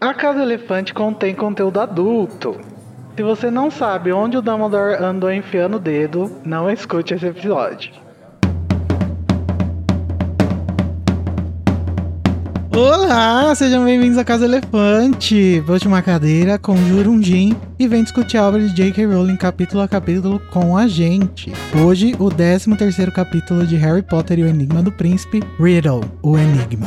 A Casa Elefante contém conteúdo adulto. Se você não sabe onde o Dumbledore andou enfiando o dedo, não escute esse episódio. Olá, sejam bem-vindos à Casa Elefante. Volte uma cadeira, conjura um gin e vem discutir a obra de J.K. Rowling capítulo a capítulo com a gente. Hoje, o 13 terceiro capítulo de Harry Potter e o Enigma do Príncipe, Riddle, o Enigma.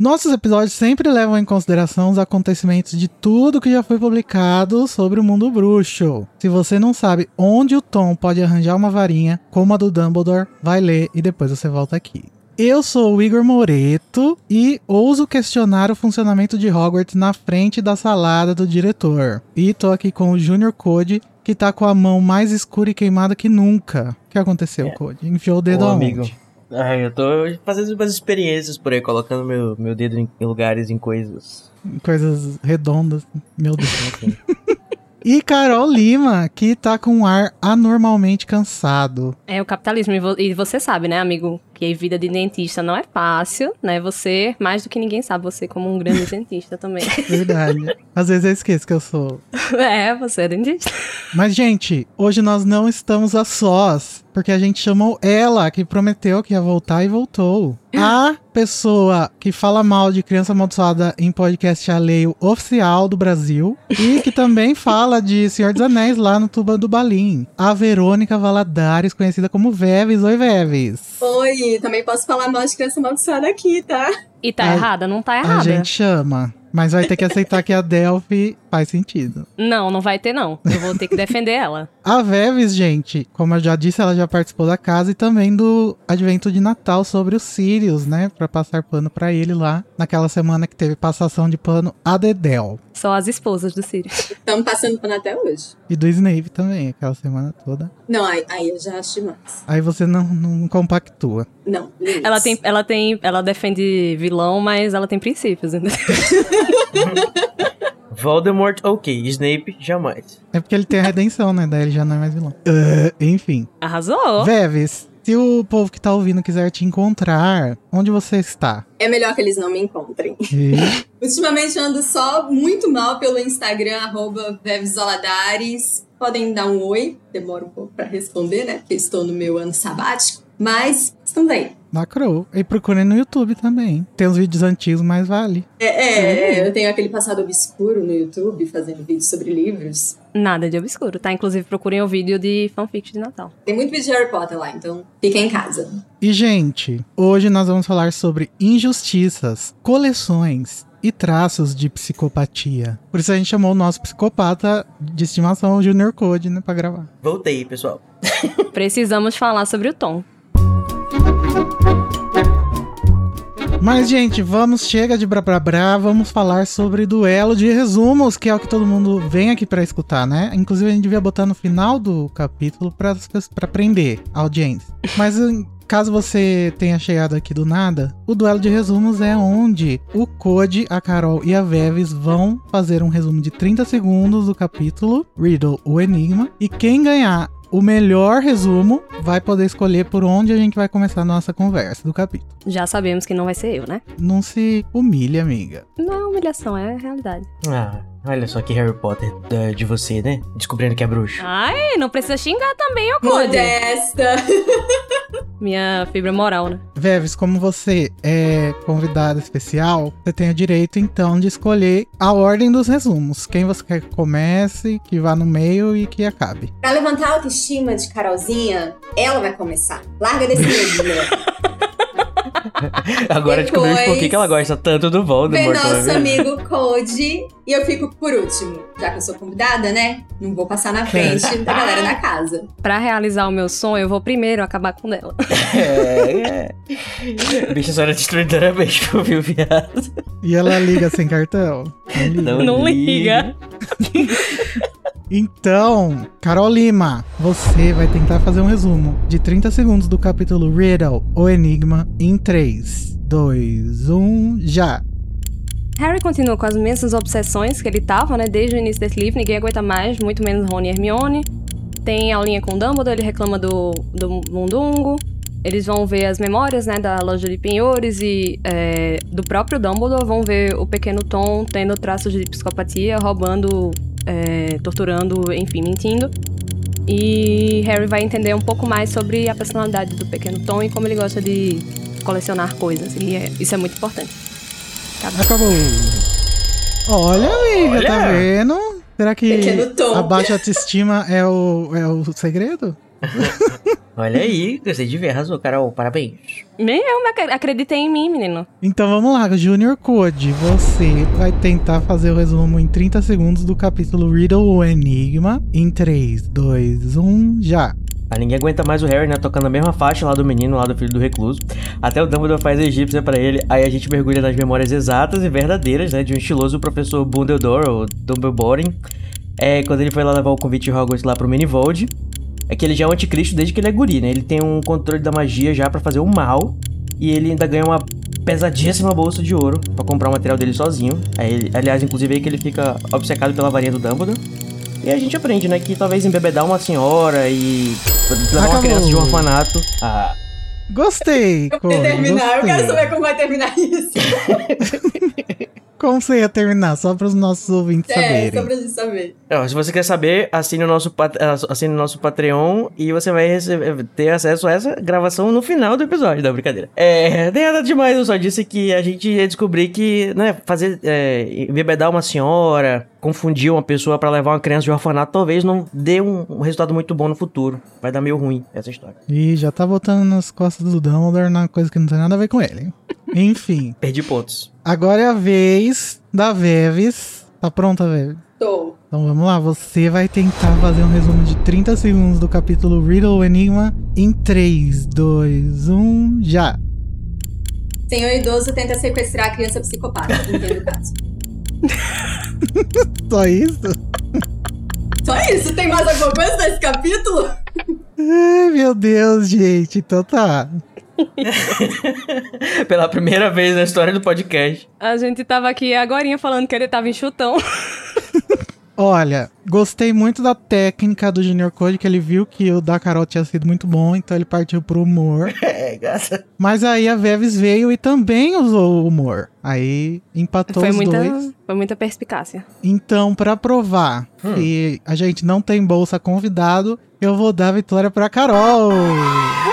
Nossos episódios sempre levam em consideração os acontecimentos de tudo que já foi publicado sobre o mundo bruxo. Se você não sabe onde o Tom pode arranjar uma varinha, como a do Dumbledore, vai ler e depois você volta aqui. Eu sou o Igor Moreto e ouso questionar o funcionamento de Hogwarts na frente da salada do diretor. E tô aqui com o Junior Code, que tá com a mão mais escura e queimada que nunca. O que aconteceu, é. Code? Enfiou o dedo Ô, aonde? Amigo. Ai, eu tô fazendo umas experiências por aí, colocando meu, meu dedo em lugares, em coisas. Em coisas redondas. Meu Deus. E Carol Lima, que tá com um ar anormalmente cansado. É o capitalismo. E você sabe, né, amigo? Que a vida de dentista não é fácil, né? Você, mais do que ninguém sabe, você como um grande dentista também. Verdade. Às vezes eu esqueço que eu sou. É, você é dentista. Mas, gente, hoje nós não estamos a sós. Porque a gente chamou ela, que prometeu que ia voltar e voltou. A pessoa que fala mal de criança amaldiçoada em podcast alheio oficial do Brasil. E que também fala de Senhor dos Anéis lá no Tuba do Balim. A Verônica Valadares, conhecida como Veves. Oi, Veves. Oi, também posso falar mal de criança amaldiçoada aqui, tá? E tá a, errada? Não tá errada. A gente chama. Mas vai ter que aceitar que a Delphi faz sentido. Não, não vai ter, não. Eu vou ter que defender ela. A Veves, gente, como eu já disse, ela já participou da casa e também do advento de Natal sobre os Sirius, né? Pra passar pano pra ele lá, naquela semana que teve passação de pano a Dedel. Só as esposas do Sirius. Estamos passando pano até hoje. E do Snape também, aquela semana toda. Não, aí, aí eu já acho demais. Aí você não, não compactua. Não. Ela tem, ela tem, ela defende vilão, mas ela tem princípios, entendeu? Voldemort, ok. Snape, jamais. É porque ele tem a redenção, né? Daí ele já não é mais vilão. Uh, enfim. Arrasou. Veves, se o povo que tá ouvindo quiser te encontrar, onde você está? É melhor que eles não me encontrem. E? Ultimamente eu ando só muito mal pelo Instagram, arroba. Podem dar um oi, demora um pouco para responder, né? Porque estou no meu ano sabático. Mas estamos aí. Lacrou. E procurem no YouTube também. Tem uns vídeos antigos, mas vale. É, é, é, eu tenho aquele passado obscuro no YouTube, fazendo vídeos sobre livros. Nada de obscuro, tá? Inclusive, procurem o vídeo de fanfic de Natal. Tem muito vídeo de Harry Potter lá, então fiquem em casa. E, gente, hoje nós vamos falar sobre injustiças, coleções e traços de psicopatia. Por isso a gente chamou o nosso psicopata de estimação, o Junior Code, né, pra gravar. Voltei, pessoal. Precisamos falar sobre o Tom. Mas, gente, vamos, chega de brá, brá, brá vamos falar sobre duelo de resumos, que é o que todo mundo vem aqui para escutar, né? Inclusive, a gente devia botar no final do capítulo para prender a audiência. Mas caso você tenha chegado aqui do nada, o duelo de resumos é onde o Code, a Carol e a Veves vão fazer um resumo de 30 segundos do capítulo Riddle, o Enigma. E quem ganhar o melhor resumo vai poder escolher por onde a gente vai começar a nossa conversa do capítulo. Já sabemos que não vai ser eu, né? Não se humilhe, amiga. Não é humilhação, é a realidade. Ah, olha só que Harry Potter de você, né? Descobrindo que é bruxo. Ai, não precisa xingar também, ô Modesta! Minha fibra moral, né? Veves, como você é convidada especial, você tem o direito, então, de escolher a ordem dos resumos. Quem você quer que comece, que vá no meio e que acabe. Pra levantar a autoestima de Carolzinha, ela vai começar. Larga desse medo, Agora Depois, descobrimos por que, que ela gosta tanto do Voldemort. Vem nosso amigo Cody. E eu fico por último. Já que eu sou convidada, né? Não vou passar na frente da galera da casa. Pra realizar o meu sonho, eu vou primeiro acabar com ela. É, é. Bicha só era destruidora mesmo, viu, viado? E ela liga sem cartão? Não liga. Não, Não liga. liga. Então, Carol Lima, você vai tentar fazer um resumo de 30 segundos do capítulo Riddle, o Enigma, em 3, 2, 1, já! Harry continua com as mesmas obsessões que ele tava, né, desde o início desse livro, ninguém aguenta mais, muito menos Rony e Hermione. Tem aulinha com Dumbledore, ele reclama do, do mundungo. eles vão ver as memórias, né, da loja de penhores e é, do próprio Dumbledore, vão ver o pequeno Tom tendo traços de psicopatia, roubando, é, torturando, enfim, mentindo. E Harry vai entender um pouco mais sobre a personalidade do pequeno Tom e como ele gosta de colecionar coisas. E é, isso é muito importante. Acabou. Acabou. Olha, amiga, Olha. tá vendo? Será que a baixa autoestima é o, é o segredo? Olha aí, gostei de ver, arrasou, Carol, parabéns. Nem eu me ac- acreditei em mim, menino. Então vamos lá, Junior Code. Você vai tentar fazer o resumo em 30 segundos do capítulo Riddle o Enigma. Em 3, 2, 1, já. Ah, ninguém aguenta mais o Harry, né? Tocando a mesma faixa lá do menino, lá do filho do recluso. Até o Dumbledore faz a egípcia pra ele. Aí a gente mergulha nas memórias exatas e verdadeiras, né? De um estiloso professor Bundeldor, ou Dumbledore. É, quando ele foi lá levar o convite de Hogwarts lá pro Minivold. É que ele já é um anticristo desde que ele é guri, né? Ele tem um controle da magia já pra fazer o mal. E ele ainda ganha uma pesadíssima bolsa de ouro pra comprar o material dele sozinho. Aí ele- aliás, inclusive aí que ele fica obcecado pela varinha do Dumbledore. E a gente aprende, né, que talvez embebedar uma senhora e levar uma Acabou. criança de um orfanato. Ah, Gostei, Eu quero terminar, eu quero gostei. saber como vai terminar isso. Como você ia terminar? Só para os nossos ouvintes É, saberem. só pra gente saber. Ó, se você quer saber, assine o nosso, assine o nosso Patreon e você vai receber- ter acesso a essa gravação no final do episódio. Não, brincadeira. É, nem nada demais, eu só disse que a gente ia descobrir que, né, fazer, é, embebedar uma senhora, confundir uma pessoa pra levar uma criança de orfanato, talvez não dê um, um resultado muito bom no futuro. Vai dar meio ruim essa história. E já tá botando nas costas do Dumbledore na coisa que não tem nada a ver com ele. Enfim, Perdi pontos. Agora é a vez da Veves. Tá pronta, Veves? Tô. Então vamos lá, você vai tentar fazer um resumo de 30 segundos do capítulo Riddle Enigma em 3, 2, 1, já. Senhor idoso tenta sequestrar a criança psicopata. Entendo o caso. Só isso? Só isso? Tem mais alguma coisa nesse capítulo? Ai, meu Deus, gente. Então tá. Pela primeira vez na história do podcast. A gente tava aqui agorinha falando que ele tava em chutão. Olha, gostei muito da técnica do Junior Code, que ele viu que o da Carol tinha sido muito bom, então ele partiu pro humor. É, graça. Mas aí a Veves veio e também usou o humor. Aí empatou Foi os muita, dois. foi muita perspicácia. Então, pra provar Hum. que a gente não tem bolsa convidado, eu vou dar a vitória pra Carol.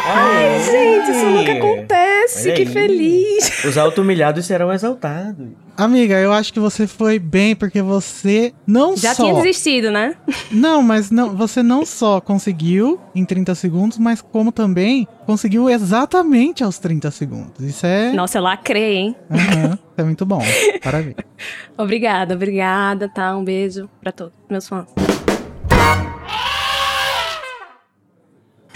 Ai, Gente, isso nunca acontece. Olha Que aí. feliz. Os auto-humilhados serão exaltados. Amiga, eu acho que você foi bem, porque você não Já só... tinha desistido, né? Não, mas não, você não só conseguiu em 30 segundos, mas como também conseguiu exatamente aos 30 segundos. Isso é... Nossa, eu lacrei, hein? Isso é muito bom. Parabéns. Obrigada, obrigada, tá? Um beijo pra todos meus fãs.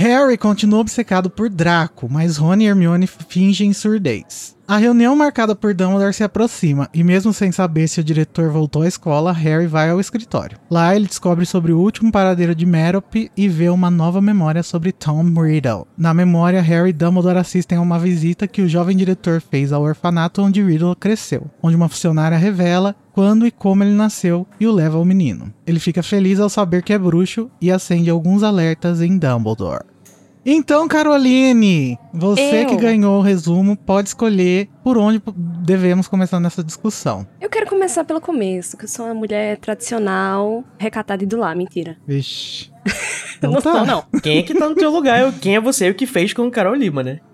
Harry continua obcecado por Draco, mas Rony e Hermione fingem surdez. A reunião marcada por Dumbledore se aproxima, e mesmo sem saber se o diretor voltou à escola, Harry vai ao escritório. Lá ele descobre sobre o último paradeiro de Merope e vê uma nova memória sobre Tom Riddle. Na memória, Harry e Dumbledore assistem a uma visita que o jovem diretor fez ao orfanato onde Riddle cresceu, onde uma funcionária revela quando e como ele nasceu e o leva ao menino. Ele fica feliz ao saber que é bruxo e acende alguns alertas em Dumbledore. Então, Caroline, você Eu. que ganhou o resumo, pode escolher por onde devemos começar nessa discussão. Eu quero começar pelo começo, que eu sou uma mulher tradicional, recatada e do lar, mentira. Vixe. Então não tá. sou, não. Quem é que tá no teu lugar? Quem é você e o que fez com o Carol Lima, né?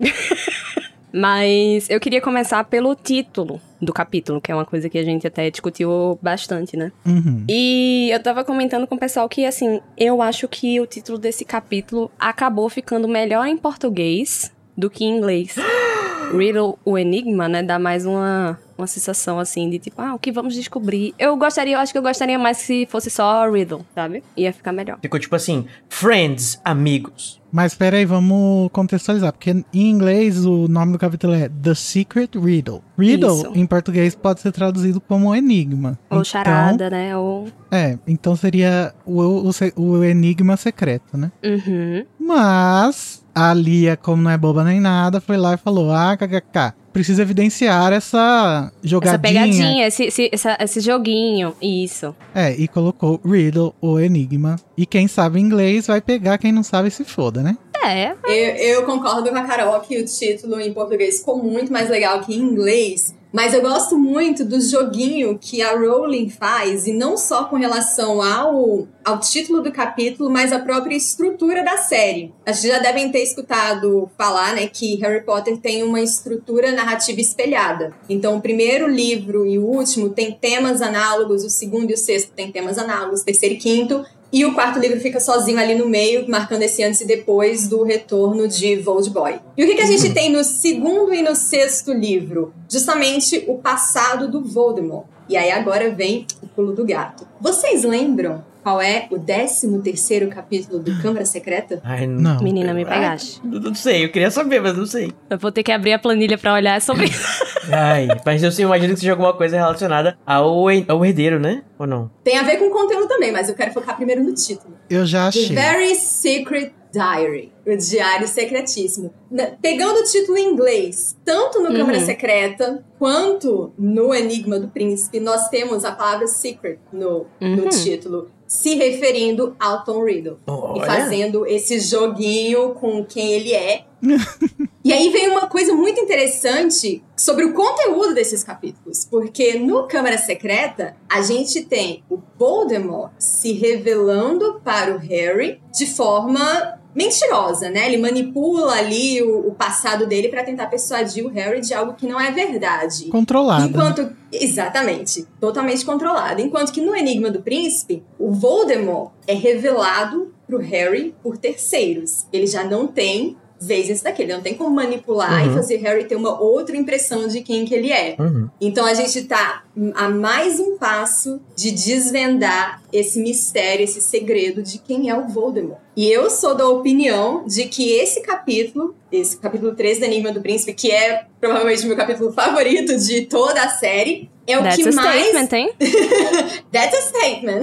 Mas eu queria começar pelo título do capítulo, que é uma coisa que a gente até discutiu bastante, né? Uhum. E eu tava comentando com o pessoal que, assim, eu acho que o título desse capítulo acabou ficando melhor em português do que em inglês. Riddle, o Enigma, né? Dá mais uma, uma sensação, assim, de tipo, ah, o que vamos descobrir? Eu gostaria, eu acho que eu gostaria mais se fosse só Riddle, sabe? Ia ficar melhor. Ficou tipo assim, friends, amigos. Mas pera aí, vamos contextualizar, porque em inglês o nome do capítulo é The Secret Riddle. Riddle, Isso. em português, pode ser traduzido como enigma. Ou Então, charada, né? Ou. É, então seria o, o, o enigma secreto, né? Uhum. Mas a Lia, como não é boba nem nada, foi lá e falou: Ah, kkk, precisa evidenciar essa jogadinha. Essa pegadinha, esse, esse, essa- esse joguinho. Isso. É, e colocou Riddle, o enigma. E quem sabe inglês vai pegar, quem não sabe se foda, né? É. Mas... Eu, eu concordo com a Carol que o título em português ficou muito mais legal que em inglês. Mas eu gosto muito do joguinho que a Rowling faz, e não só com relação ao, ao título do capítulo, mas a própria estrutura da série. Acho que já devem ter escutado falar, né, que Harry Potter tem uma estrutura narrativa espelhada. Então, o primeiro livro e o último tem temas análogos, o segundo e o sexto tem temas análogos, o terceiro e quinto e o quarto livro fica sozinho ali no meio, marcando esse antes e depois do retorno de Voldboy. E o que, que a gente tem no segundo e no sexto livro? Justamente o passado do Voldemort. E aí agora vem o pulo do gato. Vocês lembram qual é o 13 terceiro capítulo do Câmara Secreta? Ai, não. Menina, me pegaste. Não, não, sei, eu queria saber, mas não sei. Eu vou ter que abrir a planilha pra olhar sobre Ai, mas eu imagino que seja alguma coisa relacionada ao, ao herdeiro, né? Ou não? Tem a ver com o conteúdo também, mas eu quero focar primeiro no título. Eu já achei. The Very Secret Diary, o Diário Secretíssimo. Pegando o título em inglês, tanto no uhum. Câmara Secreta quanto no Enigma do Príncipe, nós temos a palavra secret no, uhum. no título se referindo ao Tom Riddle. Olha. E fazendo esse joguinho com quem ele é. e aí vem uma coisa muito interessante sobre o conteúdo desses capítulos. Porque no Câmara Secreta, a gente tem o Voldemort se revelando para o Harry de forma mentirosa, né? Ele manipula ali o, o passado dele para tentar persuadir o Harry de algo que não é verdade. Controlado. Né? Enquanto exatamente, totalmente controlado. Enquanto que no Enigma do Príncipe, o Voldemort é revelado pro Harry por terceiros. Ele já não tem vez esse daquele. Não tem como manipular uhum. e fazer Harry ter uma outra impressão de quem que ele é. Uhum. Então a gente tá a mais um passo de desvendar esse mistério, esse segredo de quem é o Voldemort. E eu sou da opinião de que esse capítulo, esse capítulo 3 da Enigma do Príncipe, que é provavelmente o meu capítulo favorito de toda a série, é o That's que a mais. Statement, hein? That's a statement.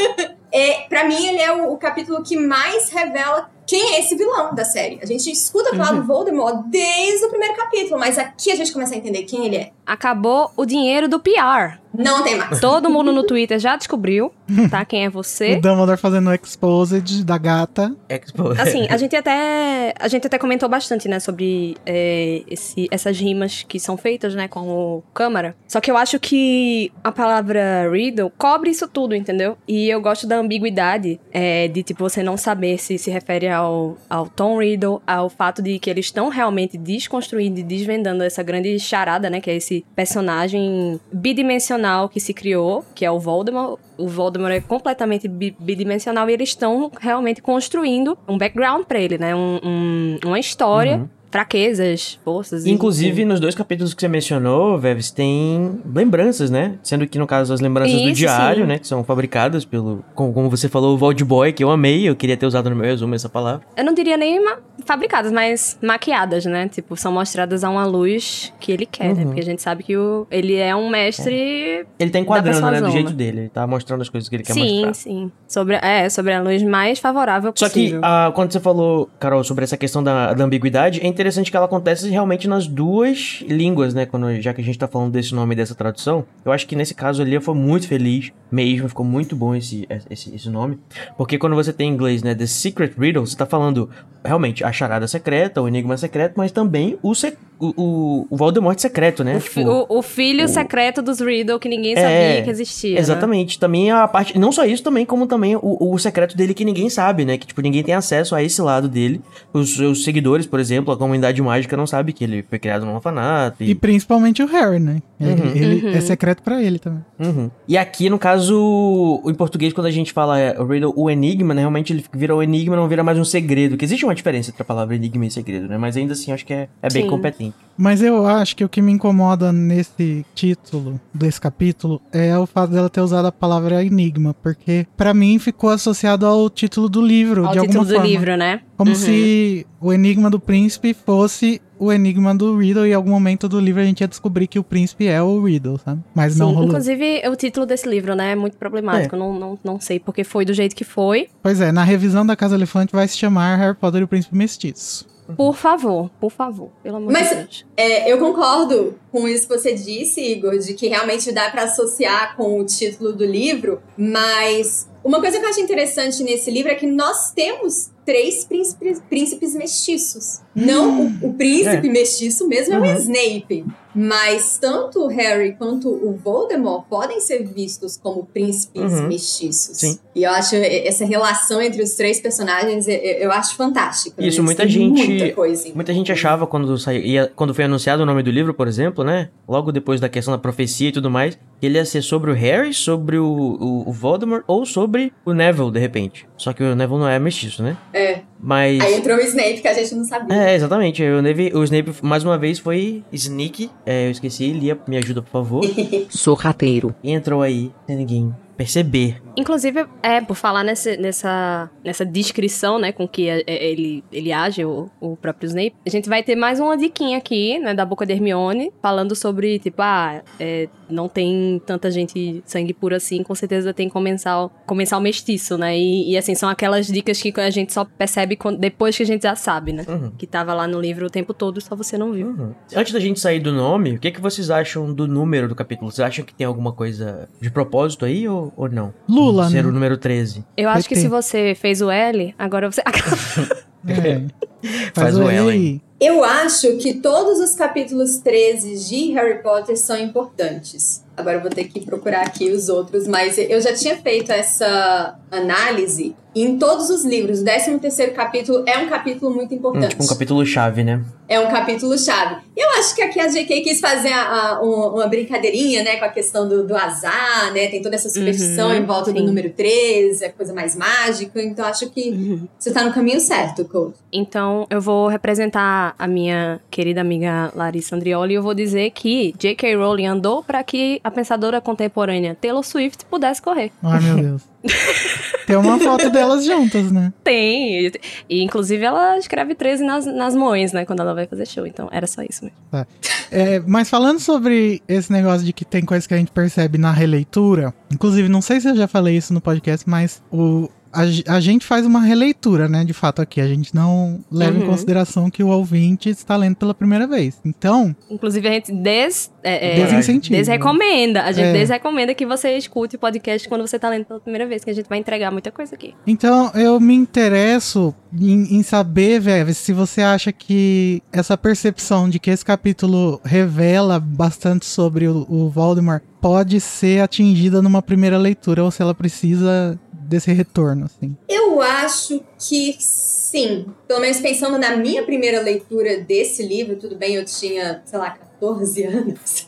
é, para mim, ele é o, o capítulo que mais revela quem é esse vilão da série. A gente escuta falar uhum. do Voldemort desde o primeiro capítulo, mas aqui a gente começa a entender quem ele é. Acabou o dinheiro do PR. Não tem mais. Todo mundo no Twitter já descobriu, tá? Quem é você. o Dumbledore fazendo o exposed da gata. Exposed. Assim, a gente até, a gente até comentou bastante, né, sobre é, esse, essas rimas que são feitas, né, com o câmara. Só que eu acho que a palavra Riddle cobre isso tudo, entendeu? E eu gosto da ambiguidade é, de, tipo, você não saber se se refere ao, ao Tom Riddle, ao fato de que eles estão realmente desconstruindo e desvendando essa grande charada, né, que é esse personagem bidimensional que se criou, que é o Voldemort. O Voldemort é completamente bidimensional e eles estão realmente construindo um background para ele, né? Um, um, uma história. Uhum fraquezas, forças. Inclusive, nos dois capítulos que você mencionou, Veves, tem lembranças, né? Sendo que, no caso, as lembranças Isso, do diário, sim. né? Que são fabricadas pelo. Como, como você falou, o Vault Boy, que eu amei, eu queria ter usado no meu resumo essa palavra. Eu não diria nem fabricadas, mas maquiadas, né? Tipo, são mostradas a uma luz que ele quer, né? uhum. né? Porque a gente sabe que o, ele é um mestre. É. Ele tá enquadrando, né? Do jeito dele. Ele tá mostrando as coisas que ele quer sim, mostrar. Sim, sim. Sobre, é, sobre a luz mais favorável possível. Só que, ah, quando você falou, Carol, sobre essa questão da, da ambiguidade, é interessante que ela acontece realmente nas duas línguas, né? Quando, já que a gente tá falando desse nome e dessa tradução. Eu acho que nesse caso ali eu fui muito feliz mesmo, ficou muito bom esse, esse, esse nome. Porque quando você tem em inglês, né, The Secret Riddle, você tá falando realmente a charada secreta, o enigma secreto, mas também o, sec, o, o, Voldemort secreto, né? O, tipo, o, o filho o... secreto dos Riddle que ninguém sabia é, que existia. Exatamente. Né? Também a parte. Não só isso, também, como também o, o secreto dele que ninguém sabe, né? Que, tipo, ninguém tem acesso a esse lado dele. Os seus seguidores, por exemplo, a comunidade mágica não sabe que ele foi criado num orfanato. E, e principalmente o Harry, né? Ele, uhum. ele uhum. é secreto para ele também. Uhum. E aqui, no caso, em português, quando a gente fala é, o Riddle, o enigma, né? Realmente ele vira o enigma, não vira mais um segredo. Que existe uma diferença entre a palavra enigma e segredo, né? Mas ainda assim, acho que é, é bem Sim. competente. Mas eu acho que o que me incomoda nesse título desse capítulo é o fato dela ter usado a palavra enigma, porque para mim ficou associado ao título do livro, ao de alguma forma. do livro, né? Como uhum. se o enigma do príncipe fosse o enigma do Riddle e em algum momento do livro a gente ia descobrir que o príncipe é o Riddle, sabe? Mas Sim, não rolou. Inclusive, o título desse livro, né, é muito problemático. É. Não, não, não sei porque foi do jeito que foi. Pois é, na revisão da Casa Elefante vai se chamar Harry Potter e o Príncipe Mestiço. Por favor, por favor, pelo amor Mas, de Deus. É, eu concordo com isso que você disse, Igor, de que realmente dá para associar com o título do livro, mas uma coisa que eu acho interessante nesse livro é que nós temos três príncipes, príncipes mestiços. Hum. Não o, o príncipe é. mestiço mesmo uhum. é o uhum. Snape. Mas tanto o Harry quanto o Voldemort podem ser vistos como príncipes uhum. mestiços. Sim. E eu acho essa relação entre os três personagens, eu, acho fantástica. Isso, muita gente. Muita, coisa, muita gente achava quando, saiu, quando foi anunciado o nome do livro, por exemplo, né? Logo depois da questão da profecia e tudo mais, ele ia ser sobre o Harry, sobre o, o, o Voldemort ou sobre o Neville, de repente. Só que o Neville não é mestiço, né? É. Mas. Aí entrou o Snape, que a gente não sabia. É, exatamente. O, Neve, o Snape, mais uma vez, foi Sneak. É, eu esqueci. Lia, me ajuda, por favor. Sou rateiro. Entrou aí, sem ninguém perceber. Inclusive, é, por falar nessa, nessa, nessa descrição, né, com que é, é, ele, ele age, o, o próprio Snape, a gente vai ter mais uma diquinha aqui, né, da boca de Hermione, falando sobre, tipo, ah, é, não tem tanta gente sangue puro assim, com certeza tem comensal, comensal mestiço, né, e, e assim, são aquelas dicas que a gente só percebe quando, depois que a gente já sabe, né, uhum. que tava lá no livro o tempo todo, só você não viu. Uhum. Antes da gente sair do nome, o que, que vocês acham do número do capítulo? Vocês acham que tem alguma coisa de propósito aí, ou ou, não? Lula, Ser né? o número 13. Eu acho que se você fez o L, agora você. é. Faz, Faz o L aí. Eu acho que todos os capítulos 13 de Harry Potter são importantes. Agora eu vou ter que procurar aqui os outros, mas eu já tinha feito essa análise em todos os livros. O 13 terceiro capítulo é um capítulo muito importante. Hum, tipo um capítulo chave, né? É um capítulo chave. Eu acho que aqui a JK quis fazer a, a, uma brincadeirinha, né, com a questão do, do azar, né? Tem toda essa superstição uhum, em volta sim. do número 13, a coisa mais mágica. Então acho que uhum. você tá no caminho certo, Cole. Então eu vou representar a minha querida amiga Larissa Andrioli e eu vou dizer que J.K. Rowling andou para que a pensadora contemporânea Taylor Swift pudesse correr. Ai, meu Deus. Tem uma foto delas juntas, né? Tem. E, inclusive, ela escreve 13 nas, nas mães, né? Quando ela vai fazer show. Então, era só isso mesmo. Tá. É, mas falando sobre esse negócio de que tem coisas que a gente percebe na releitura, inclusive, não sei se eu já falei isso no podcast, mas o, a, a, gente faz uma releitura, né? De fato, aqui. A gente não leva uhum. em consideração que o ouvinte está lendo pela primeira vez. Então. Inclusive, a gente des, é, é, desincentiva. Desrecomenda. A gente é. desrecomenda que você escute o podcast quando você está lendo pela primeira vez, que a gente vai entregar muita coisa aqui. Então, eu me interesso em, em saber, velho, se você acha que essa percepção de que esse capítulo revela bastante sobre o, o Voldemort pode ser atingida numa primeira leitura ou se ela precisa desse retorno, assim? Eu acho que sim. Pelo menos pensando na minha primeira leitura desse livro, tudo bem, eu tinha, sei lá, 14 anos.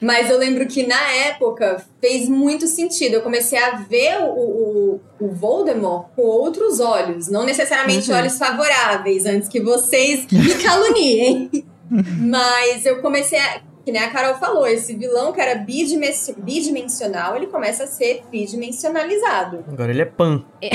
Mas eu lembro que na época fez muito sentido. Eu comecei a ver o, o, o Voldemort com outros olhos, não necessariamente uhum. olhos favoráveis, antes que vocês me caluniem. Mas eu comecei a que nem a Carol falou, esse vilão que era bidimensional, ele começa a ser tridimensionalizado. Agora ele é pan. É.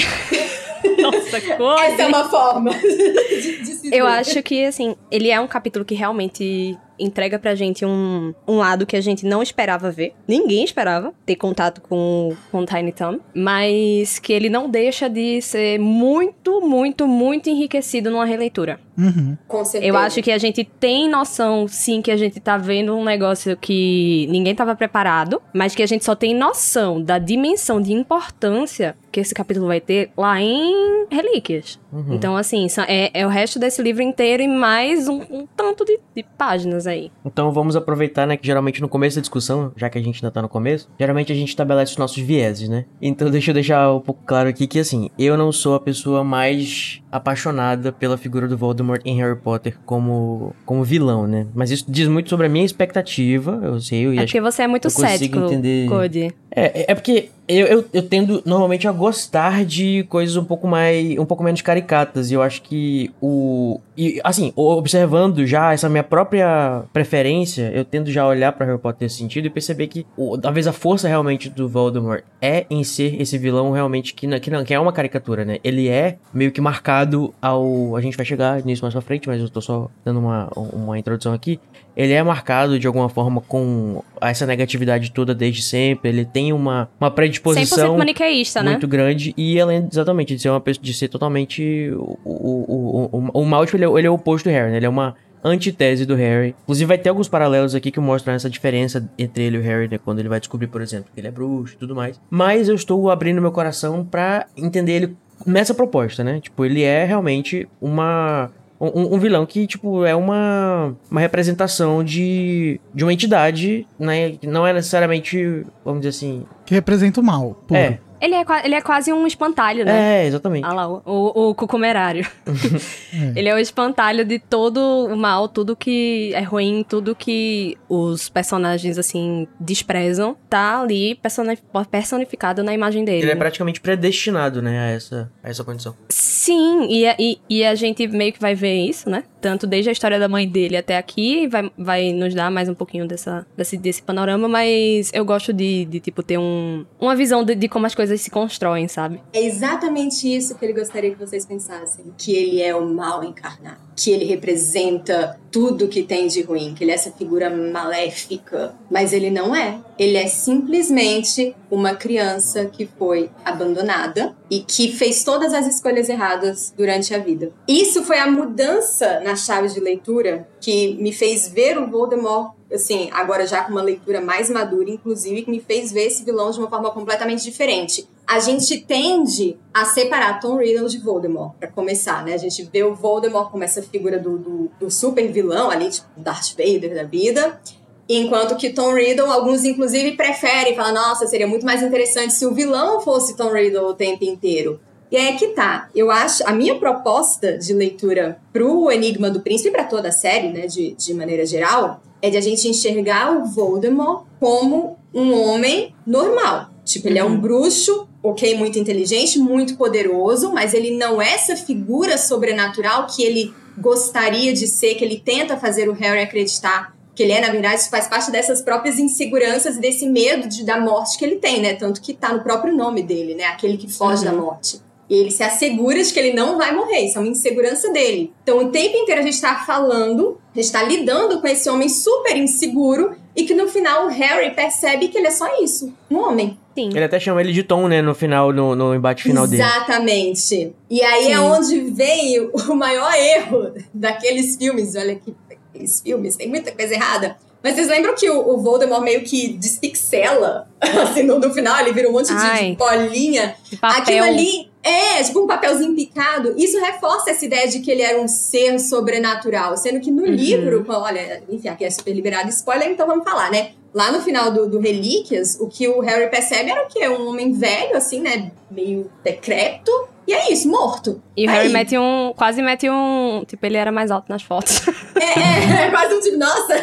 Nossa, coisa. Essa é uma forma de, de se Eu acho que, assim, ele é um capítulo que realmente entrega pra gente um, um lado que a gente não esperava ver. Ninguém esperava ter contato com, com Tiny Tom. Mas que ele não deixa de ser muito, muito, muito enriquecido numa releitura. Uhum. Com certeza. Eu acho que a gente tem noção, sim, que a gente tá vendo um negócio que ninguém tava preparado, mas que a gente só tem noção da dimensão de importância que esse capítulo vai ter lá em Relíquias. Uhum. Então, assim, é, é, o resto desse livro inteiro e mais um, um tanto de, de, páginas aí. Então, vamos aproveitar, né, que geralmente no começo da discussão, já que a gente ainda tá no começo, geralmente a gente estabelece os nossos vieses, né? Então, deixa eu deixar um pouco claro aqui que, assim, eu não sou a pessoa mais apaixonada pela figura do Voldemort em Harry Potter como, como vilão, né? Mas isso diz muito sobre a minha expectativa, eu sei. Eu é porque você é muito cético, entender... Cody. É, é, é porque eu, eu, eu, tendo normalmente a gostar de coisas um pouco mais. um pouco menos caricatas. E eu acho que o. E assim, observando já essa minha própria preferência, eu tendo já olhar para Harry Potter nesse sentido e perceber que o, talvez a força realmente do Voldemort é em ser esse vilão realmente que, que, não, que é uma caricatura, né? Ele é meio que marcado ao. A gente vai chegar nisso mais pra frente, mas eu tô só dando uma, uma introdução aqui ele é marcado de alguma forma com essa negatividade toda desde sempre. Ele tem uma, uma predisposição maniqueísta, né? muito né? grande. E além, exatamente, de ser uma pessoa, de ser totalmente. O, o, o, o, o Maltby, ele, é, ele é o oposto do Harry, né? Ele é uma antitese do Harry. Inclusive, vai ter alguns paralelos aqui que mostram essa diferença entre ele e o Harry, né? Quando ele vai descobrir, por exemplo, que ele é bruxo e tudo mais. Mas eu estou abrindo meu coração para entender ele nessa proposta, né? Tipo, ele é realmente uma um, um, vilão que, tipo, é uma, uma representação de, de uma entidade, né? Não é necessariamente, vamos dizer assim. Que representa o mal. Puro. É. Ele é, ele é quase um espantalho, né? É, exatamente. Ah lá, o, o, o cucumerário. é. Ele é o espantalho de todo o mal, tudo que é ruim, tudo que os personagens, assim, desprezam, tá ali personificado na imagem dele. Ele é praticamente predestinado, né, a essa, a essa condição. Sim, e, e, e a gente meio que vai ver isso, né? Tanto desde a história da mãe dele até aqui, vai, vai nos dar mais um pouquinho dessa, desse, desse panorama, mas eu gosto de, de tipo, ter um, uma visão de, de como as coisas se constroem, sabe? É exatamente isso que ele gostaria que vocês pensassem. Que ele é o mal encarnado. Que ele representa tudo que tem de ruim. Que ele é essa figura maléfica. Mas ele não é. Ele é simplesmente uma criança que foi abandonada e que fez todas as escolhas erradas durante a vida. Isso foi a mudança na chave de leitura que me fez ver o Voldemort assim, agora já com uma leitura mais madura, inclusive, que me fez ver esse vilão de uma forma completamente diferente. A gente tende a separar Tom Riddle de Voldemort, para começar, né? A gente vê o Voldemort como essa figura do, do, do super vilão ali, tipo Darth Vader da vida. Enquanto que Tom Riddle, alguns inclusive preferem, falar, nossa, seria muito mais interessante se o vilão fosse Tom Riddle o tempo inteiro. E aí é que tá. Eu acho, a minha proposta de leitura pro Enigma do Príncipe e pra toda a série, né, de, de maneira geral, é de a gente enxergar o Voldemort como um homem normal. Tipo, ele uhum. é um uhum. bruxo, ok, muito inteligente, muito poderoso, mas ele não é essa figura sobrenatural que ele gostaria de ser, que ele tenta fazer o Harry acreditar que ele é, na verdade, isso faz parte dessas próprias inseguranças e desse medo de, da morte que ele tem, né? Tanto que tá no próprio nome dele, né? Aquele que foge uhum. da morte. E ele se assegura de que ele não vai morrer, isso é uma insegurança dele. Então, o tempo inteiro a gente está falando, a gente está lidando com esse homem super inseguro e que no final o Harry percebe que ele é só isso, um homem. Sim. Ele até chama ele de Tom, né, no final, no, no embate final Exatamente. dele. Exatamente. E aí é Sim. é onde vem o maior erro daqueles filmes. Olha que aqueles filmes, tem muita coisa errada. Mas vocês lembram que o, o Voldemort meio que despixela? Assim, no, no final ele vira um monte de, de bolinha. De papel. Aquilo ali é, tipo um papelzinho picado. Isso reforça essa ideia de que ele era um ser sobrenatural. Sendo que no uhum. livro, olha, enfim, aqui é super liberado spoiler, então vamos falar, né? Lá no final do, do Relíquias, o que o Harry percebe era o quê? Um homem velho, assim, né? Meio decrépito e é isso, morto. E o Harry mete um. Quase mete um. Tipo, ele era mais alto nas fotos. É, é, é quase um tipo, nossa!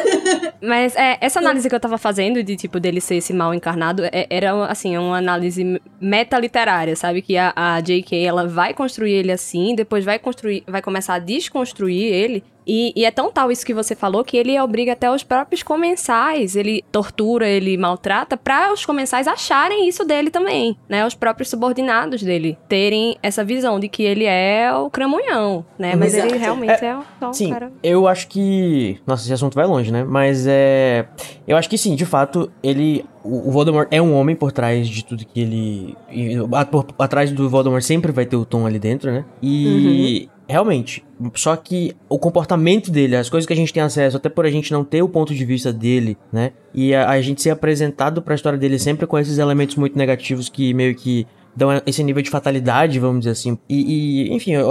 Mas é, essa análise que eu tava fazendo, de tipo, dele ser esse mal encarnado, é, era, assim, uma análise metaliterária, sabe? Que a, a J.K. ela vai construir ele assim, depois vai construir. Vai começar a desconstruir ele e, e, é tão tal isso que você falou que ele obriga até os próprios comensais, ele tortura, ele maltrata, para os comensais acharem isso dele também, né? Os próprios subordinados dele terem essa visão de que ele é o cramunhão, né? Mas Exato. ele realmente é, é um sim, cara. Eu acho que. Nossa, esse assunto vai longe, né? Mas é. Eu acho que sim, de fato, ele. O Voldemort é um homem por trás de tudo que ele. Por, atrás do Voldemort sempre vai ter o Tom ali dentro, né? E. Uhum realmente. Só que o comportamento dele, as coisas que a gente tem acesso, até por a gente não ter o ponto de vista dele, né? E a, a gente ser apresentado para a história dele sempre com esses elementos muito negativos que meio que dão esse nível de fatalidade, vamos dizer assim. E, e enfim, a,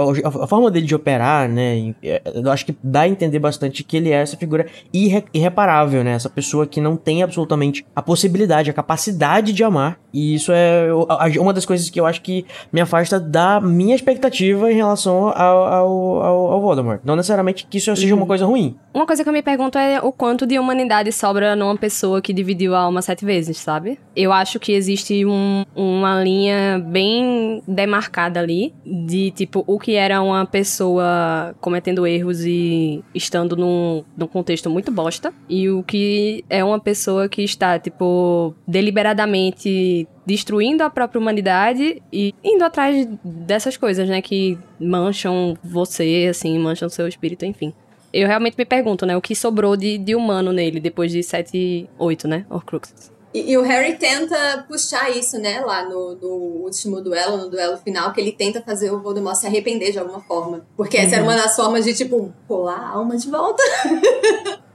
a, forma dele de operar, né? É, eu acho que dá a entender bastante que ele é essa figura irre, irreparável, né? Essa pessoa que não tem absolutamente a possibilidade, a capacidade de amar. E isso é uma das coisas que eu acho que me afasta da minha expectativa em relação ao, ao, ao, ao Voldemort. Não necessariamente que isso seja uma uhum. coisa ruim. Uma coisa que eu me pergunto é o quanto de humanidade sobra numa pessoa que dividiu a alma sete vezes, sabe? Eu acho que existe um, uma linha bem demarcada ali de tipo o que era uma pessoa cometendo erros e estando num, num contexto muito bosta e o que é uma pessoa que está tipo deliberadamente destruindo a própria humanidade e indo atrás dessas coisas, né, que mancham você, assim, mancham seu espírito, enfim. Eu realmente me pergunto, né, o que sobrou de, de humano nele depois de 7, 8, né, Horcruxes. E, e, o Harry tenta puxar isso, né, lá no, no, último duelo, no duelo final, que ele tenta fazer o Voldemort se arrepender de alguma forma. Porque essa uhum. era uma das formas de, tipo, pular a alma de volta.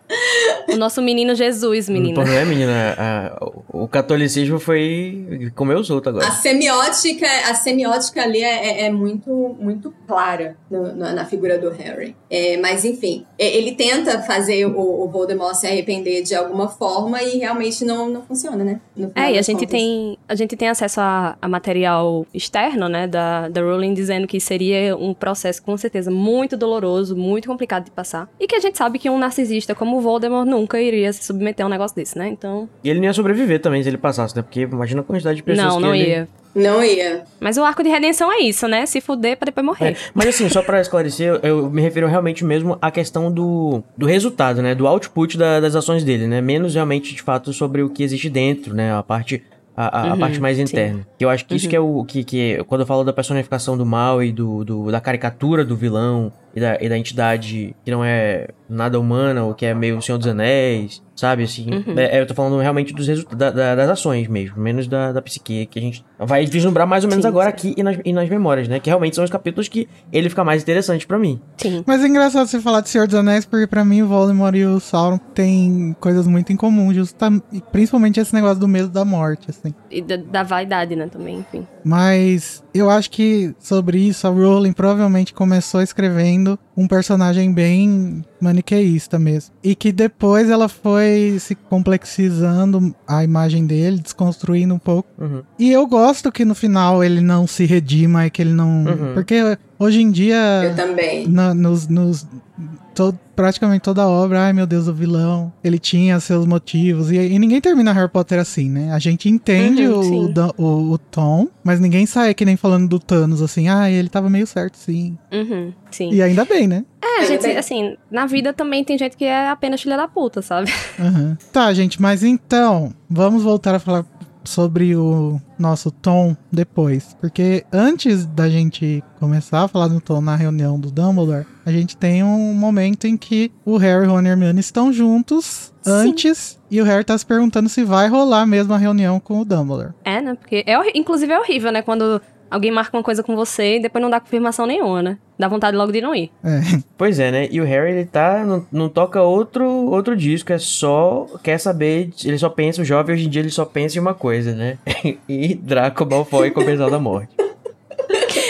O nosso menino Jesus, menina. Não é, menina? A- o catolicismo foi. comeu os outros A agora. semiótica, a semiótica ali é, é- é muito, muito clara no- na, na figura do Harry. É, mas, enfim, é- ele tenta fazer o, o Voldemort se arrepender de alguma forma e realmente não, não funciona, né? É, e a gente contas. tem, a gente tem acesso a, a material externo, né, da, da Rowling dizendo que seria um processo com certeza muito doloroso, muito complicado de passar. E que a gente sabe que um narcisista como o Voldemort nunca iria se submeter a um negócio desse, né? Então, E ele não ia sobreviver também se ele passasse, né? Porque imagina a quantidade de pessoas não, que não ele... ia. Não ia. Mas o arco de redenção é isso, né? Se fuder pra depois morrer. É, mas assim, só pra esclarecer, eu- eu me refiro realmente mesmo à questão do, do resultado, né? Do output da- das ações dele, né? Menos realmente, de fato, sobre o que existe dentro, né? A parte, a, a- Uhum, parte mais sim. interna. Que eu acho que isso que é o que, que quando eu falo da personificação do mal e do, do- da caricatura do vilão e da, e da entidade que não é nada humana, ou que é meio o Senhor dos Anéis, sabe? Assim, Uhum. é- é, eu tô falando realmente dos resultados da- da- das ações mesmo, menos da, da psique, que a gente vai vislumbrar mais ou menos Sim, agora sim. aqui e nas, e nas memórias, né? Que realmente são os capítulos que ele fica mais interessante pra mim. Sim. Mas é engraçado você falar de Senhor dos Anéis, porque pra mim o Voldemort e o Sauron têm coisas muito em comum, justa- e principalmente esse negócio do medo da morte, assim. E da, da vaidade, né, também, enfim. Mas eu acho que sobre isso a Rowling provavelmente começou escrevendo um personagem bem maniqueísta mesmo. E que depois ela foi se complexizando a imagem dele, desconstruindo um pouco. Uhum. E eu gosto que no final ele não se redima e que ele não. Uhum. Porque hoje em dia. Eu também. na- nos, nos to- praticamente toda a obra, ai meu Deus, o vilão, ele tinha seus motivos, e, e ninguém termina Harry Potter assim, né? A gente entende Uhum, o, o, o tom, mas ninguém sai que nem falando do Thanos, assim, ah, ele tava meio certo, sim. Uhum, sim. E ainda bem, né? É, Ainda gente, bem. assim, na vida também tem gente que é apenas filha da puta, sabe? Aham. Tá, gente, mas então, vamos voltar a falar sobre o nosso tom depois. Porque antes da gente começar a falar do tom na reunião do Dumbledore, a gente tem um momento em que o Harry, Ron e Hermione estão juntos Sim. antes e o Harry tá se perguntando se vai rolar mesmo a reunião com o Dumbledore. É, né? Porque, é, inclusive, é horrível, né? Quando alguém marca uma coisa com você e depois não dá confirmação nenhuma, né? Dá vontade logo de não ir. É. Pois é, né? E o Harry, ele tá. Não, não toca outro, outro disco, é só. Quer saber. Ele só pensa, o jovem hoje em dia ele só pensa em uma coisa, né? e Draco Malfoy Comensal da Morte.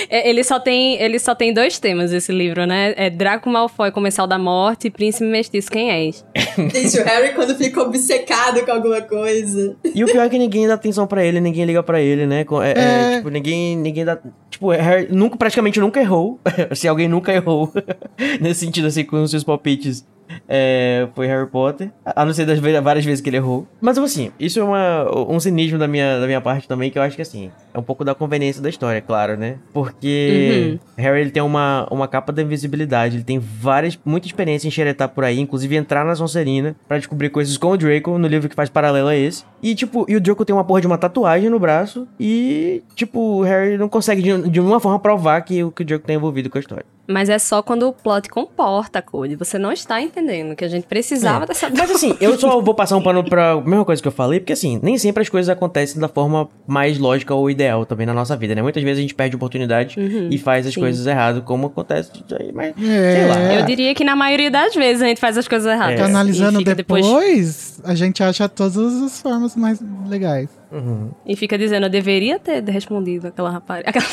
É, ele, só tem, ele só tem dois temas, esse livro, né? É Draco Malfoy, Comensal da Morte e Príncipe Mestiço, quem és? Gente, o Harry quando fica obcecado com alguma coisa. E o pior é que ninguém dá atenção pra ele, ninguém liga pra ele, né? É, é, É. tipo, ninguém, ninguém dá. Tipo, Harry nunca, praticamente nunca errou. Se alguém nunca errou. Nesse sentido, assim, com os seus palpites. É, foi Harry Potter. A não ser das várias vezes que ele errou. Mas, assim, isso é uma, um cinismo da minha, da minha parte também, que eu acho que, assim, é um pouco da conveniência da história, claro, né? Porque Harry, ele tem uma, uma capa da invisibilidade. Ele tem várias, muita experiência em xeretar por aí, inclusive entrar na Sonserina pra descobrir coisas com o Draco, no livro que faz paralelo a esse. E, tipo, e o Draco tem uma porra de uma tatuagem no braço. E, tipo, o Harry não consegue de, de nenhuma forma provar que, o- que o Draco tá envolvido com a história. Mas é só quando o plot comporta, Code. Você não está entendendo que a gente precisava É. dessa... Mas assim, eu só vou passar um pano pra mesma coisa que eu falei, porque assim, nem sempre as coisas acontecem da forma mais lógica ou ideal também na nossa vida, né? Muitas vezes a gente perde oportunidade Uhum, e faz as sim. coisas errado, como acontece mas É. sei lá. Eu diria que na maioria das vezes a gente faz as coisas erradas. É. Analisando E fica depois, a gente acha todas as formas mais legais. Uhum. E fica dizendo, eu deveria ter respondido aquela rapariga. Aquela...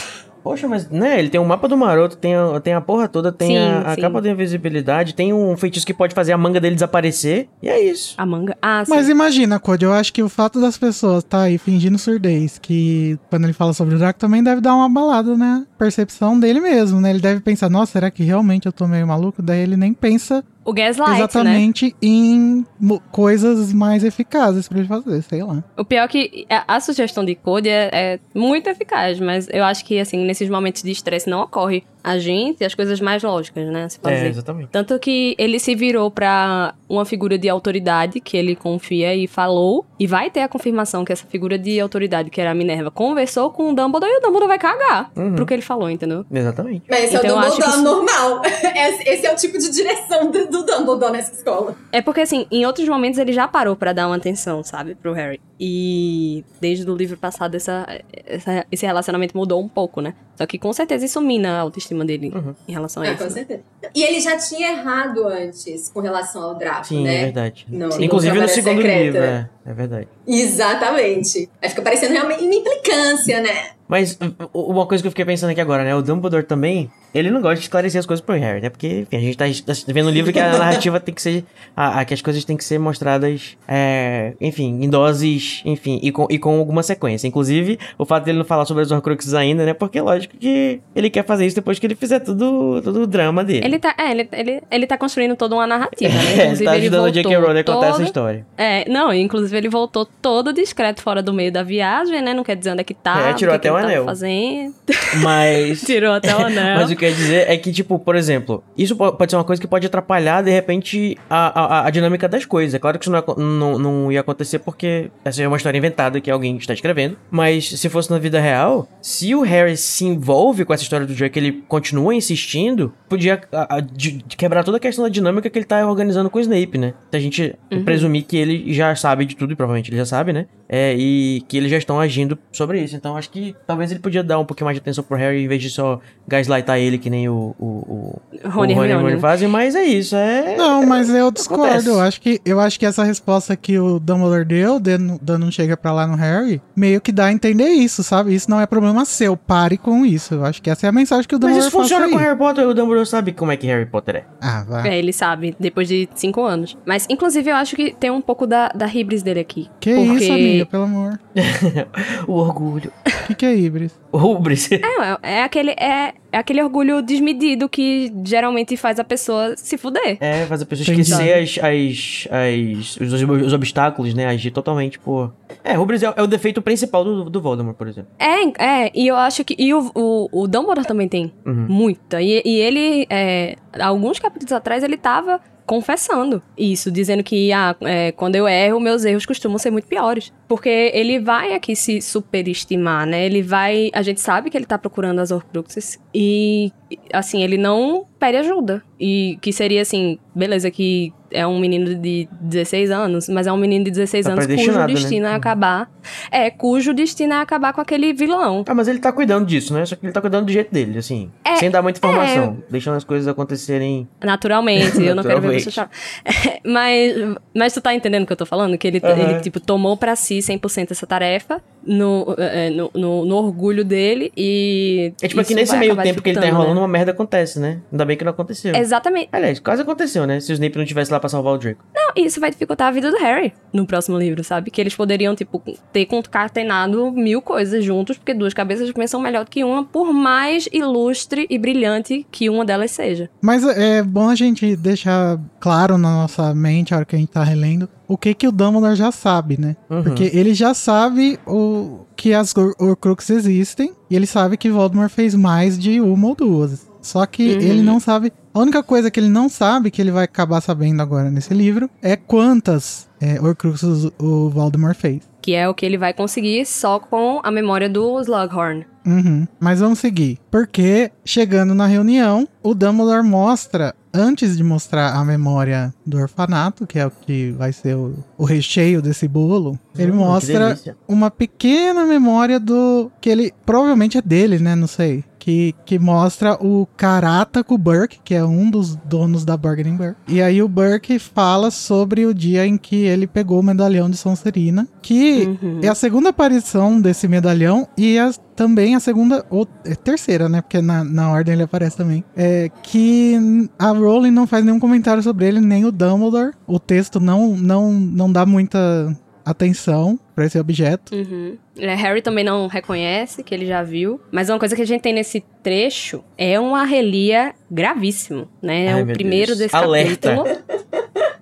Poxa, mas, né, ele tem o mapa do maroto, tem a, tem a porra toda, tem Sim, a, a sim. capa da invisibilidade, tem um feitiço que pode fazer a manga dele desaparecer, e é isso. A manga. Ah, sim. Mas imagina, Code, eu acho que o fato das pessoas tá aí fingindo surdez, que quando ele fala sobre o Draco também deve dar uma balada na percepção dele mesmo, né? Ele deve pensar, nossa, será que realmente eu tô meio maluco? Daí ele nem pensa O Gaslight, né? exatamente em mo- coisas mais eficazes pra ele fazer, sei lá. O pior é que a, a sugestão de code é, é muito eficaz, mas eu acho que, assim, nesses momentos de estresse não ocorre a gente as coisas mais lógicas, né? Se fazer. É, exatamente. Tanto que ele se virou pra uma figura de autoridade que ele confia e falou, e vai ter a confirmação que essa figura de autoridade, que era a Minerva, conversou com o Dumbledore e o Dumbledore vai cagar Uhum. pro que ele falou, entendeu? Exatamente. Mas esse Então, é o acho que Dumbledore isso- normal. Esse, é o tipo de direção do, do Dumbledore nessa escola. É porque, assim, em outros momentos ele já parou pra dar uma atenção, sabe, pro Harry. E desde o livro passado, essa, essa, esse relacionamento mudou um pouco, né? Só que com certeza isso mina a autoestima dele uhum. em relação a é, isso. Com certeza. E ele já tinha errado antes com relação ao Draco, Sim, né? é verdade. No, Inclusive no segundo secreta. livro, é, é verdade. Exatamente. Aí fica parecendo realmente uma implicância, né? Mas uma coisa que eu fiquei pensando aqui agora, né? O Dumbledore também, ele não gosta de esclarecer as coisas pro Harry, né? Porque, enfim, a gente tá, tá vendo no livro que a narrativa tem que ser. A, a, que as coisas têm que ser mostradas, é, enfim, em doses, enfim, e com, e com alguma sequência. Inclusive, o fato dele não falar sobre as Horcruxes ainda, né? Porque, lógico que ele quer fazer isso depois que ele fizer tudo, tudo o drama dele. Ele tá, é, ele, ele, ele tá construindo toda uma narrativa, né? Inclusive, é, ele tá ajudando ele o J.K. Rowling a contar essa história. É, não, inclusive ele voltou todo discreto fora do meio da viagem, né? Não quer dizer onde é que tá. É, tirou até o anel. Fazendo. Mas. tirou até o anel. Mas o que eu ia dizer é que, tipo, por exemplo, isso pode ser uma coisa que pode atrapalhar, de repente, a, a, a dinâmica das coisas. É claro que isso não, é, não, não ia acontecer porque essa é uma história inventada que alguém está escrevendo. Mas se fosse na vida real, se o Harry se envolve com essa história do Drake, ele continua insistindo, podia a, a, de, de quebrar toda a questão da dinâmica que ele tá organizando com o Snape, né? A gente uhum. presumir que ele já sabe de tudo, e provavelmente ele já sabe, né? É, e que eles já estão agindo sobre isso. Então acho que talvez ele podia dar um pouquinho mais de atenção pro Harry em vez de só gaslightar ele, que nem o, o, o, Rony, o Rony, Rony fazem, mas é isso. É... Não, mas eu discordo. Eu acho, que, eu acho que essa resposta que o Dumbledore deu, dando um chega pra lá no Harry, meio que dá a entender isso, sabe? Isso não é problema seu. Pare com isso. Eu acho que essa é a mensagem que o Dumbledore Mas isso funciona com Harry Potter. O Dumbledore sabe como é que Harry Potter é. Ah, vai. É, ele sabe, depois de cinco anos. Mas, inclusive, eu acho que tem um pouco da, da hibris dele aqui. Que porque... isso, amiga, pelo amor. o orgulho. O que, que é hibris? Hubris. É, é, aquele, é, é aquele orgulho desmedido que geralmente faz a pessoa se fuder. É, faz a pessoa esquecer as, as, as, os, os, obstáculos, né? Agir totalmente por. É, Hubris é, é, o defeito principal do, do Voldemort, por exemplo. É, é, e eu acho que. E o, o, o Dumbledore também tem uhum. muita. E, e ele, é, alguns capítulos atrás, ele tava confessando isso, dizendo que ah, é, quando eu erro, meus erros costumam ser muito piores. Porque ele vai aqui se superestimar, né? Ele vai. A gente sabe que ele tá procurando as Horcruxes e, assim, ele não pede ajuda. E que seria assim, beleza, que é um menino de 16 anos, mas é um menino de 16 tá anos cujo né? destino né? é acabar. É, cujo destino é acabar com aquele vilão. Ah, mas ele tá cuidando disso, né? Só que ele tá cuidando do jeito dele, assim. É, sem dar muita informação. É... Deixando as coisas acontecerem. Naturalmente, eu não quero ver você chorar. É, mas, mas tu tá entendendo o que eu tô falando? Que ele, uhum. ele tipo, tomou para si 100% essa tarefa no, é, no, no, no, orgulho dele e. É tipo aqui nesse meio tempo que ele tá enrolando, né? uma merda acontece, né? Ainda bem que não aconteceu. Exatamente. Aliás, quase aconteceu, né? Se o Snape não tivesse lá pra salvar o Draco. Não, isso vai dificultar a vida do Harry no próximo livro, sabe? Que eles poderiam, tipo, ter concatenado mil coisas juntos, porque duas cabeças pensam melhor do que uma, por mais ilustre e brilhante que uma delas seja. Mas é bom a gente deixar claro na nossa mente, a hora que a gente tá relendo, o que que o Dumbledore já sabe, né? Uhum. Porque ele já sabe o que as Horcruxes existem e ele sabe que Voldemort fez mais de uma ou duas. Só que uhum. ele não sabe. A única coisa que ele não sabe, que ele vai acabar sabendo agora nesse livro, é quantas é, Horcruxes o Voldemort fez. Que é o que ele vai conseguir só com a memória do Slughorn. Uhum. Mas vamos seguir. Porque, chegando na reunião, o Dumbledore mostra antes de mostrar a memória do orfanato, que é o que vai ser o, o recheio desse bolo, ele hum, mostra uma pequena memória do. que ele provavelmente é dele, né? Não sei que, que mostra o Karata com o Burke, que é um dos donos da Bargaining Burke. E aí o Burke fala sobre o dia em que ele pegou o medalhão de Sonserina, que uhum. é a segunda aparição desse medalhão e a, também a segunda, ou é terceira, né? Porque na, na ordem ele aparece também. É que a Rowling não faz nenhum comentário sobre ele, nem o Dumbledore. O texto não, não, não dá muita atenção para esse objeto. Uhum. É, Harry também não reconhece que ele já viu, mas uma coisa que a gente tem nesse trecho é uma relia gravíssimo, né? É o primeiro Deus. desse Alerta. capítulo.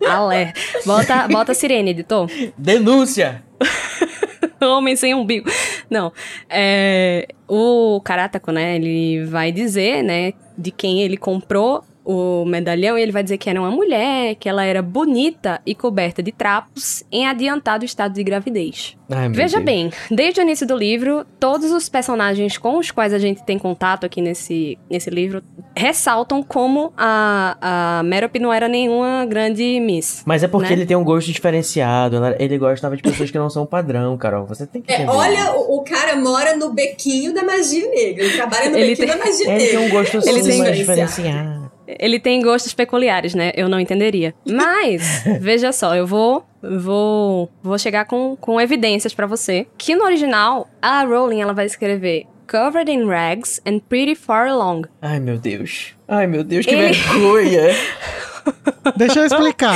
Alerta. Bota, bota a sirene, editor. Denúncia! Homem sem umbigo. Não. É, o Karataco, né? Ele vai dizer, né? De quem ele comprou o medalhão e ele vai dizer que era uma mulher, que ela era bonita e coberta de trapos em adiantado estado de gravidez. Ai, Veja Deus. bem, desde o início do livro, todos os personagens com os quais a gente tem contato aqui nesse, nesse livro ressaltam como a, a Merope não era nenhuma grande miss. Mas é porque né? ele tem um gosto diferenciado. ela- Ele gostava de pessoas que não são padrão, Carol. Você tem que É, olha, o, o cara mora no bequinho da magia negra. Ele trabalha no Ele bequinho tem- da magia Ele negra. tem um gosto Ele assim, tem- diferenciado. Ele tem gostos peculiares, né? Eu não entenderia. Mas, veja só, eu vou vou vou chegar com, com evidências pra você. Que no original, a Rowling ela vai escrever Covered in rags and pretty far along. Ai, meu Deus. Ai, meu Deus, que Ele- vergonha. Deixa eu explicar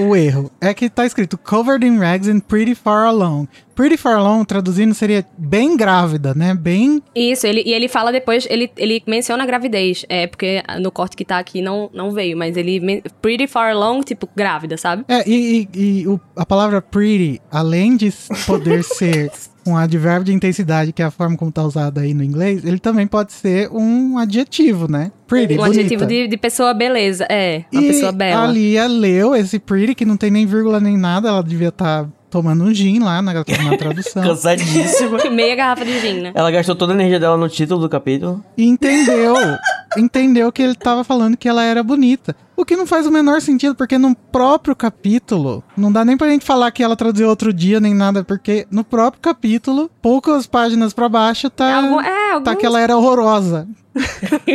o, o erro. É que tá escrito covered in rags and pretty far along. Pretty far along, traduzindo, seria bem grávida, né? Bem. Isso, ele, e ele fala depois, ele, ele menciona a gravidez. É, porque no corte que tá aqui não, não veio, mas ele. Pretty far along, tipo, grávida, sabe? É, e, e- e o- a palavra pretty, além de poder ser um advérbio de intensidade, que é a forma como tá usada aí no inglês, ele também pode ser um adjetivo, né? Pretty, um bonita. adjetivo de, de pessoa beleza. É, uma e pessoa bela. a Lia leu esse pretty, que não tem nem vírgula nem nada, ela devia estar tomando um gin lá na, na tradução. Cansadíssima. Meia garrafa de gin, né? Ela gastou toda a energia dela no título do capítulo. e entendeu, entendeu que ele tava falando que ela era bonita. O que não faz o menor sentido, porque no próprio capítulo, não dá nem pra gente falar que ela traduziu outro dia nem nada, porque no próprio capítulo, poucas páginas pra baixo, tá, Algum- é, alguns tá que ela era horrorosa.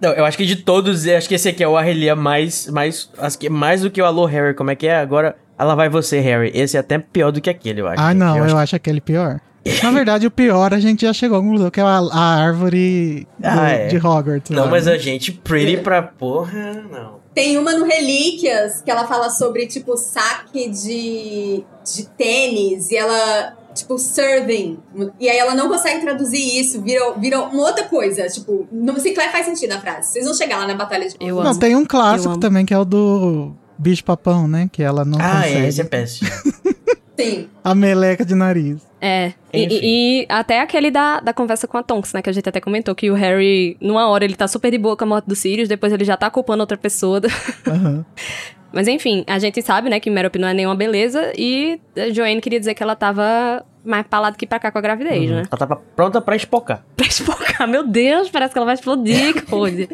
Não, eu acho que de todos, acho que esse aqui é o Arrelia mais, mais, acho que mais do que o Alô Harry, como é que é? Agora, ela vai você, Harry. Esse é até pior do que aquele, eu acho. Ah, não, eu, acho acho aquele pior. Na verdade, o pior a gente já chegou à conclusão, que é a, a árvore do- Ah, é. de Hogwarts. Não, lá, mas né? a gente pretty pra porra, não. Tem uma no Relíquias que ela fala sobre, tipo, saque de, de tênis e ela, tipo, serving. E aí ela não consegue traduzir isso, vira, vira uma outra coisa. Tipo, não sei que faz sentido a frase. Vocês vão chegar lá na Batalha de Eu Não, amo. tem um Eu clássico também, que é o do bicho papão, né? Que ela não Ah, consegue. é, esse é péssimo. Sim. A meleca de nariz. É. E, e- até aquele da, da conversa com a Tonks, né? Que a gente até comentou que o Harry, numa hora, ele tá super de boa com a morte do Sirius, depois ele já tá culpando outra pessoa. Aham. Mas enfim, a gente sabe, né, que Merope não é nenhuma beleza e a Joanne queria dizer que ela tava mais pra lá do que pra cá com a gravidez, né? Ela tava pronta pra espocar. Pra espocar, meu Deus, parece que ela vai explodir, Code.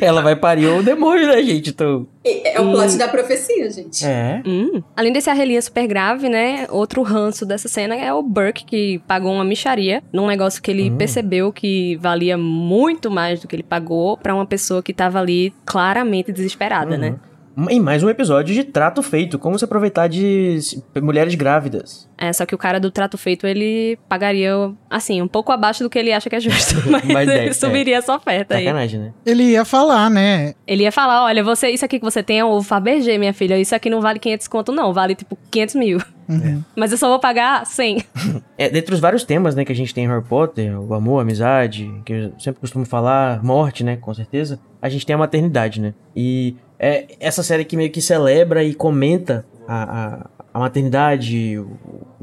Ela vai parir o demônio, né, gente? Então. E- É o plot da profecia, gente. É. Hum. Além desse arrelia super grave, né? Outro ranço dessa cena é o Burke, que pagou uma micharia num negócio que ele percebeu que valia muito mais do que ele pagou pra uma pessoa que tava ali claramente desesperada, né? Em mais um episódio de Trato Feito. Como se aproveitar de mulheres grávidas. É, só que o cara do trato feito, ele pagaria, assim, um pouco abaixo do que ele acha que é justo. Mas, Mas é, ele é. subiria essa oferta aí. Sacanagem, né? Ele ia falar, né? Ele ia falar, olha, você, isso aqui que você tem é o Fabergé, minha filha. Isso aqui não vale 500 conto, não. Vale, tipo, 500 mil. Uhum. Mas eu só vou pagar 100. É, dentre os vários temas, né, que a gente tem em Harry Potter, o amor, a amizade, que eu sempre costumo falar, morte, né, com certeza, a gente tem a maternidade, né? E é essa série que meio que celebra e comenta a, a, a maternidade,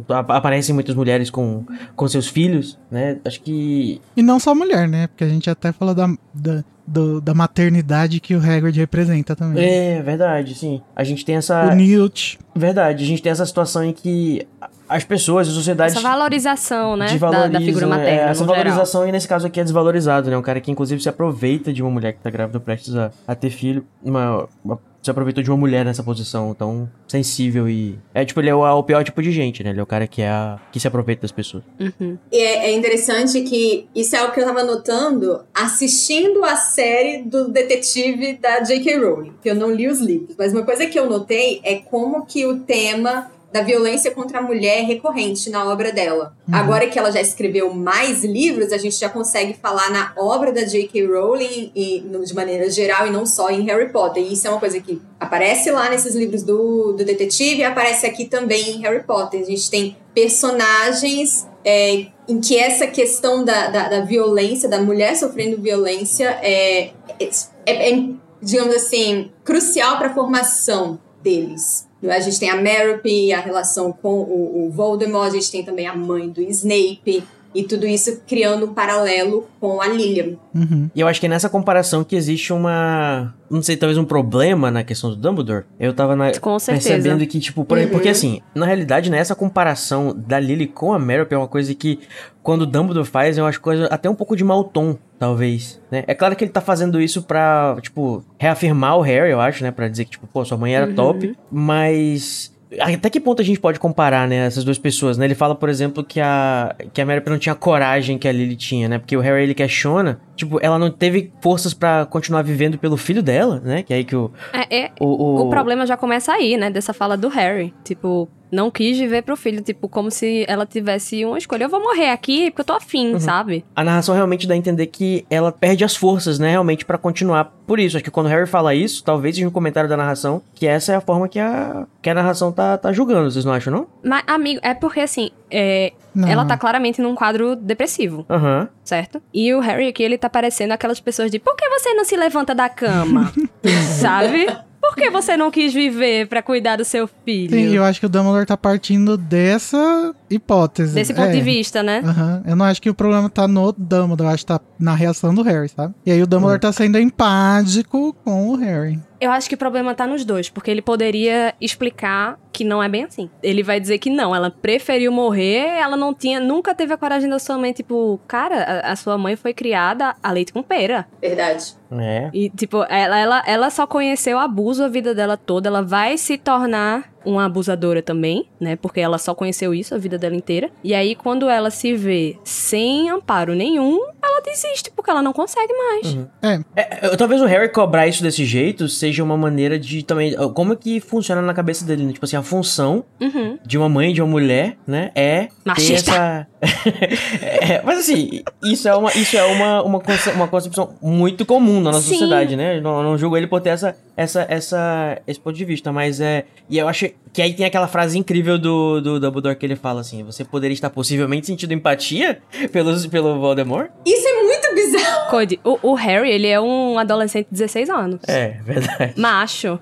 aparecem muitas mulheres com, com seus filhos, né? Acho que E não só mulher, né? Porque a gente até falou da, da, do- da maternidade que o Hagrid representa também. é verdade, sim. A gente tem essa O Newt. verdade, a gente tem essa situação em que as pessoas, a sociedade Essa valorização, né? Da, da figura é, materna. essa no geral. valorização, e nesse caso aqui é desvalorizado, né? Um cara que inclusive se aproveita de uma mulher que tá grávida prestes a, a ter filho. Uma, uma- se aproveitou de uma mulher nessa posição tão sensível e. É tipo, ele é o, o pior tipo de gente, né? Ele é o cara que é a, que se aproveita das pessoas. Uhum. E é, é interessante que isso é o que eu tava notando assistindo a série do detetive da J.K. Rowling, que eu não li os livros, mas uma coisa que eu notei é como que o tema da violência contra a mulher recorrente na obra dela. Agora que ela já escreveu mais livros, a gente já consegue falar na obra da J.K. Rowling e, de maneira geral e não só em Harry Potter. E isso é uma coisa que aparece lá nesses livros do, do detetive e aparece aqui também em Harry Potter. A gente tem personagens é, em que essa questão da, da, da violência, da mulher sofrendo violência, é, é, é, digamos assim, crucial para a formação deles. A gente tem a Merope, a relação com o, o Voldemort, a gente tem também a mãe do Snape. E tudo isso criando um paralelo com a Lilian. Uhum. E eu acho que é nessa comparação que existe uma. Não sei, talvez um problema na questão do Dumbledore. Eu tava na, com certeza. percebendo que, tipo, por, uhum. porque assim, na realidade, nessa né, comparação da Lily com a Meryl é uma coisa que, quando o Dumbledore faz, eu acho coisa até um pouco de mau tom, talvez, né? É claro que ele tá fazendo isso pra, tipo, reafirmar o Harry, eu acho, né? Pra dizer que, tipo, pô, sua mãe era uhum. top, mas até que ponto a gente pode comparar, né, essas duas pessoas, né? Ele fala, por exemplo, que a que a Mary não tinha a coragem que a Lily tinha, né? Porque o Harry ele questiona, tipo, ela não teve forças para continuar vivendo pelo filho dela, né? Que é aí que o é, é o, o, o problema já começa aí, né, dessa fala do Harry, tipo, não quis viver pro filho, tipo, como se ela tivesse uma escolha. Eu vou morrer aqui porque eu tô afim, uhum. sabe? A narração realmente dá a entender que ela perde as forças, né, realmente, para continuar. Por isso, acho que quando o Harry fala isso, talvez seja um comentário da narração, que essa é a forma que a, que a narração tá, tá julgando, vocês não acham, não? Mas, amigo, é porque, assim, é, ela tá claramente num quadro depressivo. Uhum. Certo? E o Harry aqui, ele tá parecendo aquelas pessoas de por que você não se levanta da cama? Sabe? Por que você não quis viver para cuidar do seu filho? Sim, eu acho que o Dumbledore tá partindo dessa hipótese. Desse ponto é. de vista, né? Uhum. Eu não acho que o problema tá no Dumbledore, eu acho que tá na reação do Harry, sabe? E aí o Dumbledore uhum. tá sendo empático com o Harry. Eu acho que o problema tá nos dois, porque ele poderia explicar que não é bem assim. Ele vai dizer que não, ela preferiu morrer, ela não tinha, nunca teve a coragem da sua mãe, tipo, cara, a, a sua mãe foi criada a leite com pera. Verdade. É. E, tipo, ela, ela, ela só conheceu abuso a vida dela toda, ela vai se tornar uma abusadora também, né? Porque ela só conheceu isso a vida dela inteira. E aí, quando ela se vê sem amparo nenhum, ela desiste, porque ela não consegue mais. Uhum. É. é. Talvez o Harry cobrar isso desse jeito seja uma maneira de também. Como é que funciona na cabeça dele, né? Tipo assim, a função uhum. de uma mãe, de uma mulher, né? É. Machista. Essa... é, mas assim, isso é, uma, isso é uma, uma, uma concepção muito comum na nossa Sim. sociedade, né? Não, não julgo ele por ter essa, essa, essa, esse ponto de vista, mas é. E eu acho que aí tem aquela frase incrível do, do Dumbledore que ele fala assim: você poderia estar possivelmente sentindo empatia pelos, pelo Voldemort? Isso é muito bizarro. Cody, o, o Harry, ele é um adolescente de 16 anos. É, verdade. Macho.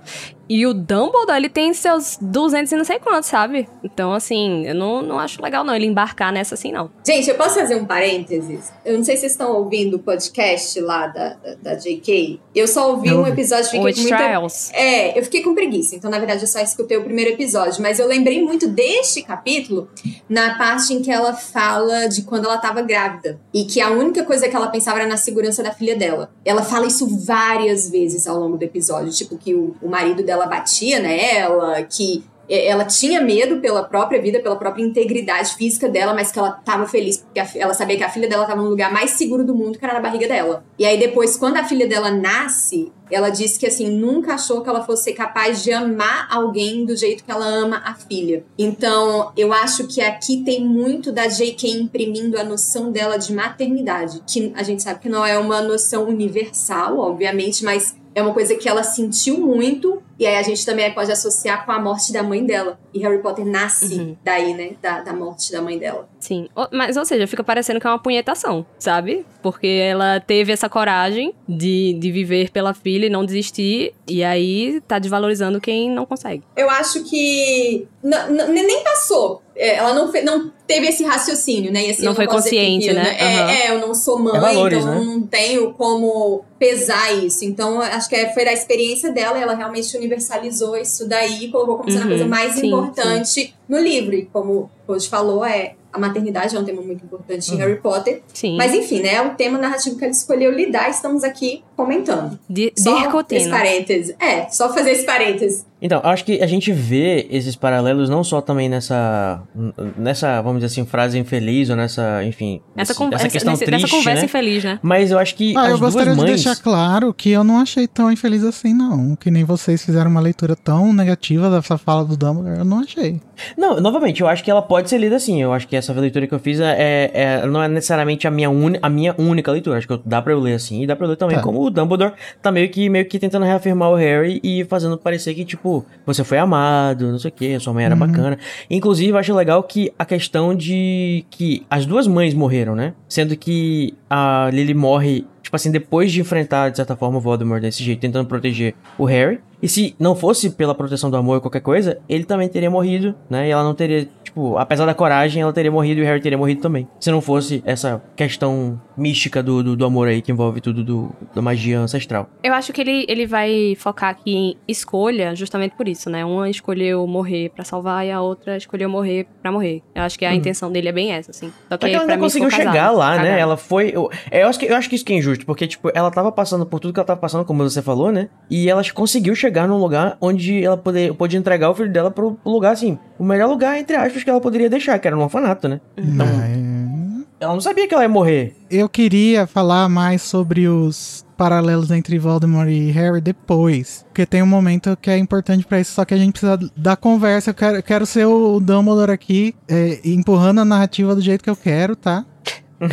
E o Dumbledore, ele tem seus 200 e não sei quantos, sabe? Então, assim, eu não, não acho legal não ele embarcar nessa assim, não. Gente, eu posso fazer um parênteses? Eu não sei se vocês estão ouvindo o podcast lá da, da, da JK. Eu só ouvi eu, um episódio, fiquei com muita... Trials. É, eu fiquei com preguiça. Então, na verdade, eu só escutei o primeiro episódio. Mas eu lembrei muito deste capítulo na parte em que ela fala de quando ela tava grávida. E que a única coisa que ela pensava era na segurança da filha dela. Ela fala isso várias vezes ao longo do episódio. Tipo, que o, o marido dela ela batia nela, que é, ela tinha medo pela própria vida, pela própria integridade física dela, mas que ela estava feliz porque ela sabia que a filha dela estava no lugar mais seguro do mundo, que era na barriga dela. E aí depois, quando a filha dela nasce, ela disse que assim nunca achou que ela fosse capaz de amar alguém do jeito que ela ama a filha. Então, eu acho que aqui tem muito da J.K. imprimindo a noção dela de maternidade, que a gente sabe que não é uma noção universal, obviamente, mas é uma coisa que ela sentiu muito, e aí a gente também pode associar com a morte da mãe dela. E Harry Potter nasce uhum. daí, né? Da, da morte da mãe dela. Sim. Mas, ou seja, fica parecendo que é uma punhetação, sabe? Porque ela teve essa coragem de, de viver pela filha e não desistir, e aí tá desvalorizando quem não consegue. Eu acho que nem passou. É, ela não, não teve esse raciocínio, né? Esse não foi consciente, aquilo, né? né? Uhum. É, é, eu não sou mãe, é valores, então né? não tenho como pesar isso. Então, acho que é, foi da experiência dela, ela realmente universalizou isso daí e colocou como sendo uhum, a coisa mais sim, importante sim. no livro. E como Rose falou, é a maternidade é um tema muito importante uhum. em Harry Potter. Sim. Mas enfim, né? O tema narrativo que ela escolheu lidar, estamos aqui comentando. De, só esse parêntese. É, só fazer esse parêntese. Então, acho que a gente vê esses paralelos não só também nessa, nessa vamos dizer assim, frase infeliz ou nessa, enfim, essa, essa, essa questão nesse, triste, conversa né? infeliz, né? Mas eu acho que ah, as eu gostaria mães... de deixar claro que eu não achei tão infeliz assim, não. Que nem vocês fizeram uma leitura tão negativa dessa fala do Dumbledore, eu não achei. Não, novamente, eu acho que ela pode ser lida assim. Eu acho que essa leitura que eu fiz é, é, é não é necessariamente a minha, un, a minha única leitura. Acho que dá pra eu ler assim e dá pra eu ler também tá. como o Dumbledore tá meio que, meio que tentando reafirmar o Harry e fazendo parecer que, tipo, você foi amado, não sei o que, sua mãe era uhum. bacana. Inclusive, eu acho legal que a questão de que as duas mães morreram, né? Sendo que a Lily morre, tipo assim, depois de enfrentar, de certa forma, o Voldemort desse jeito, tentando proteger o Harry. E se não fosse pela proteção do amor ou qualquer coisa, ele também teria morrido, né? E ela não teria, tipo, apesar da coragem, ela teria morrido e o Harry teria morrido também. Se não fosse essa questão mística do, do, do amor aí que envolve tudo do, da magia ancestral. Eu acho que ele, ele vai focar aqui em escolha justamente por isso, né? Uma escolheu morrer para salvar e a outra escolheu morrer para morrer. Eu acho que a hum. intenção dele é bem essa, assim. Só que, que ela não conseguiu chegar lá, né? Ela foi. Eu, eu, acho que, eu acho que isso que é injusto, porque, tipo, ela tava passando por tudo que ela tava passando, como você falou, né? E ela conseguiu chegar num lugar onde ela poder, podia entregar o filho dela pro lugar, assim, o melhor lugar, entre aspas, que ela poderia deixar, que era no orfanato, né? Então. Ela não sabia que ela ia morrer. Eu queria falar mais sobre os paralelos entre Voldemort e Harry depois. Porque tem um momento que é importante para isso, só que a gente precisa da conversa. Eu quero, quero ser o Dumbledore aqui, é, empurrando a narrativa do jeito que eu quero, tá?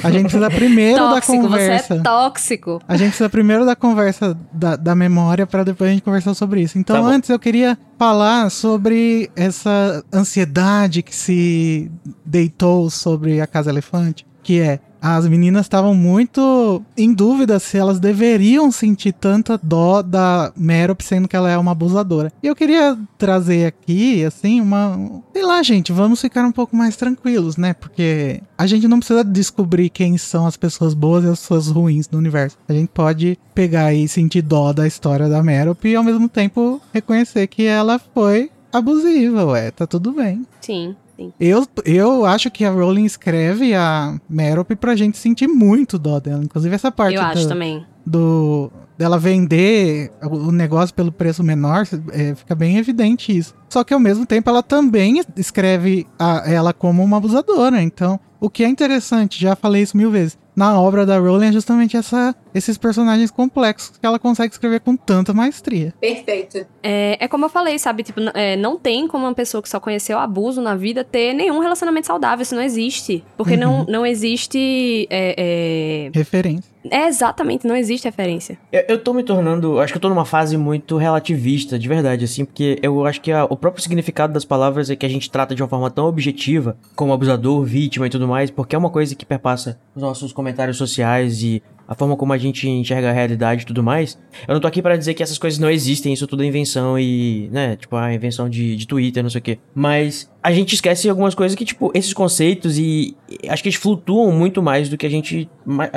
A gente precisa primeiro tóxico, da conversa. Você é tóxico. A gente precisa primeiro da conversa da, da memória para depois a gente conversar sobre isso. Então, tá antes eu queria falar sobre essa ansiedade que se deitou sobre a Casa Elefante, que é as meninas estavam muito em dúvida se elas deveriam sentir tanta dó da Merop, sendo que ela é uma abusadora. E eu queria trazer aqui, assim, uma. Sei lá, gente, vamos ficar um pouco mais tranquilos, né? Porque a gente não precisa descobrir quem são as pessoas boas e as pessoas ruins no universo. A gente pode pegar e sentir dó da história da Merop e ao mesmo tempo reconhecer que ela foi abusiva, ué, tá tudo bem. Sim. Eu, eu acho que a Rowling escreve a Merope pra gente sentir muito dó dela. Inclusive essa parte eu acho do, também. do dela vender o negócio pelo preço menor, é, fica bem evidente isso. Só que ao mesmo tempo ela também escreve a, ela como uma abusadora. Então, o que é interessante, já falei isso mil vezes, na obra da Rowling é justamente essa, esses personagens complexos que ela consegue escrever com tanta maestria. Perfeito. É, é como eu falei, sabe? Tipo, é, não tem como uma pessoa que só conheceu abuso na vida ter nenhum relacionamento saudável. Isso não existe. Porque uhum. não, não existe. É, é... Referência. É, exatamente, não existe referência. Eu, eu tô me tornando. Acho que eu tô numa fase muito relativista, de verdade, assim, porque eu acho que a, o próprio significado das palavras é que a gente trata de uma forma tão objetiva, como abusador, vítima e tudo mais, porque é uma coisa que perpassa os nossos comentários sociais e a forma como a gente enxerga a realidade e tudo mais. Eu não tô aqui para dizer que essas coisas não existem, isso tudo é invenção e, né, tipo, a invenção de, de Twitter, não sei o quê. Mas a gente esquece algumas coisas que, tipo, esses conceitos e acho que eles flutuam muito mais do que a gente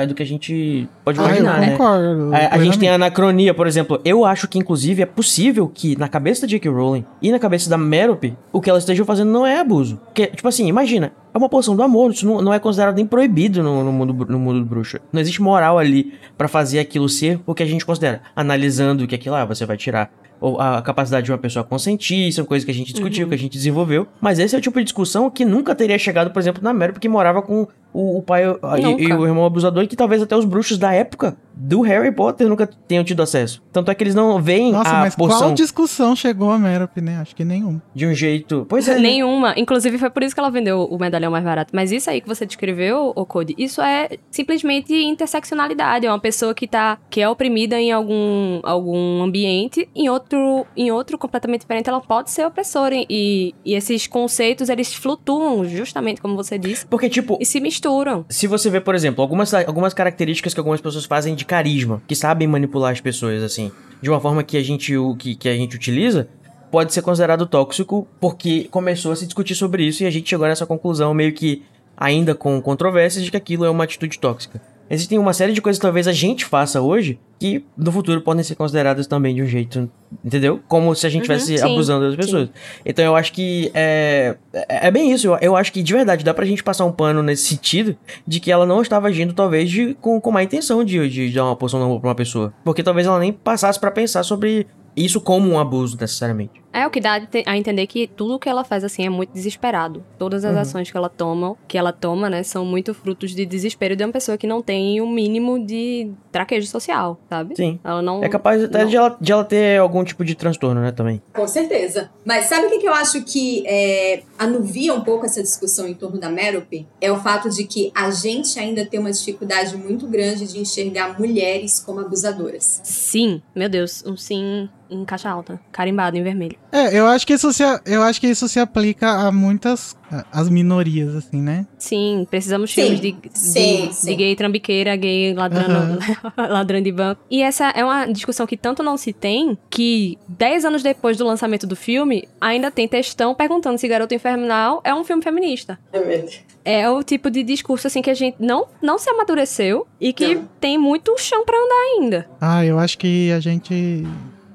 do que a gente pode ah, imaginar, eu concordo, né? A, a gente tem a anacronia, por exemplo. Eu acho que, inclusive, é possível que na cabeça da J.K. Rowling e na cabeça da Merope, o que elas estejam fazendo não é abuso. Porque, tipo assim, imagina, é uma poção do amor, isso não, não é considerado nem proibido no, no, mundo, no mundo do bruxo. Não existe moral ali para fazer aquilo ser o que a gente considera. Analisando que aquilo, ah, você vai tirar a capacidade de uma pessoa consentir, são coisas que a gente discutiu, uhum. que a gente desenvolveu. Mas esse é o tipo de discussão que nunca teria chegado, por exemplo, na Mary, porque morava com o, o pai e, e, o irmão abusador, que talvez até os bruxos da época do Harry Potter nunca tenham tido acesso. Tanto é que eles não veem Nossa, a mas qual discussão chegou a Merope, né? Acho que nenhum. De um jeito... Pois é. Né? Nenhuma. Inclusive, foi por isso que ela vendeu o medalhão mais barato. Mas isso aí que você descreveu, o Code, isso é simplesmente interseccionalidade. É uma pessoa que tá... que é oprimida em algum, algum ambiente, em outro, em outro completamente diferente, ela pode ser opressora. E, e esses conceitos, eles flutuam, justamente como você disse. Porque, tipo... E se misturam. Se você vê, por exemplo, algumas, algumas características que algumas pessoas fazem de carisma, que sabem manipular as pessoas, assim, de uma forma que a gente, que, que a gente utiliza, pode ser considerado tóxico, porque começou a se discutir sobre isso e a gente chegou nessa conclusão meio que ainda com controvérsias de que aquilo é uma atitude tóxica. Existem uma série de coisas que talvez a gente faça hoje que no futuro podem ser consideradas também de um jeito, entendeu? Como se a gente estivesse uhum, abusando das pessoas. Sim. Então eu acho que é, é, é bem isso. Eu, eu, acho que de verdade dá pra gente passar um pano nesse sentido de que ela não estava agindo talvez de, com, com má intenção de, de, dar uma poção na pra uma pessoa. Porque talvez ela nem passasse para pensar sobre isso como um abuso necessariamente. É o que dá a entender que tudo que ela faz assim é muito desesperado. Todas as uhum. ações que ela toma, que ela toma, né, são muito frutos de desespero de uma pessoa que não tem o um mínimo de traquejo social, sabe? Sim. Ela não É capaz até de ela, de ela ter algum tipo de transtorno, né, também. Com certeza. Mas sabe o que, que eu acho que é, anuvia um pouco essa discussão em torno da Merope? É o fato de que a gente ainda tem uma dificuldade muito grande de enxergar mulheres como abusadoras. Sim, meu Deus, um sim em caixa alta, carimbado em vermelho. É, eu acho que isso se, eu acho que isso se aplica a muitas as minorias, assim, né? Sim, precisamos sim. filmes de, de, sim, sim. de gay trambiqueira, gay ladrão, uhum. ladrão de banco. E essa é uma discussão que tanto não se tem, que 10 anos depois do lançamento do filme, ainda tem textão perguntando se Garota Infernal é um filme feminista. É verdade. É o tipo de discurso, assim, que a gente não, não se amadureceu e que não. tem muito chão para andar ainda. Ah, eu acho que a gente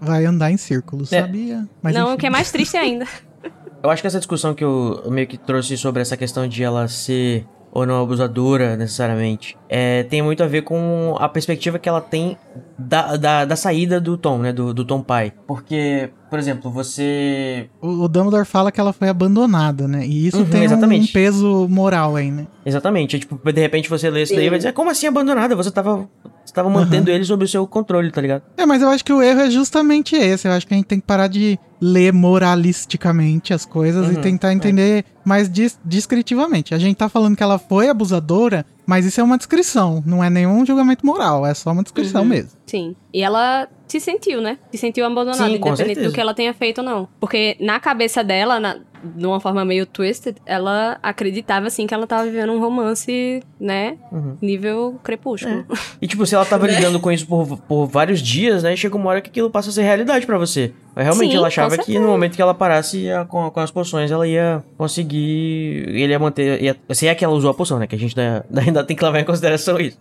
vai andar em círculos, é. sabia? Mas não, enfim. o que é mais triste ainda. Eu acho que essa discussão que eu meio que trouxe sobre essa questão de ela ser ou não abusadora necessariamente, é, tem muito a ver com a perspectiva que ela tem da, da, da saída do Tom, né? Do, do Tom pai. Porque, por exemplo, você. O, o Dumbledore fala que ela foi abandonada, né? E isso uhum, tem um, um, peso moral aí, né? Exatamente. É, tipo, de repente você lê isso daí e vai dizer, como assim abandonada? Você tava você tava mantendo uhum. ele sob o seu controle, tá ligado? É, mas eu acho que o erro é justamente esse. Eu acho que a gente tem que parar de ler moralisticamente as coisas uhum, e tentar entender é. mais descritivamente. A gente tá falando que ela foi abusadora, mas isso é uma descrição, não é nenhum julgamento moral, é só uma descrição uhum. mesmo. Sim. E ela se sentiu, né? Se sentiu abandonada, Sim, independente do que ela tenha feito ou não. Porque na cabeça dela, na, de uma forma meio twisted, ela acreditava, assim, que ela tava vivendo um romance, né? Uhum. Nível crepúsculo. É. E, tipo, se ela tava lidando com isso por, por vários dias, né? Chega uma hora que aquilo passa a ser realidade para você. Realmente, Sim, ela achava que no momento que ela parasse ia, com, com as poções, ela ia conseguir. Ele ia manter. Ia, se é que ela usou a poção, né? Que a gente ainda, ainda tem que levar em consideração isso.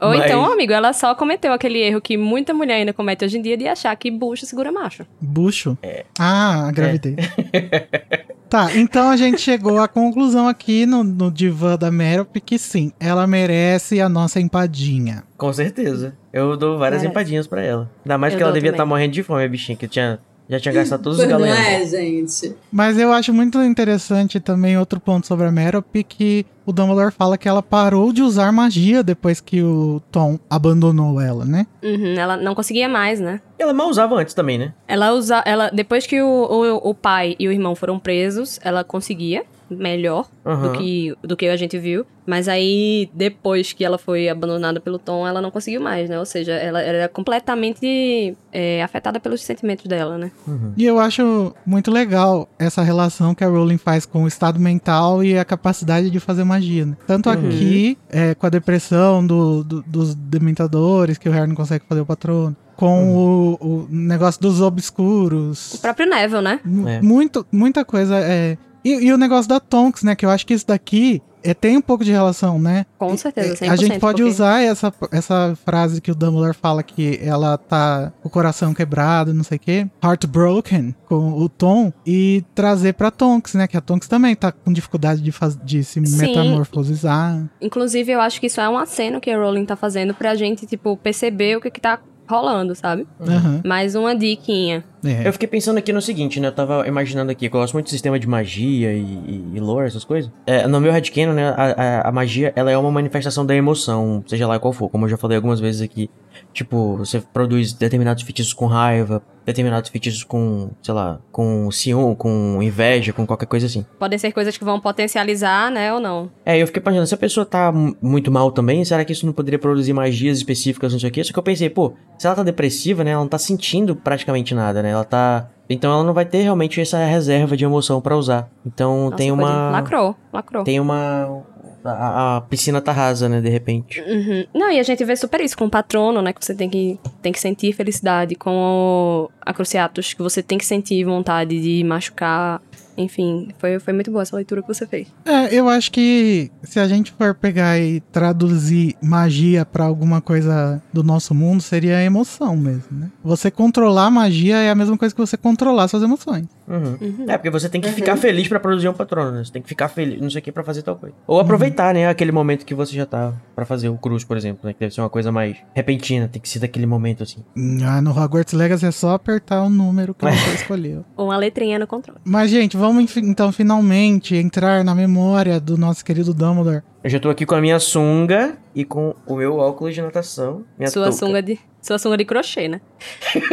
Ou Mas... então, amigo, ela só cometeu aquele erro que muita mulher ainda comete hoje em dia de achar que bucho segura macho. Bucho? É. Ah, a gravidez. É. Tá, então a gente chegou à conclusão aqui no, no divã da Merope que sim, ela merece a nossa empadinha. Com certeza. Eu dou várias merece. empadinhas para ela. Ainda mais eu que ela devia estar tá morrendo de fome, a bichinha, que tinha já tinha gastado todos os galões. Não é, gente. Mas eu acho muito interessante também outro ponto sobre a Merope, que o Dumbledore fala que ela parou de usar magia depois que o Tom abandonou ela, né? Uhum, ela não conseguia mais, né? Ela mal usava antes também, né? Ela usa, ela depois que o, o, o pai e o irmão foram presos, ela conseguia melhor uhum. do, que, do que a gente viu. Mas aí, depois que ela foi abandonada pelo Tom, ela não conseguiu mais, né? Ou seja, ela era completamente é, afetada pelos sentimentos dela, né? Uhum. E eu acho muito legal essa relação que a Rowling faz com o estado mental e a capacidade de fazer magia. Né? Tanto uhum. aqui, é, com a depressão do, do, dos dementadores, que o Harry não consegue fazer o patrono com uhum. o, o, negócio dos obscuros. O próprio Neville, né? É. Muito, muita coisa é. E, e, o negócio da Tonks, né? Que eu acho que isso daqui é, tem um pouco de relação, né? Com certeza, 100%. A gente pode porque... usar essa, essa frase que o Dumbledore fala que ela tá com o coração quebrado, não sei o quê, heartbroken, com o Tom, e trazer pra Tonks, né? Que a Tonks também tá com dificuldade de, faz, de se Sim. metamorfosizar. Inclusive, eu acho que isso é um aceno que a Rowling tá fazendo pra gente, tipo, perceber o que que tá rolando, sabe? Uhum. Mais uma diquinha. É. Eu fiquei pensando aqui no seguinte, né? Eu tava imaginando aqui, eu gosto muito do sistema de magia e, e, e lore, essas coisas. É, no meu headcanon, né, a, a, a, magia, ela é uma manifestação da emoção, seja lá qual for, como eu já falei algumas vezes aqui. Tipo, você produz determinados feitiços com raiva, determinados feitiços com, sei lá, com ciúme, com inveja, com qualquer coisa assim. Podem ser coisas que vão potencializar, né, ou não. É, eu fiquei pensando, se a pessoa tá muito mal também, será que isso não poderia produzir magias específicas, não sei o quê? Só que eu pensei, pô, se ela tá depressiva, né, ela não tá sentindo praticamente nada, né? Ela tá então ela não vai ter realmente essa reserva de emoção para usar. Então Nossa, tem uma. Lacrou, lacrou. Tem uma. A, a, piscina tá rasa, né, de repente. Uhum. Não, e a gente vê super isso com o patrono, né, que você tem que, tem que sentir felicidade, com a Cruciatus, que você tem que sentir vontade de machucar enfim, foi, foi muito boa essa leitura que você fez. É, eu acho que se a gente for pegar e traduzir magia para alguma coisa do nosso mundo, seria a emoção mesmo, né? Você controlar a magia é a mesma coisa que você controlar suas emoções. Uhum. Uhum. É, porque você tem que uhum. ficar feliz para produzir um patrono, né? Você tem que ficar feliz, não sei o que, pra fazer tal coisa. Ou aproveitar, né, aquele momento que você já tá para fazer o cruz, por exemplo, né? Que deve ser uma coisa mais repentina, tem que ser daquele momento, assim. Ah, no Hogwarts Legacy é só apertar o número que você escolheu. Ou uma letrinha no controle. Mas, gente, vamos então finalmente entrar na memória do nosso querido Dumbledore. Eu já tô aqui com a minha sunga e com o meu óculos de natação. sua touca. sunga de sua sunga de crochê, né?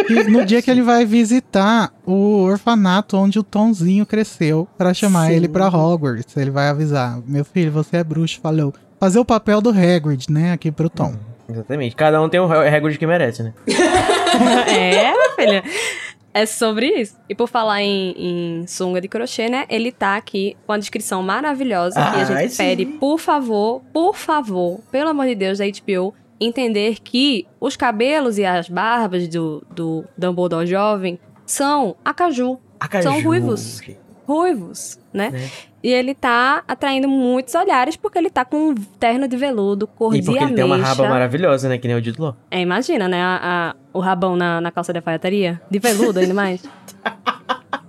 E no dia que ele vai visitar o orfanato onde o Tomzinho cresceu para chamar Sim. ele para Hogwarts, ele vai avisar: "Meu filho, você é bruxo", falou. Fazer o papel do Hagrid, né, aqui pro Tom. Exatamente. Cada um tem o Hagrid que merece, né? é, filha. É sobre isso. E por falar em, em, sunga de crochê, né? Ele tá aqui com a descrição maravilhosa ah, que a gente sim. pede, por favor, por favor, pelo amor de Deus, da HBO, entender que os cabelos e as barbas do, do Dumbledore jovem são acaju. acaju. São ruivos. Ruivos, né? É. E ele tá atraindo muitos olhares porque ele tá com um terno de veludo, cor e de porque ele tem uma raba maravilhosa, né? Que nem o Dito É, imagina, né? A, a, o rabão na, na calça de alfaiataria. De veludo ainda mais.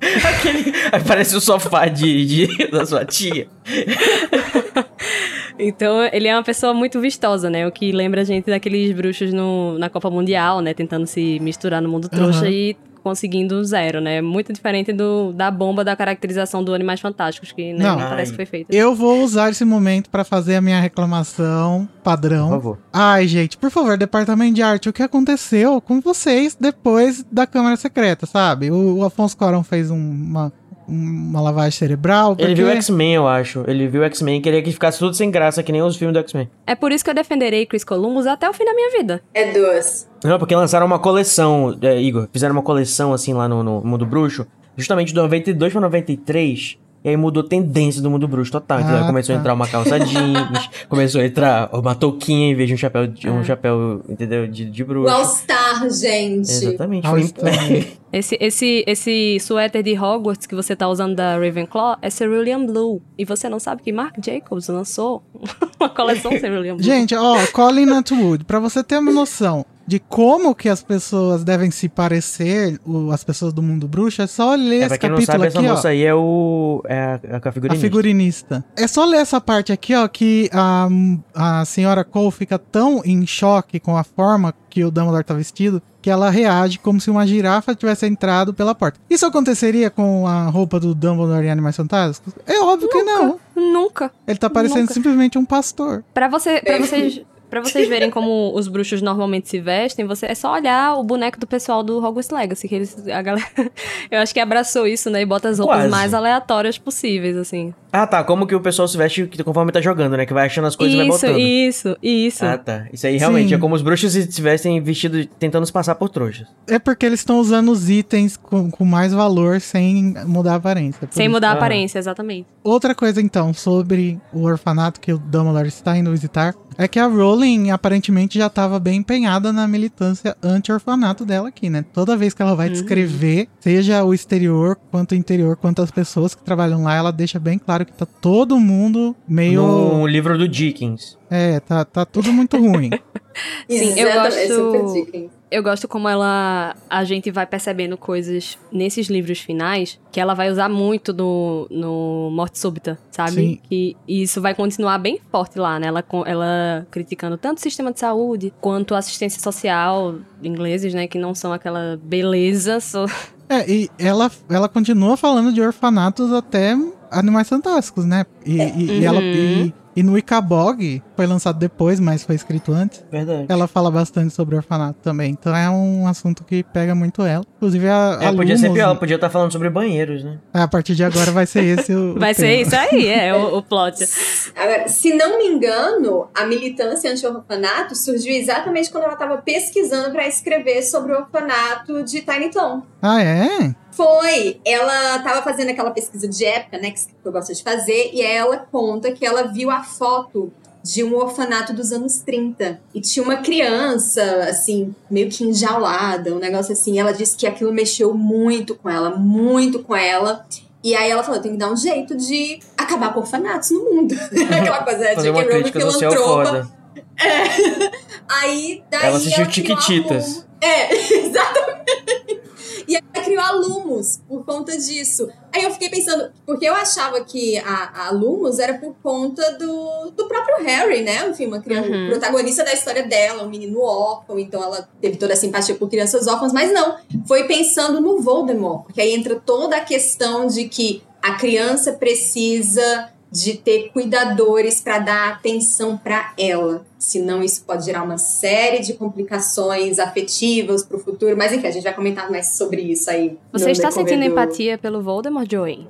Aquele... Parece o sofá de, de, da sua tia. então, ele é uma pessoa muito vistosa, né? O que lembra a gente daqueles bruxos no, na Copa Mundial, né? Tentando se misturar no mundo trouxa uhum. e conseguindo zero, né? Muito diferente do, da bomba da caracterização do Animais Fantásticos, que né, não, parece que foi feita. Eu vou usar esse momento para fazer a minha reclamação padrão. Por favor. Ai, gente, por favor, departamento de arte, o que aconteceu com vocês depois da Câmara Secreta, sabe? O, o Afonso Corão fez uma uma lavagem cerebral. Porque... Ele viu X-Men, eu acho. Ele viu X-Men e queria que ficasse tudo sem graça, que nem os filmes do X-Men. É por isso que eu defenderei Chris Columbus até o fim da minha vida. É duas. Não, porque lançaram uma coleção, é, Igor. Fizeram uma coleção, assim, lá no, no Mundo Bruxo. Justamente de 92 pra 93 e aí mudou tendência do mundo bruxo total. Ah, começou tá. a entrar uma calça jeans, começou a entrar uma touquinha em vez de um chapéu, de, um ah. chapéu entendeu? De, de bruxo. O All-Star, gente. Exatamente. esse, esse, esse suéter de Hogwarts que você tá usando da Ravenclaw é Cerulean Blue. E você não sabe que Mark Jacobs lançou uma coleção Cerulean Blue. Gente, ó, Colin Atwood, pra você ter uma noção, de como que as pessoas devem se parecer, o, as pessoas do mundo bruxo, é só ler é, esse capítulo sabe, aqui, essa moça aí é o é a, a, figurinista. a figurinista. É só ler essa parte aqui, ó, que a, a senhora Cole fica tão em choque com a forma que o Dumbledore tá vestido, que ela reage como se uma girafa tivesse entrado pela porta. Isso aconteceria com a roupa do Dumbledore em Animais Fantásticos? É óbvio nunca, que não. Nunca. Ele tá parecendo nunca. simplesmente um pastor. Para você, para vocês Pra vocês verem como os bruxos normalmente se vestem, você é só olhar o boneco do pessoal do Hogwarts Legacy, que eles, a galera, eu acho que abraçou isso, né, e bota as roupas Quase. mais aleatórias possíveis, assim. Ah, tá, como que o pessoal se veste conforme tá jogando, né, que vai achando as coisas isso, e vai botando. Isso, isso, Ah, tá. Isso aí realmente Sim. é como os bruxos se vestem vestidos, tentando se passar por trouxas. É porque eles estão usando os itens com, com, mais valor sem mudar a aparência. Sem isso. mudar a aparência, exatamente. Outra coisa, então, sobre o orfanato que o Dumbledore está indo visitar, é que a Rowling aparentemente já estava bem empenhada na militância anti-orfanato dela aqui, né? Toda vez que ela vai uhum. descrever, seja o exterior, quanto o interior, quanto as pessoas que trabalham lá, ela deixa bem claro que tá todo mundo meio. No livro do Dickens. É, tá, tá tudo muito ruim. Sim, eu gosto. Eu gosto como ela. A gente vai percebendo coisas nesses livros finais que ela vai usar muito no, no Morte Súbita, sabe? Sim. Que isso vai continuar bem forte lá, né? Ela, ela criticando tanto o sistema de saúde quanto a assistência social ingleses, né? Que não são aquela beleza. Só... É, e ela, ela continua falando de orfanatos até Animais Fantásticos, né? E, é. e, uhum. e ela. E, e no Icabog, foi lançado depois, mas foi escrito antes. Verdade. Ela fala bastante sobre orfanato também. Então é um assunto que pega muito ela. Inclusive a. É, a podia ser pior, ela podia estar tá falando sobre banheiros, né? A partir de agora vai ser esse o. vai o ser isso aí, é o, o plot. Agora, se não me engano, a militância anti-orfanato surgiu exatamente quando ela estava pesquisando para escrever sobre o orfanato de Tiny Town. Ah, é? Foi. Ela tava fazendo aquela pesquisa de época, né? Que eu gosto de fazer, e ela conta que ela viu a foto de um orfanato dos anos 30. E tinha uma criança, assim, meio que enjaulada, um negócio assim. Ela disse que aquilo mexeu muito com ela, muito com ela. E aí ela falou: tem que dar um jeito de acabar com orfanatos no mundo. Aquela coisa né? de Fazer uma crítica foda. É. Aí, daí. Ela assistiu Tiquititas. É, exatamente. E ela criou a Lumos por conta disso. Aí eu fiquei pensando, porque eu achava que a, a Lumos era por conta do, do próprio Harry, né? Enfim, uma criança, uhum. protagonista da história dela, um menino órfão, então ela teve toda a simpatia por crianças órfãs, mas não, foi pensando no Voldemort, porque aí entra toda a questão de que a criança precisa de ter cuidadores para dar atenção para ela. Senão isso pode gerar uma série de complicações afetivas para o futuro. Mas enfim, a gente vai comentar mais sobre isso aí. Você está sentindo do... empatia pelo Voldemort, Joey?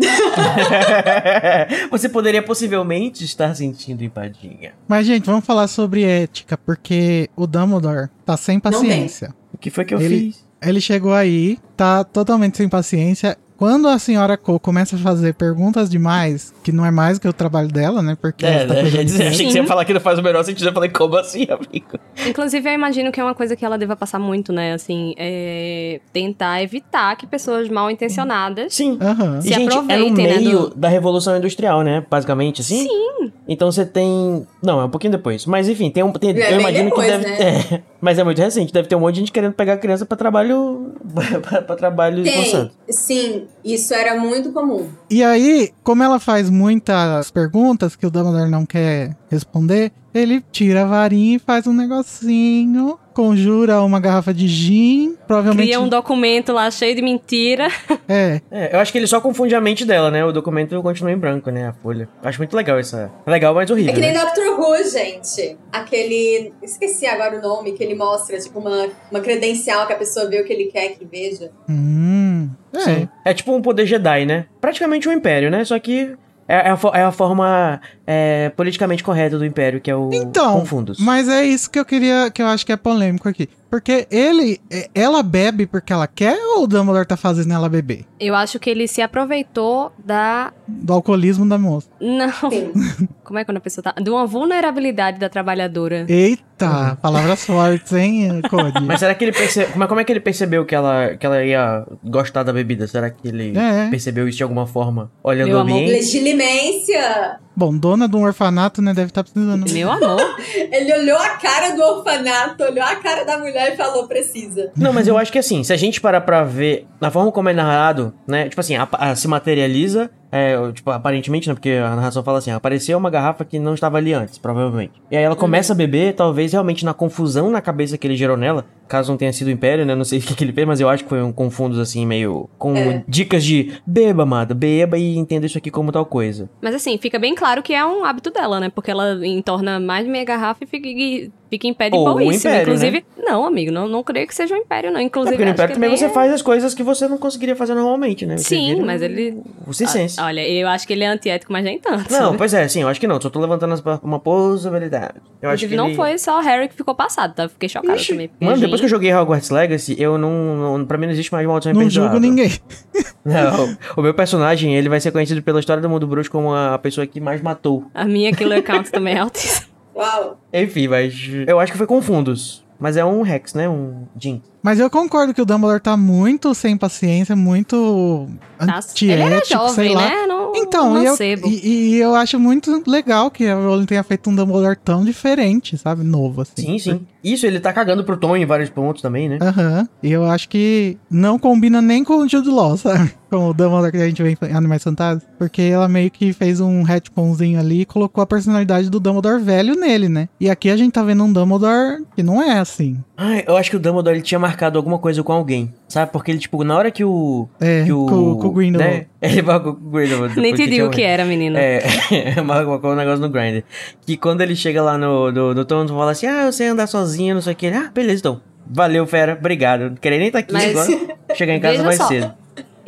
Você poderia possivelmente estar sentindo empatia. Mas, gente, vamos falar sobre ética, porque o Dumbledore tá sem paciência. O que foi que eu ele, fiz? Ele chegou aí, tá totalmente sem paciência. Quando a senhora Co começa a fazer perguntas demais, que não é mais que o trabalho dela, né? Porque É, ela tá né? Achei que você ia falar que não faz o menor sentido. Eu falei, como assim, amigo? Inclusive, eu imagino que é uma coisa que ela deva passar muito, né? Assim, é tentar evitar que pessoas mal intencionadas. Sim. Aham. Se e, gente, é no aproveitem, né, meio do- da Revolução Industrial, né? Basicamente, assim. Sim. Então você tem. Não, é um pouquinho depois. Mas enfim, tem um. Tem, É eu imagino depois, que deve. É, mas é muito recente. Deve ter um monte de gente querendo pegar a criança pra trabalho. pra, pra trabalho Tem. Sim, isso era muito comum. E aí, como ela faz muitas perguntas que o Dumbledore não quer responder, ele tira a varinha e faz um negocinho, conjura uma garrafa de gin, provavelmente... Cria um documento lá cheio de mentira. É, É, eu acho que ele só confunde a mente dela, né? O documento continua em branco, né? A folha. Acho muito legal essa. Legal, mas É horrível. que nem né? Doctor Who, gente. Aquele. Esqueci agora o nome, que ele mostra, tipo, uma, uma credencial que a pessoa vê o que ele quer que veja. hum, é. Sim. É tipo um poder Jedi, né? Praticamente um império, né? Só que. É, é a, é a forma é, politicamente correta do império, que é o Então, Confundos. mas é isso que eu queria, que eu acho que é polêmico aqui. Porque ele, é- ela bebe porque ela quer ou o Dumbledore tá fazendo ela beber? Eu acho que ele se aproveitou da. Do alcoolismo da moça. Não. Sim. Como é quando a pessoa tá. De uma vulnerabilidade da trabalhadora. Eita, palavras fortes, hein, Cody? Mas será que ele percebeu. Como, é- como é que ele percebeu que ela, que ela ia gostar da bebida? Será que ele É. percebeu isso de alguma forma? Olhando Meu o amor, ambiente? Legilimência! Bom, dona de um orfanato, né, deve estar precisando. Meu amor. Ele olhou a cara do orfanato, olhou a cara da mulher e falou: precisa. Não, mas eu acho que assim, se a gente parar pra ver na forma como é narrado, né? Tipo assim, a- a- se materializa, é, tipo, aparentemente, né? Porque a narração fala assim, apareceu uma garrafa que não estava ali antes, provavelmente. E aí ela começa a beber, talvez realmente na confusão na cabeça que ele gerou nela, caso não tenha sido o Império, né? Não sei o que, que ele fez, mas eu acho que foi um confundos assim, meio. com É. dicas de beba, amada, beba e entenda isso aqui como tal coisa. Mas assim, fica bem claro que é um hábito dela, né? Porque ela entorna mais de meia garrafa e fica, e fica em pé de Ou o boíssima. império, Inclusive, não, amigo, não, não creio que seja um império, não. É Inclusive, porque no acho Império que também nem você é- faz as coisas que você não conseguiria fazer normalmente, né? Você Sim, vira mas um- ele. O circense. Ah, Olha, eu acho que ele é antiético, mas nem tanto. Não, sabe? pois é, sim, eu acho que não. Só tô levantando as- uma possibilidade. Eu acho Inclusive, que não ele... foi só o Harry que ficou passado, tá? Fiquei chocada Ixi, também. Mano, depois que eu gente, joguei Hogwarts Legacy, eu não, não. Pra mim não existe mais maldição Não imperdoável. julgo ninguém. Não, o meu personagem, ele vai ser conhecido pela história do mundo bruxo como a pessoa que mais matou. A minha killer count também é altíssima. Uau! Enfim, mas. Eu acho que foi com fundos. Mas é um Rex, né? Um Jin. Mas eu concordo que o Dumbledore tá muito sem paciência, muito Tá? antiético, Ele era sei jovem, lá. né? Não, Então, não e eu, e, e eu acho muito legal que a Rowling tenha feito um Dumbledore tão diferente, sabe? Novo, assim. Sim, sim. Isso, ele tá cagando pro Tom em vários pontos também, né? Aham. E eu acho que não combina nem com o Jude Law, sabe? Com o Dumbledore que a gente vê em Animais Fantásticos. Porque ela meio que fez um retconzinho ali e colocou a personalidade do Dumbledore velho nele, né? E aqui a gente tá vendo um Dumbledore que não é assim. Ai, eu acho que o Dumbledore ele tinha marcado alguma coisa com alguém. Sabe? Porque ele, tipo, na hora que o. É, que o, com, com o Grindelwald. Né? Ele marcou com o Grindelwald. Nem depois te digo o que era, menina. É, marcou um negócio no Grindr. Que quando ele chega lá no, no, no Tom, fala assim: Ah, eu sei andar sozinho, não sei o que. Ah, beleza, então. Valeu, fera. Obrigado. Não queria nem estar aqui Mas- agora. Chegar em casa mais só. cedo.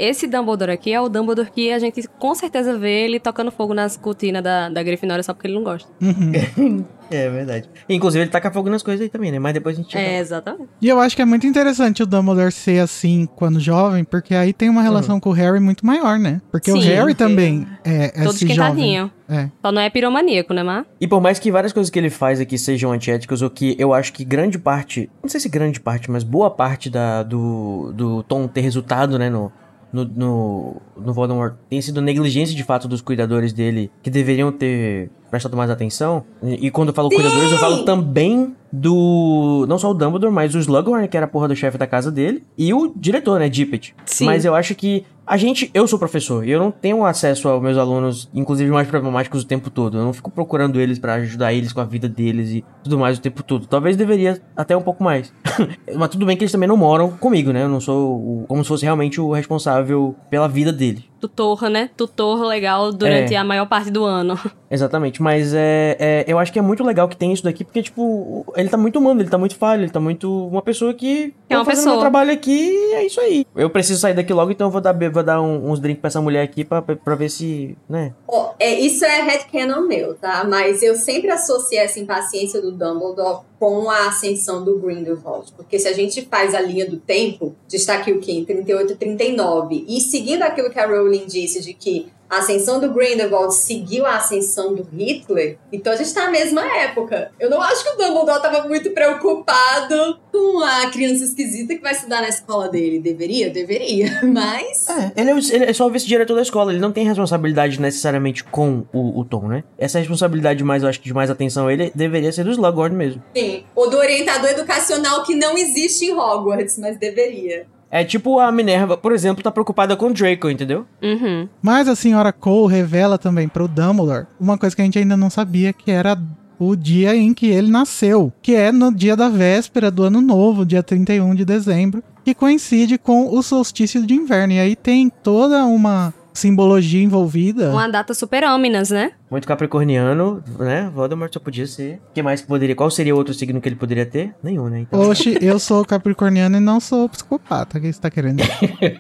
Esse Dumbledore aqui é o Dumbledore que a gente com certeza vê ele tocando fogo nas cortinas da, da Grifinória só porque ele não gosta. Uhum. É verdade. Inclusive, ele taca fogo nas coisas aí também, né? Mas depois a gente. É, exatamente. E eu acho que é muito interessante o Dumbledore ser assim quando jovem, porque aí tem uma relação com o Harry muito maior, né? Porque o Sim, Harry porque também é, é Todo esse jovem. esquentadinho. É. Só não é piromaníaco, né, Mar? E por mais que várias coisas que ele faz aqui sejam antiéticas, ou que eu acho que grande parte, não sei se grande parte, mas boa parte da, do, do Tom ter resultado, né, no, no, no, no Voldemort, tem sido negligência de fato dos cuidadores dele, que deveriam ter prestado mais atenção. E, e quando eu falo cuidadores, eu falo também do. Não só o Dumbledore, mas o Slughorn, que era a porra do chefe da casa dele, e o diretor, né, Dippet. Sim. Mas eu acho que a gente, eu sou professor e eu não tenho acesso aos meus alunos, inclusive mais problemáticos o tempo todo. Eu não fico procurando eles pra ajudar eles com a vida deles e tudo mais o tempo todo. Talvez deveria até um pouco mais. Mas tudo bem que eles também não moram comigo, né? Eu não sou o- como se fosse realmente o responsável pela vida dele. Tutor, né? Tutor legal durante É. a maior parte do ano. Exatamente, mas é, é- eu acho que é muito legal que tem isso daqui, porque, tipo, ele tá muito humano, ele tá muito falho, ele tá muito. Uma pessoa que. É uma fazendo pessoa. meu trabalho aqui e é isso aí. Eu preciso sair daqui logo, então eu vou dar, vou dar um- uns drinks pra essa mulher aqui pra, pra ver se. né? Ó, é, isso é headcanon meu, tá? Mas eu sempre associei essa impaciência do Dumbledore com a ascensão do Grindelwald. Porque se a gente faz a linha do tempo, está aqui o quê? Em 38 e 39. E seguindo aquilo que a Rowling disse de que a ascensão do Grindelwald seguiu a ascensão do Hitler, então a gente tá na mesma época. Eu não acho que o Dumbledore tava muito preocupado com a criança esquisita que vai estudar na escola dele. Deveria? Deveria, mas... É, ele é, ele é só o vice-diretor da escola, ele não tem responsabilidade necessariamente com o, o Tom, né? Essa responsabilidade mais, eu acho que de mais atenção a ele deveria ser do Slughorn mesmo. Sim, ou do orientador educacional que não existe em Hogwarts, mas deveria. É tipo a Minerva, por exemplo, tá preocupada com o Draco, entendeu? Uhum. Mas a senhora Cole revela também pro Dumbledore uma coisa que a gente ainda não sabia, que era o dia em que ele nasceu, que é no dia da véspera do ano novo, dia 31 de dezembro, que coincide com o solstício de inverno. E aí tem toda uma simbologia envolvida. Uma data super ôminas, né? Muito capricorniano, né? Voldemort só podia ser. O que mais que poderia? Qual seria outro signo que ele poderia ter? Nenhum, né? Então... Oxe, eu sou capricorniano e não sou psicopata. O que você tá querendo?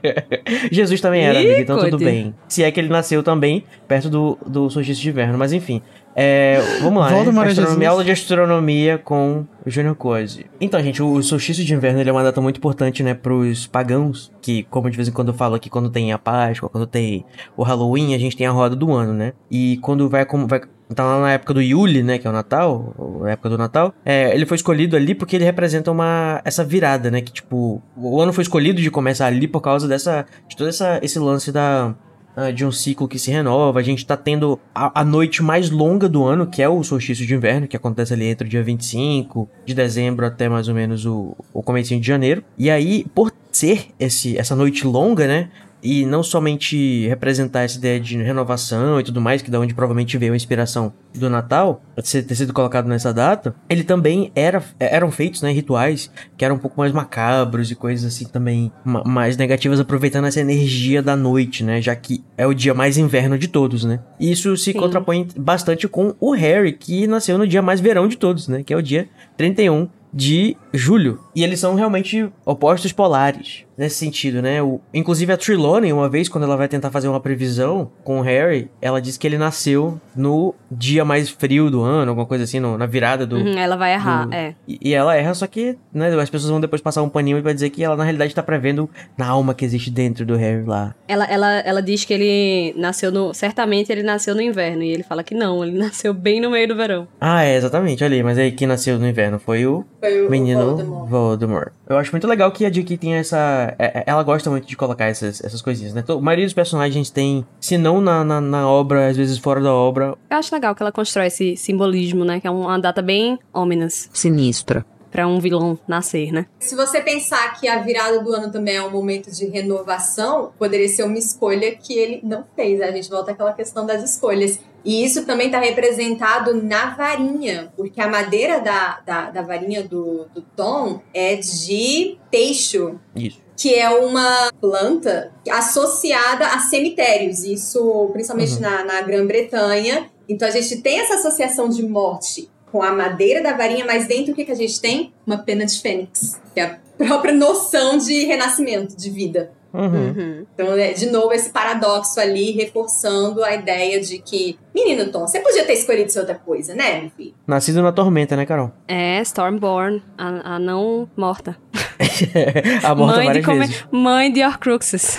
Jesus também era, amigo, então tudo bem. Se é que ele nasceu também perto do, do solstício de inverno, mas enfim. É, vamos lá, Voldemort né? Astronomia, aula de astronomia com o Junior Coise. Então, gente, o solstício de inverno ele é uma data muito importante, né, pros pagãos, que, como de vez em quando eu falo aqui, quando tem a Páscoa, quando tem o Halloween, a gente tem a roda do ano, né? E quando vai, como vai tá lá na época do Yule, né, que é o Natal, a época do Natal, é, ele foi escolhido ali porque ele representa uma essa virada, né, que tipo, o ano foi escolhido de começar ali por causa dessa de todo essa, esse lance da ah, de um ciclo que se renova, a gente tá tendo a, a noite mais longa do ano, que é o solstício de inverno, que acontece ali entre o dia 25 de dezembro até mais ou menos o, o comecinho de janeiro. E aí, por ser esse, essa noite longa, né, e não somente representar essa ideia de renovação e tudo mais, que da onde provavelmente veio a inspiração do Natal, ser- ter sido colocado nessa data, ele também era, eram feitos, né, rituais que eram um pouco mais macabros e coisas assim também ma- mais negativas, aproveitando essa energia da noite, né, já que é o dia mais inverno de todos, né. E isso se Sim. contrapõe bastante com o Harry, que nasceu no dia mais verão de todos, né, que é o dia 31 de julho. E eles são realmente opostos polares nesse sentido, né? O, inclusive a Trelawney, uma vez, quando ela vai tentar fazer uma previsão com o Harry, ela diz que ele nasceu no dia mais frio do ano, alguma coisa assim, no- na virada do. Uhum, ela vai errar, do- é. E, e ela erra, só que né, as pessoas vão depois passar um paninho pra dizer que ela na realidade tá prevendo na alma que existe dentro do Harry lá. Ela, ela, ela diz que ele nasceu no. Certamente ele nasceu no inverno. E ele fala que não, ele nasceu bem no meio do verão. Ah, é, exatamente, olha aí, mas aí quem nasceu no inverno foi o Foi o menino Voldemort. Voldemort. Eu acho muito legal que a J.K. tem essa. é- é- Ela gosta muito de colocar essas, essas coisinhas, né? A maioria dos personagens tem, se não na, na, na obra, às vezes fora da obra. Eu acho legal que ela constrói esse simbolismo, né? Que é uma data bem ominous Sinistra. pra um vilão nascer, né? Se você pensar que a virada do ano também é um momento de renovação, poderia ser uma escolha que ele não fez. A gente volta àquela questão das escolhas. E isso também está representado na varinha, porque a madeira da, da, da varinha do, do Tom é de teixo, Isso. que é uma planta associada a cemitérios, isso principalmente Uhum. na, na Grã-Bretanha. Então a gente tem essa associação de morte com a madeira da varinha, mas dentro o que, que a gente tem? Uma pena de fênix, que é a própria noção de renascimento, de vida. Uhum. Uhum. Então, é, de novo, esse paradoxo ali, reforçando a ideia de que, menino Tom, você podia ter escolhido ser outra coisa, né, meu filho? Nascido na tormenta, né, Carol? É Stormborn, a, a não morta. a morta mãe, de come- vezes. mãe de Horcruxes.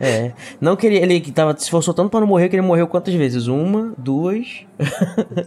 É. Não queria. Ele que tava, se esforçou tanto pra não morrer que ele morreu quantas vezes? Uma, duas.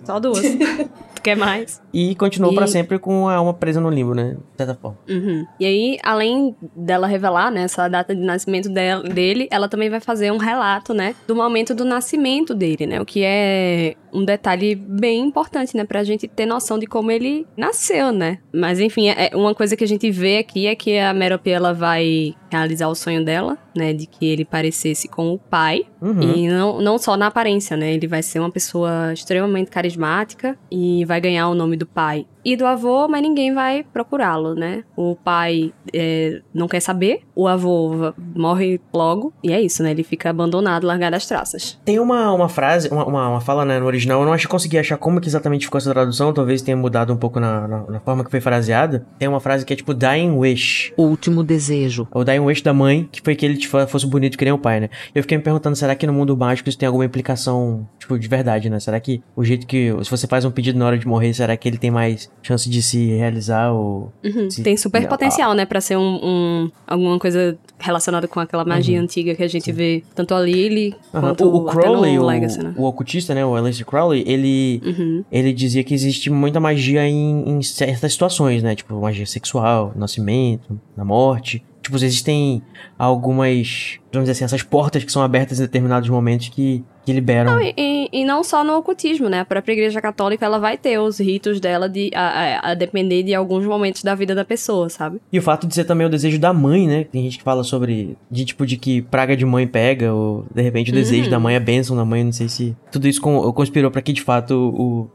Só duas. quer mais? E continuou E- pra sempre com a alma presa no limbo, né? De certa forma. Uhum. E aí, além dela revelar, né, essa data de nascimento dela- dele, ela também vai fazer um relato, né, do momento do nascimento dele, né, o que é um detalhe bem importante, né, pra gente ter noção de como ele nasceu, né. Mas enfim, é uma coisa que a gente vê aqui é que a Merope, ela vai realizar o sonho dela, né, de que ele parecesse com o pai, Uhum. e não, não só na aparência, né? Ele vai ser uma pessoa extremamente carismática e vai ganhar o nome do pai e do avô, mas ninguém vai procurá-lo, né? O pai é, não quer saber, o avô morre logo, e é isso, né? Ele fica abandonado, largado às traças. Tem uma, uma frase, uma, uma, uma fala né, no original, eu não acho que consegui achar como que exatamente ficou essa tradução, talvez tenha mudado um pouco na, na, na forma que foi fraseada. Tem uma frase que é tipo Dying Wish. Último desejo. O Dying Wish da mãe, que foi que ele tipo, fosse bonito que nem o pai, né? Eu fiquei me perguntando, será que no mundo mágico isso tem alguma implicação, tipo, de verdade, né? Será que o jeito que. Se você faz um pedido na hora de morrer, será que ele tem mais chance de se realizar ou... Uhum. se- Tem super potencial, né, pra ser um, um- alguma coisa relacionada com aquela magia antiga que a gente vê tanto a Lily Aham. quanto O, o Crowley, o, Legacy, né? o ocultista, né, o Aleister Crowley, ele, Uhum. ele dizia que existe muita magia em, em certas situações, né, tipo magia sexual, nascimento, na morte. Tipo, existem algumas, vamos dizer assim, essas portas que são abertas em determinados momentos que, que liberam. Não, e, e- não só no ocultismo, né? A própria Igreja Católica, ela vai ter os ritos dela de, a, a- a depender de alguns momentos da vida da pessoa, sabe? E o fato de ser também o desejo da mãe, né? Tem gente que fala sobre. De tipo de que praga de mãe pega, ou de repente o desejo Uhum. da mãe, a bênção da mãe, não sei se. Tudo isso con- conspirou pra que de fato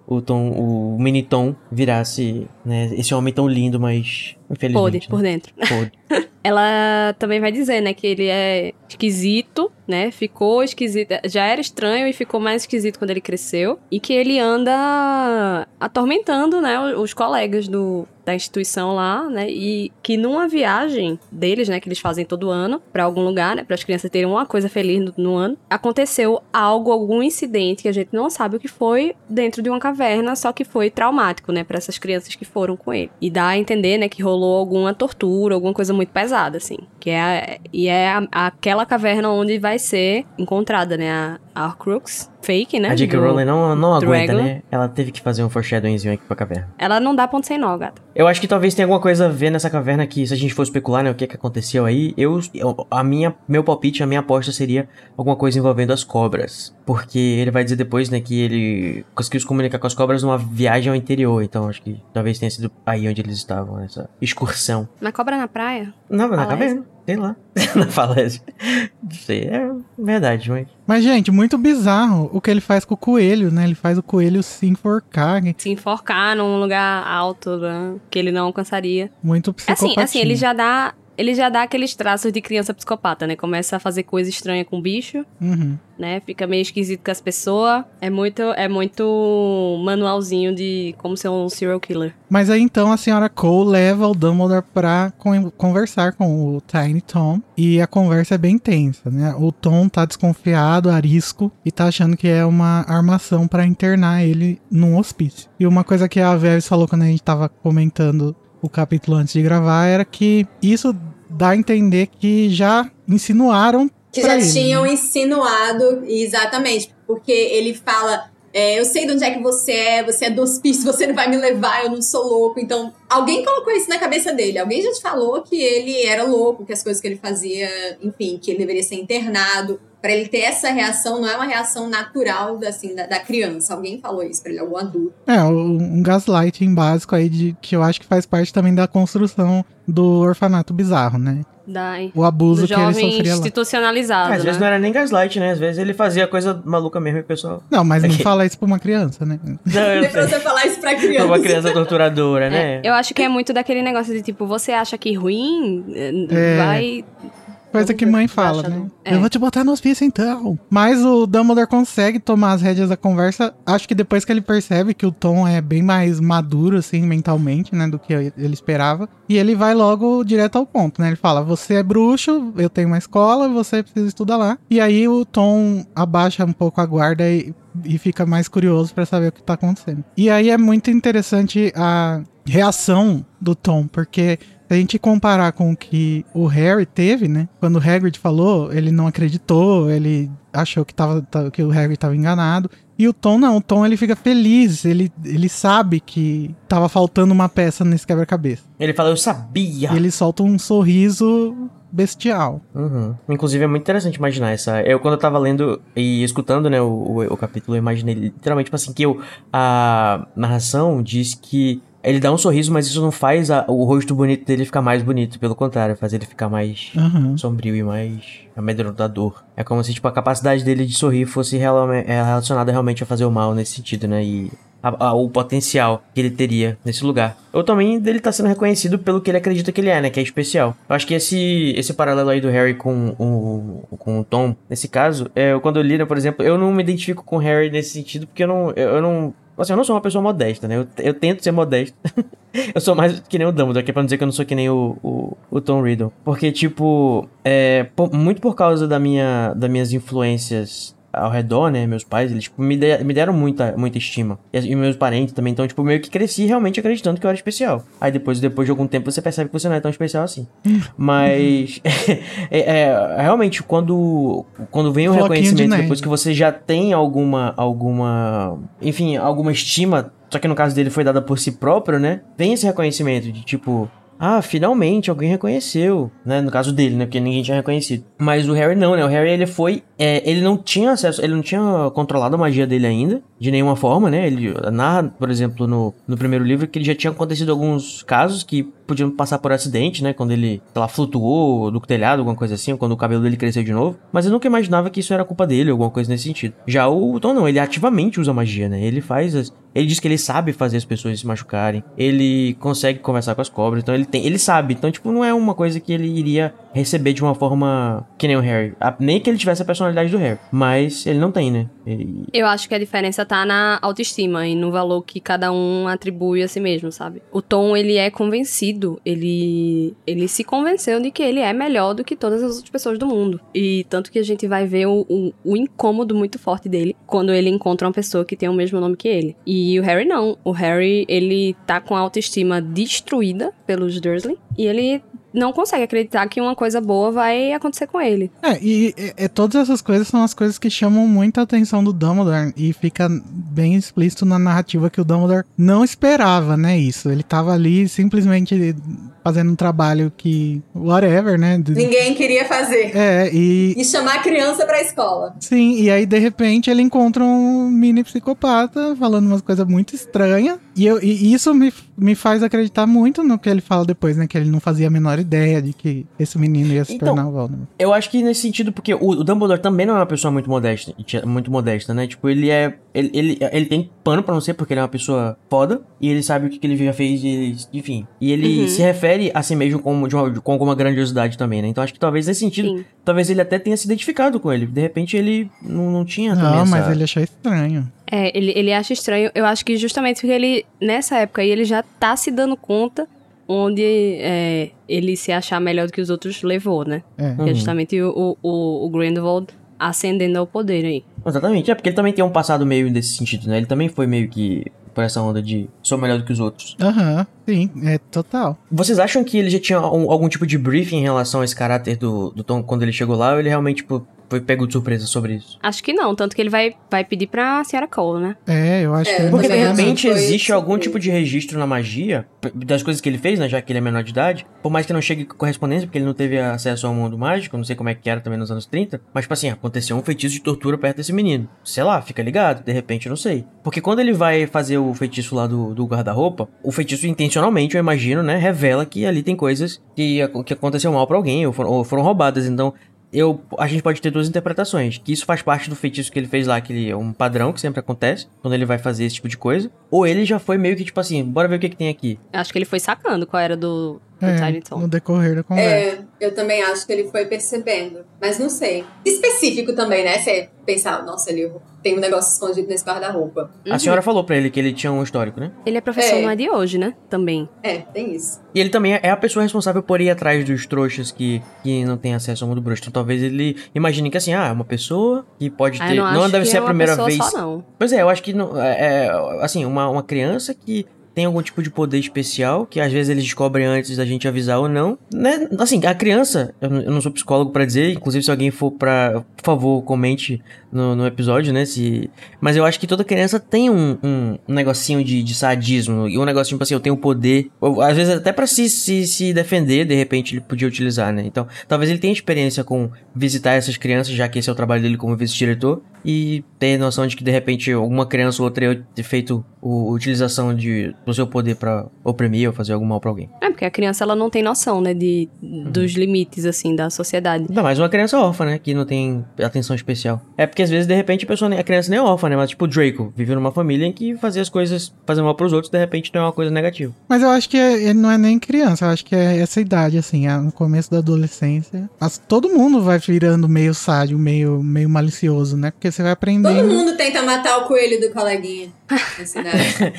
o, o Tom, o mini Tom virasse, né? Esse homem tão lindo, mas. Pode, Infelizmente. por dentro. né? Pode. Ela também vai dizer, né, que ele é esquisito, né? Ficou esquisito. Já era estranho e ficou mais esquisito quando ele cresceu. E que ele anda atormentando, né, os colegas do, da instituição lá, né? E que numa viagem deles, né, que eles fazem todo ano pra algum lugar, né, para as crianças terem uma coisa feliz no, no ano, aconteceu algo, algum incidente que a gente não sabe o que foi dentro de uma caverna, só que foi traumático, né, para essas crianças que foram com ele. E dá a entender, né, que rolou alguma tortura, alguma coisa muito pesada, assim. Que é e é a- aquela caverna onde vai ser encontrada, né, a Horcrux fake, né? a J.K. Rowling não, não aguenta, né? Ela teve que fazer um foreshadowingzinho aqui pra caverna. Ela não dá ponto sem nó, gata. Eu acho que talvez tenha alguma coisa a ver nessa caverna que, se a gente for especular, né, o que que aconteceu aí, eu, eu- a minha, meu palpite, a minha aposta seria alguma coisa envolvendo as cobras. Porque ele vai dizer depois, né, que ele conseguiu se comunicar com as cobras numa viagem ao interior, então acho que talvez tenha sido aí onde eles estavam, nessa excursão. Na cobra na praia? Não, na caverna, sei lá. na falésia. Não sei, é verdade, mas... Mas, gente, muito bizarro o que ele faz com o coelho, né? Ele faz o coelho se enforcar. Se enforcar num lugar alto, né, que ele não alcançaria. Muito Assim, psicopatia. assim, ele já dá. Ele já dá aqueles traços de criança psicopata, né? Começa a fazer coisa estranha com o bicho, Uhum. né? Fica meio esquisito com as pessoas. É muito, é muito manualzinho de como ser um serial killer. Mas aí então a senhora Cole leva o Dumbledore pra con- conversar com o Tiny Tom. E a conversa é bem tensa, né? O Tom tá desconfiado, arisco, e tá achando que é uma armação pra internar ele num hospício. E uma coisa que a Veves falou quando a gente tava comentando o capítulo antes de gravar era que isso dá a entender que já insinuaram Que já ele, tinham né? insinuado, exatamente, porque ele fala. É, eu sei de onde é que você é, você é do hospício, você não vai me levar, eu não sou louco. Então, alguém colocou isso na cabeça dele. Alguém já te falou que ele era louco, que as coisas que ele fazia, enfim, que ele deveria ser internado. Pra ele ter essa reação, não é uma reação natural assim, da, da criança. Alguém falou isso pra ele, algum adulto. É, um gaslighting básico aí de, que eu acho que faz parte também da construção do orfanato bizarro, né? Da, O abuso que ele sofria lá. institucionalizado, às né? vezes não era nem gaslight, né? Às vezes ele fazia coisa maluca mesmo e o pessoal... Não, mas não Ok. fala isso pra uma criança, né? Não, eu Não é pra sei. você falar isso pra É criança. uma criança torturadora, né? É, eu acho que é muito daquele negócio de tipo, você acha que ruim, É. vai. Coisa que mãe fala, né? É. Eu vou te botar no hospício então. Mas o Dumbledore consegue tomar as rédeas da conversa. Acho que depois que ele percebe que o Tom é bem mais maduro, assim, mentalmente, né? Do que ele esperava. E ele vai logo direto ao ponto, né? Ele fala: Você é bruxo, eu tenho uma escola, você precisa estudar lá. E aí o Tom abaixa um pouco a guarda e, e fica mais curioso pra saber o que tá acontecendo. E aí é muito interessante a reação do Tom, porque a gente comparar com o que o Harry teve, né? Quando o Hagrid falou, ele não acreditou, ele achou que, tava, ta- que o Harry estava enganado. E o Tom não, o Tom ele fica feliz, ele, ele sabe que tava faltando uma peça nesse quebra-cabeça. Ele fala, eu sabia. E ele solta um sorriso bestial. Uhum. Inclusive é muito interessante imaginar essa. Eu, quando eu tava lendo e escutando, né, o, o, o capítulo, eu imaginei literalmente, tipo assim, que eu, a narração diz que ele dá um sorriso, mas isso não faz a- o rosto bonito dele ficar mais bonito. Pelo contrário, faz ele ficar mais Aham. sombrio e mais amedrontador. É como se, tipo, a capacidade dele de sorrir fosse é, relacionada realmente a fazer o mal nesse sentido, né? E a- a- o potencial que ele teria nesse lugar. Ou também dele tá sendo reconhecido pelo que ele acredita que ele é, né? Que é especial. Eu acho que esse, esse paralelo aí do Harry com o, com o Tom, nesse caso, é, quando eu li, né, por exemplo, eu não me identifico com o Harry nesse sentido, porque eu não. Eu não Assim, eu não sou uma pessoa modesta, né? Eu, eu tento ser modesto. eu sou mais que nem o Dumbledore, que é pra não dizer que eu não sou que nem o, o, o Tom Riddle. Porque, tipo, é, por- muito por causa da minha, das minhas influências ao redor, né, meus pais, eles tipo, me, de, me deram muita, muita estima. E, e, meus parentes também, então, tipo, meio que cresci realmente acreditando que eu era especial. Aí depois, depois de algum tempo você percebe que você não é tão especial assim. Mas, é, é, realmente, quando, quando vem o Floquinho de reconhecimento, neve. depois que você já tem alguma, alguma, enfim, alguma estima, só que no caso dele foi dada por si próprio, né, vem esse reconhecimento de, tipo, ah, finalmente alguém reconheceu, né? No caso dele, né? Porque ninguém tinha reconhecido. Mas o Harry não, né? O Harry ele foi, é, ele não tinha acesso, ele não tinha controlado a magia dele ainda, de nenhuma forma, né? Ele narra, por exemplo, no, no primeiro livro que ele já tinha acontecido alguns casos que podiam passar por acidente, né? Quando ele, sei lá, flutuou do telhado, alguma coisa assim, quando o cabelo dele cresceu de novo. Mas eu nunca imaginava que isso era culpa dele, alguma coisa nesse sentido. Já o Tom não, ele ativamente usa magia, né? Ele faz as, ele diz que ele sabe fazer as pessoas se machucarem. Ele consegue conversar com as cobras. Então ele tem. Ele sabe. Então, tipo, não é uma coisa que ele iria receber de uma forma que nem o Harry. Nem que ele tivesse a personalidade do Harry. Mas ele não tem, né? Ele- Eu acho que a diferença tá na autoestima e no valor que cada um atribui a si mesmo, sabe? O Tom, ele é convencido, ele ele se convenceu de que ele é melhor do que todas as outras pessoas do mundo. E tanto que a gente vai ver o, o, o incômodo muito forte dele quando ele encontra uma pessoa que tem o mesmo nome que ele. E o Harry não. O Harry, ele tá com a autoestima destruída pelos Dursley e ele não consegue acreditar que uma coisa boa vai acontecer com ele. É, e é, é, todas essas coisas são as coisas que chamam muita atenção do Dumbledore e fica bem explícito na narrativa que o Dumbledore não esperava, né, isso. Ele tava ali simplesmente fazendo um trabalho que whatever, né? de- Ninguém queria fazer. É, e E chamar a criança pra escola. sim, e aí de repente ele encontra um mini psicopata falando umas coisas muito estranhas. E, eu, e isso me, me faz acreditar muito no que ele fala depois, né? Que ele não fazia a menor ideia de que esse menino ia se Então, tornar o Voldemort. Eu acho que nesse sentido, porque o, o Dumbledore também não é uma pessoa muito modesta, muito modesta, né? Tipo, ele é. Ele, ele, ele tem pano pra não ser, porque ele é uma pessoa foda, e ele sabe o que, que ele já fez, e, enfim. E ele Uhum. se refere a si mesmo com, de uma, com alguma grandiosidade também, né? Então acho que talvez nesse sentido, Sim. talvez ele até tenha se identificado com ele. De repente ele não, não tinha também Não, essa... mas ele achou estranho. É, ele, ele acha estranho. Eu acho que justamente porque ele, nessa época aí, ele já tá se dando conta onde é, ele se achar melhor do que os outros levou, né? É. Que Uhum. é justamente o, o, o Grindelwald ascendendo ao poder aí. Exatamente, é porque ele também tem um passado meio desse sentido, né? Ele também foi meio que por essa onda de sou melhor do que os outros. Aham, sim, é total. Vocês acham que ele já tinha um- algum tipo de briefing em relação a esse caráter do, do Tom quando ele chegou lá, ou ele realmente, tipo, foi pego de surpresa sobre isso? Acho que não, tanto que ele vai, vai pedir pra senhora Cole, né? É, eu acho É, que ele Porque de repente existe algum surpresa. tipo de registro na magia das coisas que ele fez, né? Já que ele é menor de idade. Por mais que não chegue com correspondência, porque ele não teve acesso ao mundo mágico, não sei como é que era também nos anos 30. Mas, tipo assim, aconteceu um feitiço de tortura perto desse menino. Sei lá, fica ligado, de repente, eu não sei. Porque quando ele vai fazer o feitiço lá do, do guarda-roupa, o feitiço intencionalmente, eu imagino, né? Revela que ali tem coisas que, que aconteceu mal pra alguém ou foram, ou foram roubadas. Então. Eu, a gente pode ter duas interpretações. Que isso faz parte do feitiço que ele fez lá, que ele é um padrão que sempre acontece quando ele vai fazer esse tipo de coisa. Ou ele já foi meio que tipo assim, bora ver o que, que tem aqui. Acho que ele foi sacando qual era do, do é, Tiny Tom. no decorrer da conversa. É, eu também acho que ele foi percebendo. Mas não sei. Específico também, né? Você pensar, nossa, ele tem um negócio escondido nesse guarda-roupa. Uhum. A senhora falou pra ele que ele tinha um histórico, né? Ele é professor, É. não é de hoje, né? Também. É, tem isso. E ele também é a pessoa responsável por ir atrás dos trouxas que, que não têm acesso ao mundo bruxo. Então talvez ele imagine que assim, ah, é uma pessoa que pode Ah, ter. eu não, não acho deve que ser é a uma primeira vez. Só, não. Pois é, eu acho que não, é, é, assim, uma, uma criança que tem algum tipo de poder especial, que às vezes eles descobrem antes da gente avisar ou não. Né? Assim, a criança, eu não- sou psicólogo pra dizer, inclusive se alguém for pra, por favor, comente no, no episódio, né, se... Mas eu acho que toda criança tem um, um, um negocinho de, de sadismo, e um negocinho, tipo assim, eu tenho poder, ou, às vezes até pra se, se, se defender, de repente ele podia utilizar, né, então talvez ele tenha experiência com visitar essas crianças, já que esse é o trabalho dele como vice-diretor, e ter noção de que de repente alguma criança ou outra ia ter feito o, utilização de, do seu poder pra oprimir ou fazer algum mal pra alguém. É, porque a criança ela não tem noção, né, de, dos limites, assim, da sociedade. Ainda mais uma criança órfã, né? Que não tem atenção especial. É porque às vezes, de repente, a pessoa, nem- a criança nem é órfã, né? Mas tipo, o Draco vive numa família em que fazia as coisas, fazer mal pros outros, de repente não é uma coisa negativa. Mas eu acho que é- ele não é nem criança, eu acho que é essa idade, assim, é no começo da adolescência. Mas todo mundo vai virando meio sádio, meio, meio malicioso, né? Porque você vai Todo aprendendo. mundo tenta matar o coelho do coleguinha. É, é, isso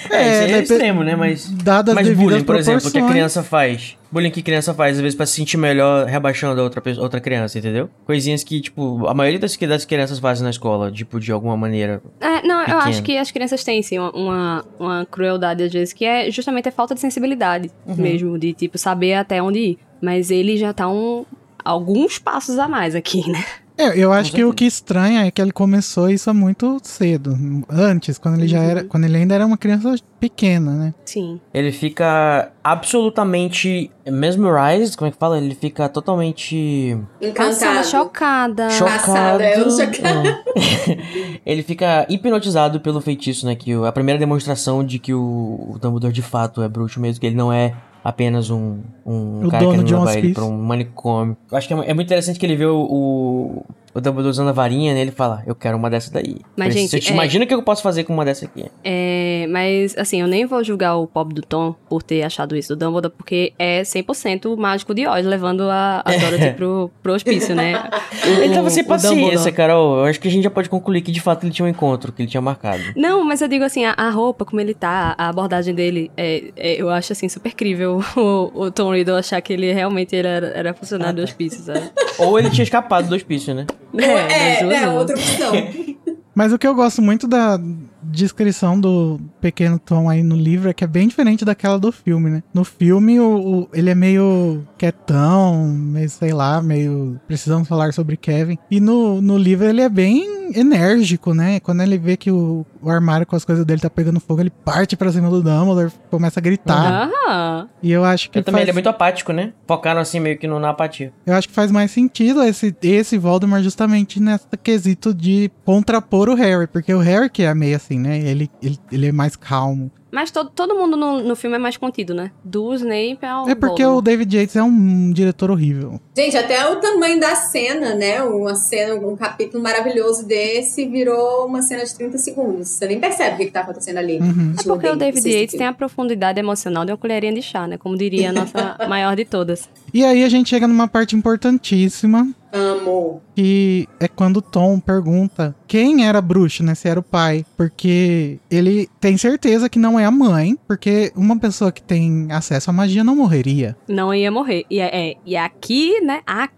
é depe- extremo, né? Mas, Dadas mas bullying, por exemplo, que a criança faz. Bullying que criança faz, às vezes, pra se sentir melhor rebaixando a outra, outra criança, entendeu? Coisinhas que, tipo, a maioria das, que das crianças fazem na escola, tipo, de alguma maneira. É, não, eu Pequeno. acho que as crianças têm, sim, uma, uma, uma crueldade, às vezes, que é justamente a falta de sensibilidade Uhum. mesmo, de, tipo, saber até onde ir. Mas ele já tá um, alguns passos a mais aqui, né? É, eu acho Com que o que estranha é que ele começou isso muito cedo. Antes, quando ele já Uhum. era. Quando ele ainda era uma criança pequena, né? Sim. Ele fica absolutamente mesmerized, como é que fala? Ele fica totalmente Encantado. chocada. chocado. Passada, eu chocada. É. ele fica hipnotizado pelo feitiço, né? Que a primeira demonstração de que o, o Dumbledore de fato é bruxo mesmo, que ele não é apenas um, um O cara dono que de um ele pra um manicômio. Eu acho que é, é muito interessante que ele vê o, o, o Dumbledore usando a varinha, né? Ele fala, eu quero uma dessa daí. Mas, Preciso- gente, Você é- imagina o que eu posso fazer com uma dessa aqui. É, mas, assim, eu nem vou julgar o pobre do Tom por ter achado isso do Dumbledore, porque é 100% o mágico de Oz, levando a, a Dorothy pro, pro hospício, né? Ele tava sem O paciência. Carol. Eu acho que a gente já pode concluir que de fato ele tinha um encontro, que ele tinha marcado. Não, mas eu digo assim, a, a roupa, como ele tá, a abordagem dele, é, é, eu acho assim super crível o, o Tom Riddle achar que ele realmente ele era, era funcionário do hospício, sabe? Ou ele tinha escapado do hospício, né? Das É, é, uma. outra opção. Mas o que eu gosto muito da descrição do pequeno Tom aí no livro é que é bem diferente daquela do filme, né? No filme, o, o- ele é meio quietão, meio, sei lá, meio precisamos falar sobre Kevin. E no, no livro ele é bem enérgico, né? Quando ele vê que o, o armário com as coisas dele tá pegando fogo, ele parte pra cima do Dumbledore, começa a gritar. Aham. E eu acho que Eu também, faz, ele é muito apático, né? Focaram assim meio que no, na apatia. eu acho que faz mais sentido esse, esse Voldemort justamente nessa quesito de contrapor o Harry, porque o Harry que é meio assim, né? Ele, ele, ele é mais calmo. Mas todo, todo mundo no, no filme é mais contido, né? Do Snape ao É porque o. David Yates é um diretor horrível. Gente, até o tamanho da cena, né? Uma cena, um capítulo maravilhoso desse virou uma cena de 30 segundos. Você nem percebe o que, que tá acontecendo ali. Uhum. É porque o David Yates tem a profundidade emocional de uma colherinha de chá, né? Como diria a nossa maior de todas. E aí a gente chega numa parte importantíssima, Amo. que é quando o Tom pergunta quem era bruxo, né? Se era o pai. Porque ele tem certeza que não é a mãe, porque uma pessoa que tem acesso à magia não morreria. Não ia morrer. E, é, é- e aqui, né? Aqui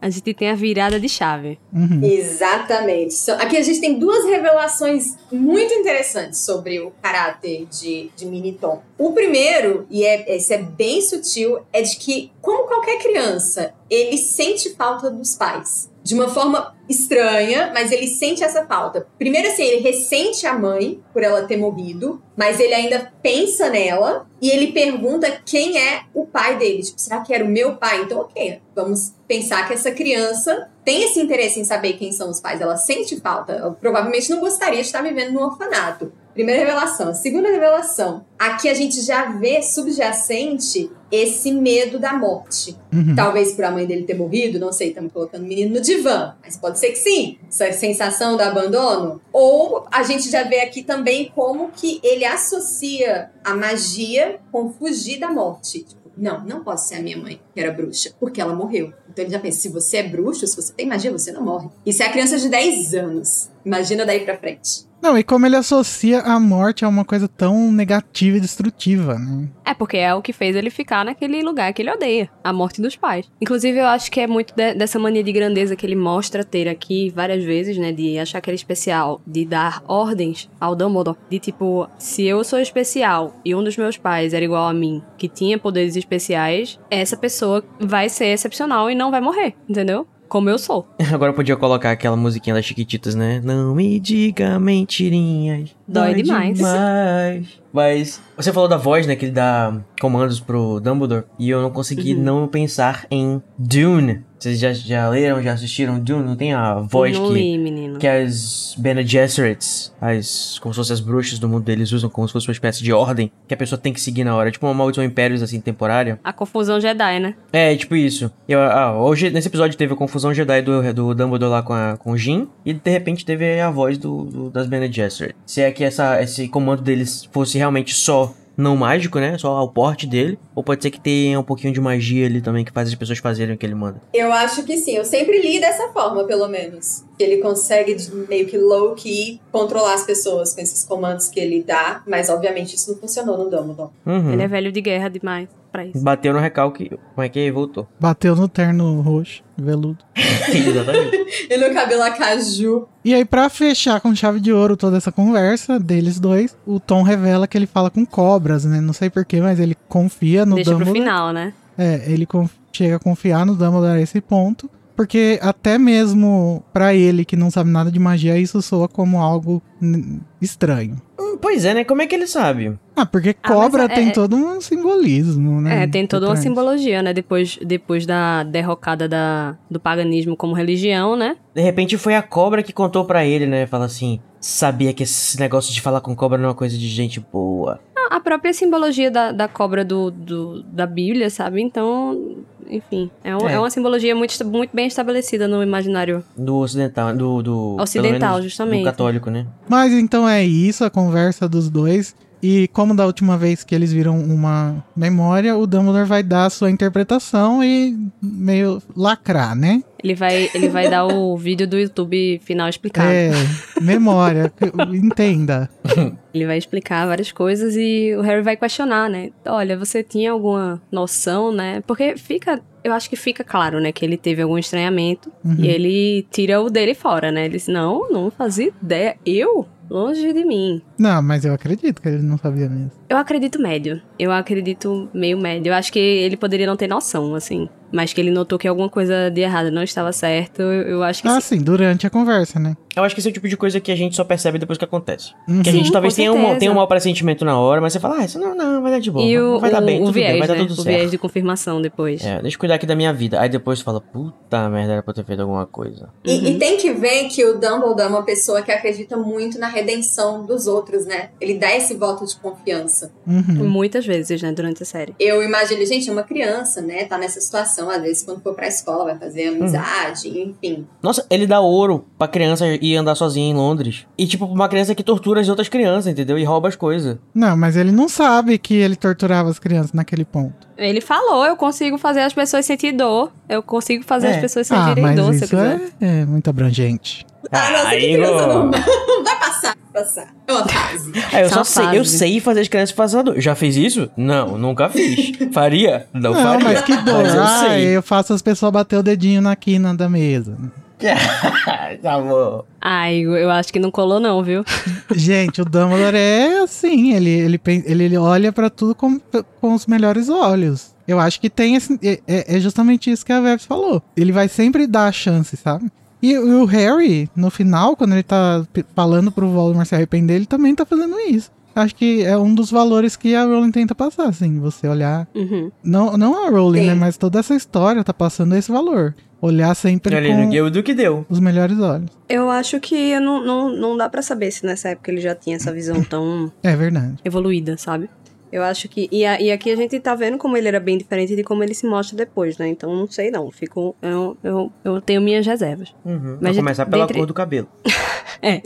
a gente tem a virada de chave. Uhum. Exatamente. Aqui a gente tem duas revelações muito interessantes sobre o caráter de, de Mini Tom. O primeiro, e é, esse é bem sutil, é de que, como qualquer criança, ele sente falta dos pais. De uma forma estranha, mas ele sente essa falta. Primeiro, assim, ele ressente a mãe por ela ter morrido, mas ele ainda pensa nela e ele pergunta quem é o pai dele. Tipo, será que era o meu pai? Então, ok, vamos pensar que essa criança tem esse interesse em saber quem são os pais. Ela sente falta. Ela provavelmente não gostaria de estar vivendo no orfanato. Primeira revelação. Segunda revelação. Aqui a gente já vê subjacente esse medo da morte. Uhum. Talvez por a mãe dele ter morrido, não sei, estamos colocando o menino no divã. Mas pode ser que sim. Essa sensação do abandono. Ou a gente já vê aqui também como que ele associa a magia com fugir da morte. Tipo, não, não pode ser a minha mãe, que era bruxa, porque ela morreu. Então ele já pensa, se você é bruxo, se você tem magia, você não morre. Isso é a criança de 10 anos. Imagina daí pra frente. Não, e como ele associa a morte a uma coisa tão negativa e destrutiva, né? É porque é o que fez ele ficar naquele lugar que ele odeia, a morte dos pais. Inclusive, eu acho que é muito de- dessa mania de grandeza que ele mostra ter aqui várias vezes, né? De achar que ele é especial, de dar ordens ao Dumbledore. De tipo, se eu sou especial e um dos meus pais era igual a mim, que tinha poderes especiais, essa pessoa vai ser excepcional e não vai morrer, entendeu? Como eu sou. Agora eu podia colocar aquela musiquinha das Chiquititas, né? Não me diga mentirinhas. Dói demais. demais. Mas você falou da voz, né? Que ele dá comandos pro Dumbledore. E eu não consegui Uhum. não pensar em Dune. Vocês já, já leram, já assistiram Dune? Não tem a voz não que, li, menino. que as Bene Gesserits, as, como se fossem as bruxas do mundo deles, usam como se fosse uma espécie de ordem que a pessoa tem que seguir na hora. Tipo uma maldição impérios, assim, temporária. A confusão Jedi, né? É, tipo isso. Eu, ah, hoje, nesse episódio, teve a confusão Jedi do, do Dumbledore lá com, a, com o Jin. E de repente teve a voz do, do- das Bene Gesserit. Se é que essa, esse comando deles fosse realmente só não mágico, né? Só ao porte dele. Ou pode ser que tenha um pouquinho de magia ali também que faz as pessoas fazerem o que ele manda. Eu acho que sim. Eu sempre li dessa forma, pelo menos. Que ele consegue meio que low-key controlar as pessoas com esses comandos que ele dá. Mas, obviamente, isso não funcionou no Dumbledore. Uhum. Ele é velho de guerra demais pra isso. Bateu no recalque. Como é que é? voltou? Bateu no terno roxo, veludo. Exatamente. E no cabelo acaju. E aí, pra fechar com chave de ouro toda essa conversa deles dois, o Tom revela que ele fala com cobras, né? Não sei porquê, mas ele confia no Deixa pro Dumbledore. final, né? É, ele chega a confiar no Dumbledore a esse ponto. Porque até mesmo pra ele, que não sabe nada de magia, isso soa como algo estranho. Hum, Pois é, né? Como é que ele sabe? Ah, porque Ah, cobra é- tem é- todo um simbolismo, né? É, tem toda uma simbologia, né? Depois, depois da derrocada da, do paganismo como religião, né? De repente foi a cobra que contou pra ele, né? Fala assim: sabia que esse negócio de falar com cobra não é uma coisa de gente boa. A própria simbologia da, da cobra do, do- da Bíblia, sabe? Então, enfim, é, um- É. é uma simbologia muito, muito bem estabelecida no imaginário. Do ocidental, do. do Ocidental, menos justamente. Do católico, né? Mas então é isso, a conversa dos dois. E como da última vez que eles viram uma memória, o Dumbledore vai dar a sua interpretação e meio lacrar, né? Ele vai, ele vai dar o vídeo do YouTube final explicado. É, memória, entenda. Ele vai explicar várias coisas e o Harry vai questionar, né? Olha, você tinha alguma noção, né? Porque fica, eu acho que fica claro, né, que ele teve algum estranhamento Uhum. e ele tira o dele fora, né? Ele disse: "Não, não fazia ideia. Eu longe de mim. Não, mas eu acredito que ele não sabia mesmo. Eu acredito médio. Eu acredito meio médio. Eu acho que ele poderia não ter noção, assim. Mas que ele notou que alguma coisa de errado não estava certo. Eu, acho que Ah, sim. sim, durante a conversa, né? Eu acho que esse é o tipo de coisa que a gente só percebe depois que acontece. Uhum. Que a gente Sim, talvez tenha um, tenha um mau pressentimento na hora, mas você fala, ah, isso não, não, vai dar de boa. E o, vai dar o- bem, o tudo viés, bem, vai dar né? tudo o certo. viés de confirmação depois. É, deixa eu cuidar aqui da minha vida. Aí depois fala, puta merda, era pra eu ter feito alguma coisa. E, Uhum. e tem que ver que o Dumbledore é uma pessoa que acredita muito na redenção dos outros, né? Ele dá esse voto de confiança. Uhum. Muitas vezes, né, durante a série. Eu imagino, gente, é uma criança, né? Tá nessa situação, às vezes, quando for pra escola, vai fazer amizade, enfim. Nossa, ele dá ouro pra criança ir andar sozinha em Londres. E tipo, pra uma criança que tortura as outras crianças, entendeu? E rouba as coisas. Não, mas ele não sabe que ele torturava as crianças naquele ponto. Ele falou, eu consigo fazer as pessoas sentir dor. Eu consigo fazer É. as pessoas Ah, sentirem mas dor, se eu isso quiser. é, é muito abrangente. Ah, nossa, que Aí, criança ó. Passar, passar. É uma fase. É, eu é só sei, eu sei fazer as crianças passar dor. Já fez isso? Não, nunca fiz. Faria? Não, Não, faria. mas que dor. Mas eu ah, sei. eu faço as pessoas bater o dedinho na quina da mesa. tá bom. Ai, eu acho que não colou não, viu? Gente, o Dumbledore é assim, ele, ele, ele, ele olha pra tudo com, com os melhores olhos. Eu acho que tem esse, é- é, é justamente isso que a Vebs falou. Ele vai sempre dar a chance, sabe? E, o Harry, no final, quando ele tá falando pro Voldemort se arrepender, ele também tá fazendo isso. Acho que é um dos valores que a Rowling tenta passar, assim, você olhar... Uhum. Não, não a Rowling, Sim. né, mas toda essa história tá passando esse valor. Olhar sempre Ali com do que deu. os melhores olhos. Eu acho que não, não, não dá pra saber se nessa época ele já tinha essa visão tão É verdade. evoluída, sabe? Eu acho que. E, a- e aqui a gente tá vendo como ele era bem diferente de como ele se mostra depois, né? Então não sei não. Fico. Eu, eu, eu tenho minhas reservas. Uhum. Mas começar pela dentre- cor do cabelo. É.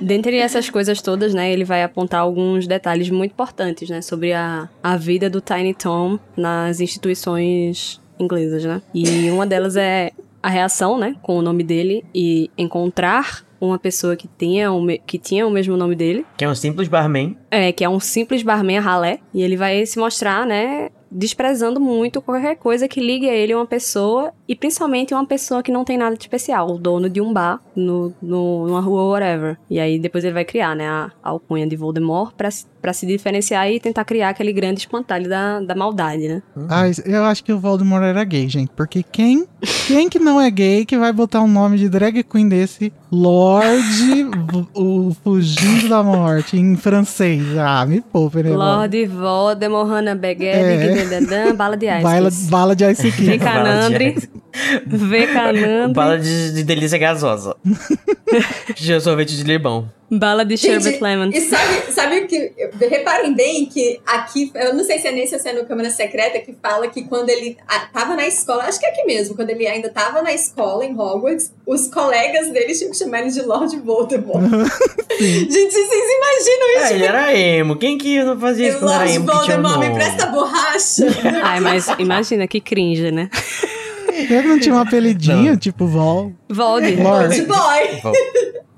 Dentre essas coisas todas, né, ele vai apontar alguns detalhes muito importantes, né, sobre a, a vida do Tiny Tom nas instituições inglesas, né? E uma delas é a reação, né, com o nome dele e encontrar uma pessoa que tenha o, que tinha o mesmo nome dele, Que é um simples barman. é, que é um simples barman ralé, e ele vai se mostrar, né, desprezando muito qualquer coisa que ligue a ele uma pessoa, e principalmente uma pessoa que não tem nada de especial, o dono de um bar no, no, numa rua whatever. E aí depois ele vai criar, né, a, alcunha de Voldemort pra, pra se diferenciar e tentar criar aquele grande espantalho da, da maldade, né? Ah, isso- eu acho que o Voldemort era gay, gente. Porque quem, quem que não é gay que vai botar um nome de drag queen desse Lorde o Fugindo da Morte em francês? Ah, me poupe, né? Lord Voldemort, Hannah É. Baguette, Guidedan, Bala de Ice. Bala, bala de Ice King. Fica-. Vecanando. Bala de, de delícia gasosa. de sorvete de limão. Bala de Gente, sherbet lemon. E sabe, sabe o que. Reparem bem que aqui, eu não sei se é nesse ou se é no Câmara Secreta, que fala que quando ele ah, tava na escola, acho que é aqui mesmo, quando ele ainda tava na escola em Hogwarts, os colegas dele tinham que chamar ele de Lord Voldemort. Gente, vocês imaginam É, isso? ele era emo. Quem que não fazia isso era Lord emo? Voldemort, me presta borracha. Ai, mas imagina que cringe, né? Ele não tinha um apelidinho, Não. tipo Vol. Vold. Lord. Old boy.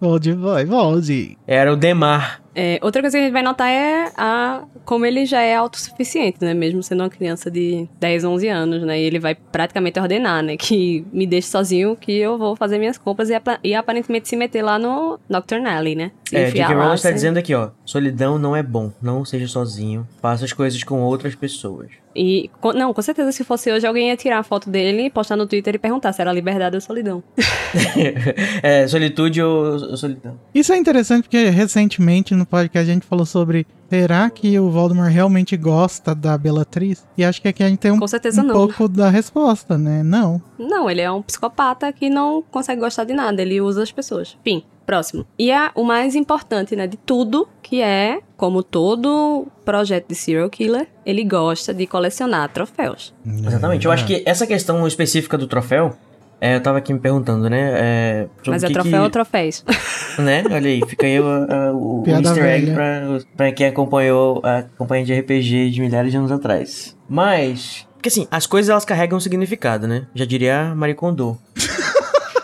Vold Boy, Vold. Era o Demar. É, outra coisa que a gente vai notar é a, como ele já é autossuficiente, né? Mesmo sendo uma criança de 10, 11 anos, né? E ele vai praticamente ordenar, né? Que me deixe sozinho, que eu vou fazer minhas compras e, e aparentemente se meter lá no Nocturne Alley, né? Se É, J.K. Rowling está assim. dizendo aqui, ó. Solidão não é bom. Não seja sozinho. Faça as coisas com outras pessoas. E, com- não, com certeza, se fosse hoje, alguém ia tirar a foto dele, postar no Twitter e perguntar se era liberdade ou solidão. é, solitude ou, ou solidão. Isso é interessante porque recentemente no podcast a gente falou sobre será que o Voldemort realmente gosta da Bellatrix? E acho que aqui a gente tem um, Com certeza um não. pouco da resposta, né? Não. Não, ele é um psicopata que não consegue gostar de nada, ele usa as pessoas. Fim, próximo. E a, o mais importante, né, de tudo, que é, como todo projeto de serial killer, ele gosta de colecionar troféus. Exatamente. Eu acho que essa questão específica do troféu, é, eu tava aqui me perguntando, né? É, sobre Mas o é que troféu ou que, troféus? né? Olha aí, fica aí o, a- o- easter egg velha. pra, pra quem acompanhou a campanha de RPG de milhares de anos atrás. Mas, porque assim, as coisas elas carregam um significado, né? Já diria Marie Kondo.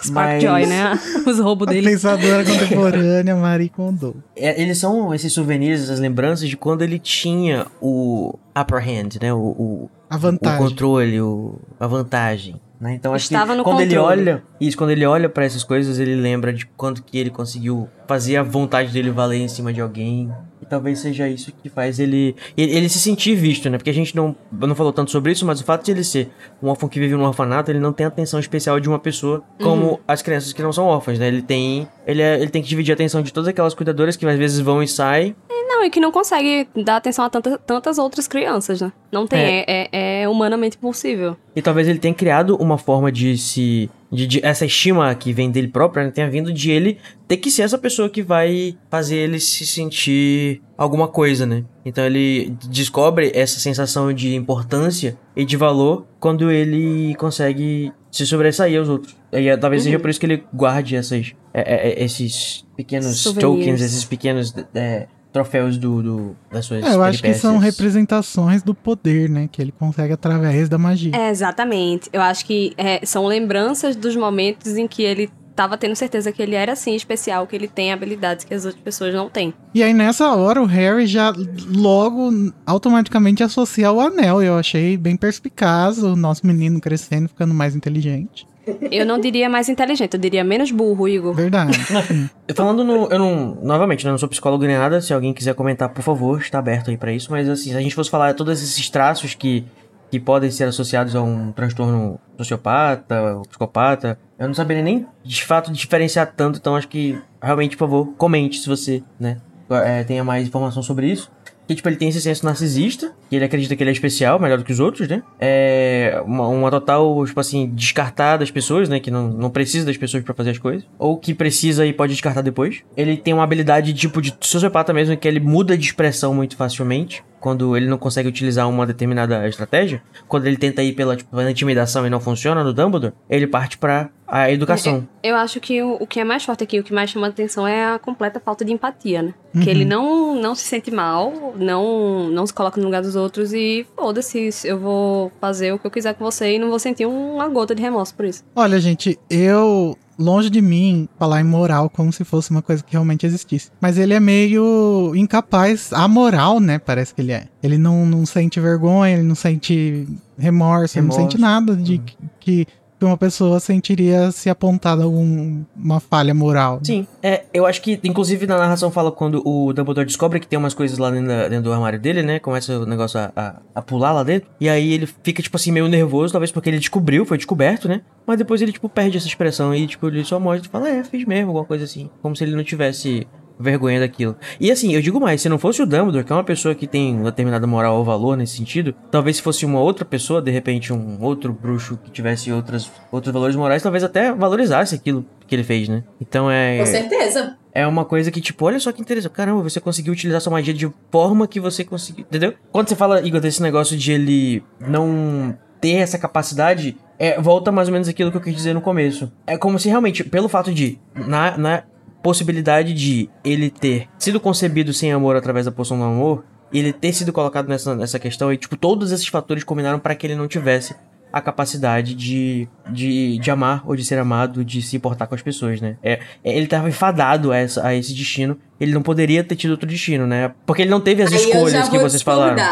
Spark Mas- Joy, né? Os roubos A dele. pensadora contemporânea Marie Kondo. É, eles são esses souvenirs, essas lembranças de quando ele tinha o upper hand, né? O, o, A o vantagem. controle, o, a vantagem. Né? Então acho Estava que no quando ele controle. olha, isso, quando ele olha pra essas coisas, ele lembra de quando que ele conseguiu fazer a vontade dele valer em cima de alguém. Talvez seja isso que faz ele, ele ele se sentir visto, né? Porque a gente não não falou tanto sobre isso, mas o fato de ele ser um órfão que vive num orfanato, ele não tem a atenção especial de uma pessoa como Uhum. as crianças que não são órfãs, né? Ele tem ele, é- ele tem que dividir a atenção de todas aquelas cuidadoras que às vezes vão e saem Não, e que não consegue dar atenção a tanta- tantas outras crianças, né? Não tem, é, é- é humanamente impossível. E talvez ele tenha criado uma forma de se. De, de- essa estima que vem dele próprio, né, tenha vindo de ele ter que ser essa pessoa que vai fazer ele se sentir alguma coisa, né? Então ele descobre essa sensação de importância e de valor quando ele consegue se sobressair aos outros. E é, talvez seja por isso que ele guarde essas, é, é, é, esses pequenos Souvenirs. tokens, esses pequenos é, troféus do, do- das suas É, eu acho que são representações do poder, né? Que ele consegue através da magia. É, exatamente. Eu acho que é, são lembranças dos momentos em que ele tava tendo certeza que ele era assim especial, que ele tem habilidades que as outras pessoas não têm. E aí nessa hora o Harry já logo automaticamente associa o anel. Eu achei bem perspicaz o nosso menino crescendo, ficando mais inteligente. Eu não diria mais inteligente, eu diria menos burro, Igor. Verdade. Falando no. Eu não. Novamente, né, eu não sou psicólogo nem nada. Se alguém quiser comentar, por favor, está aberto aí pra isso. Mas assim, se a gente fosse falar todos esses traços que, que podem ser associados a um transtorno sociopata, ou psicopata, eu não saberia nem de fato diferenciar tanto. Então acho que realmente, por favor, comente se você, né, é, tenha mais informação sobre isso. Que, tipo, ele tem esse senso narcisista, que ele acredita que ele é especial, melhor do que os outros, né? É uma, uma total, tipo assim, descartar das pessoas, né? Que não, não precisa das pessoas pra fazer as coisas. Ou que precisa e pode descartar depois. Ele tem uma habilidade, tipo, de sociopata mesmo, que ele muda de expressão muito facilmente. Quando ele não consegue utilizar uma determinada estratégia. Quando ele tenta ir pela, tipo, pela intimidação e não funciona no Dumbledore, ele parte pra a educação. Eu acho que o, o que é mais forte aqui, o que mais chama atenção é a completa falta de empatia, né? Que ele não, não se sente mal, não, não se coloca no lugar dos outros e foda-se, eu vou fazer o que eu quiser com você e não vou sentir uma gota de remorso por isso. Olha, gente, eu. Longe de mim falar em moral como se fosse uma coisa que realmente existisse. Mas ele é meio incapaz, amoral, né? Parece que ele é. Ele não, não sente vergonha, ele não sente remorso, ele não Remorso. sente nada de que, que uma pessoa sentiria se apontada algum- uma falha moral. Sim, é, eu acho que, inclusive, na narração fala quando o Dumbledore descobre que tem umas coisas lá dentro, dentro do armário dele, né? Começa o negócio a, a- a pular lá dentro. E aí ele fica, tipo assim, meio nervoso, talvez porque ele descobriu, foi descoberto, né? Mas depois ele, tipo, perde essa expressão e, tipo, ele só mostra e fala, é, fiz mesmo, alguma coisa assim. Como se ele não tivesse vergonha daquilo. E assim, eu digo mais, se não fosse o Dumbledore, que é uma pessoa que tem determinada moral ou valor nesse sentido, talvez se fosse uma outra pessoa, de repente um outro bruxo que tivesse outras, outros valores morais, talvez até valorizasse aquilo que ele fez, né? Então é. Com certeza. É uma coisa que, tipo, olha só que interessante. Caramba, você conseguiu utilizar sua magia de forma que você conseguiu. Entendeu? Quando você fala, Igor, desse negócio de ele não ter essa capacidade, é, volta mais ou menos aquilo que eu quis dizer no começo. É como se realmente, pelo fato de, na, na possibilidade de ele ter sido concebido sem amor através da poção do amor, ele ter sido colocado nessa, nessa questão, e, tipo, todos esses fatores combinaram para que ele não tivesse a capacidade de, de, de amar ou de ser amado, de se importar com as pessoas, né? É, é ele estava enfadado a, essa, a esse destino. Ele não poderia ter tido outro destino, né? Porque ele não teve as Aí escolhas que vocês falaram.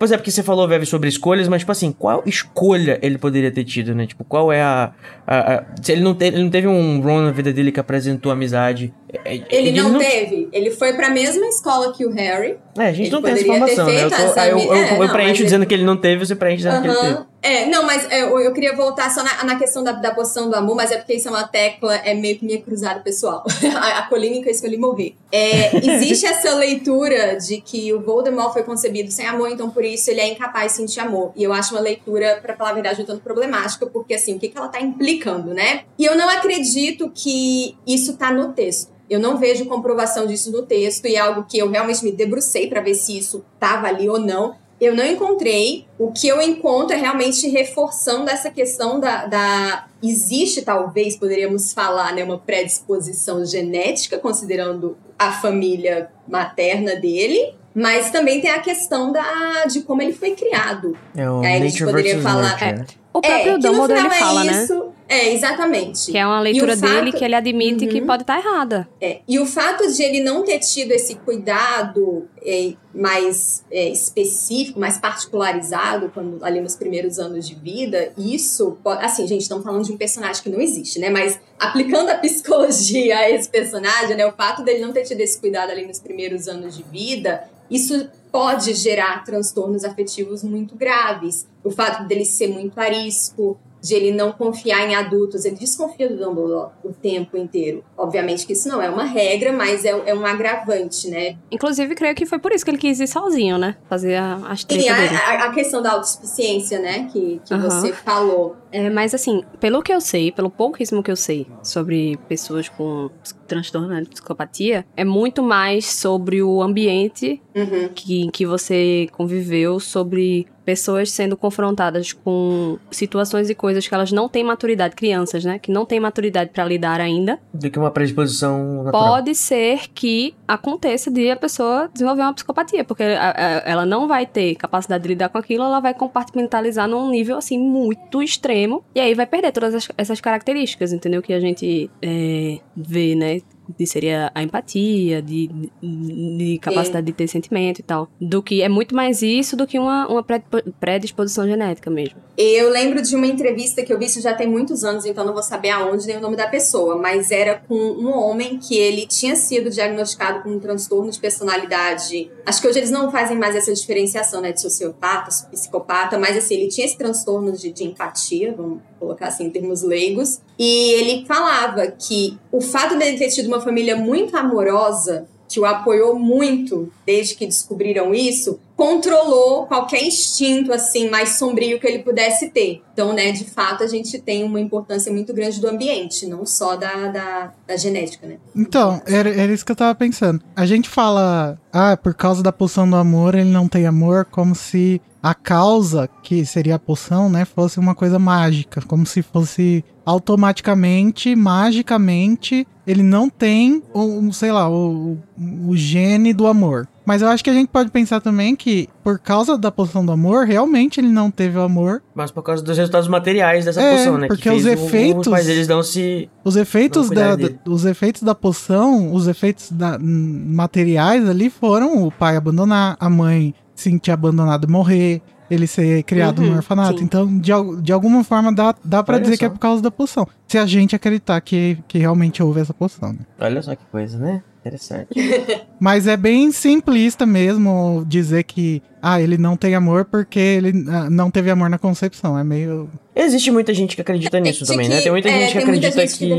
Pois é, porque você falou, Veve, sobre escolhas, mas, tipo assim, qual escolha ele poderia ter tido, né? Tipo, qual é a. a- a- se ele não, te- ele não teve um Ron na vida dele que apresentou amizade. é- é- Ele, não, teve. Ele foi pra mesma escola que o Harry. É, a gente Ele não tem essa informação, né? Eu, tô- essa eu, eu, é, eu não, preencho dizendo ele- que ele não teve, você preenche dizendo que ele teve. É, não, mas é, eu, eu queria voltar só na, na questão da, da poção do amor, mas é porque isso é uma tecla, é meio que minha cruzada pessoal. a, a que eu escolhi morrer. É, existe essa leitura de que o Voldemort foi concebido sem amor, então por isso ele é incapaz de sentir amor. E eu acho uma leitura, pra falar a verdade, um tanto problemática, porque assim, o que, que ela tá implicando, né? E eu não acredito que isso tá no texto. Eu não vejo comprovação disso no texto e é algo que eu realmente me debrucei pra ver se isso tava ali ou não. Eu não encontrei. O que eu encontro é realmente reforçando essa questão da. da- existe, talvez, poderíamos falar, né, uma predisposição genética, considerando a família materna dele. Mas também tem a questão da, de como ele foi criado. É o Aí a gente poderia falar- Nurture. O próprio é, que Dumbledore ele final fala, é né? isso. É, exatamente. Que é uma leitura fato- dele que ele admite que Uhum. pode estar errada. É, e o fato de ele não ter tido esse cuidado é, mais é, específico, mais particularizado, quando ali nos primeiros anos de vida, isso, po- assim, gente, estamos falando de um personagem que não existe, né? Mas aplicando a psicologia a esse personagem, né? O fato dele não ter tido esse cuidado ali nos primeiros anos de vida, isso pode gerar transtornos afetivos muito graves. O fato dele ser muito arisco, de ele não confiar em adultos, ele desconfia do Dumbledore o tempo inteiro. Obviamente que isso não é uma regra, mas é, é um agravante, né? Inclusive, creio que foi por isso que ele quis ir sozinho, né? Fazer a, as E tretas dele. a, a- a questão da autossuficiência, né, que, que Aham. você falou. É, mas assim, pelo que eu sei, pelo pouquíssimo que eu sei sobre pessoas com transtorno né, de psicopatia, é muito mais sobre o ambiente Uhum. que, em que você conviveu, sobre pessoas sendo confrontadas com situações e coisas que elas não têm maturidade, crianças, né? Que não têm maturidade pra lidar ainda. Do que uma predisposição natural. Pode ser que aconteça de a pessoa desenvolver uma psicopatia, porque a- a- ela não vai ter capacidade de lidar com aquilo, ela vai compartimentalizar num nível assim muito extremo, e aí vai perder todas as- essas características, entendeu? Que a gente é, vê, né? De seria a empatia, de, de capacidade de ter sentimento e tal. Do que é muito mais isso do que uma, uma predispo- predisposição genética mesmo. Eu lembro de uma entrevista que eu vi, isso já tem muitos anos, então não vou saber aonde nem o nome da pessoa, mas era com um homem que ele tinha sido diagnosticado com um transtorno de personalidade. Acho que hoje eles não fazem mais essa diferenciação, né, de sociopata, psicopata, mas assim, ele tinha esse transtorno de, de empatia, vamos colocar assim em termos leigos, e ele falava que o fato dele ter tido uma família muito amorosa que o apoiou muito desde que descobriram isso, controlou qualquer instinto assim mais sombrio que ele pudesse ter. Então, né, de fato, a gente tem uma importância muito grande do ambiente, não só da, da, da genética, né? Então, era, era isso que eu tava pensando. A gente fala, ah, por causa da poção do amor, ele não tem amor, como se a causa, que seria a poção, né, fosse uma coisa mágica. Como se fosse automaticamente, magicamente, ele não tem, um, sei lá, o, o gene do amor. Mas eu acho que a gente pode pensar também que, por causa da poção do amor, realmente ele não teve o amor. Mas por causa dos resultados materiais dessa É, poção, né? porque os efeitos- Os pais deles não se. Os efeitos, da, da- os efeitos da poção, os efeitos da- materiais ali foram o pai abandonar, a mãe sentir abandonada e morrer, ele ser criado Uhum, no orfanato. sim. Então, de, de alguma forma, dá, dá pra Olha dizer que é só. por causa da poção. Se a gente acreditar que, que realmente houve essa poção, né? Olha só que coisa, né? Interessante. Mas é bem simplista mesmo dizer que ah, ele não tem amor porque ele ah, não teve amor na concepção. É meio. Existe muita gente que acredita nisso também, né? Tem muita é, gente que acredita gente que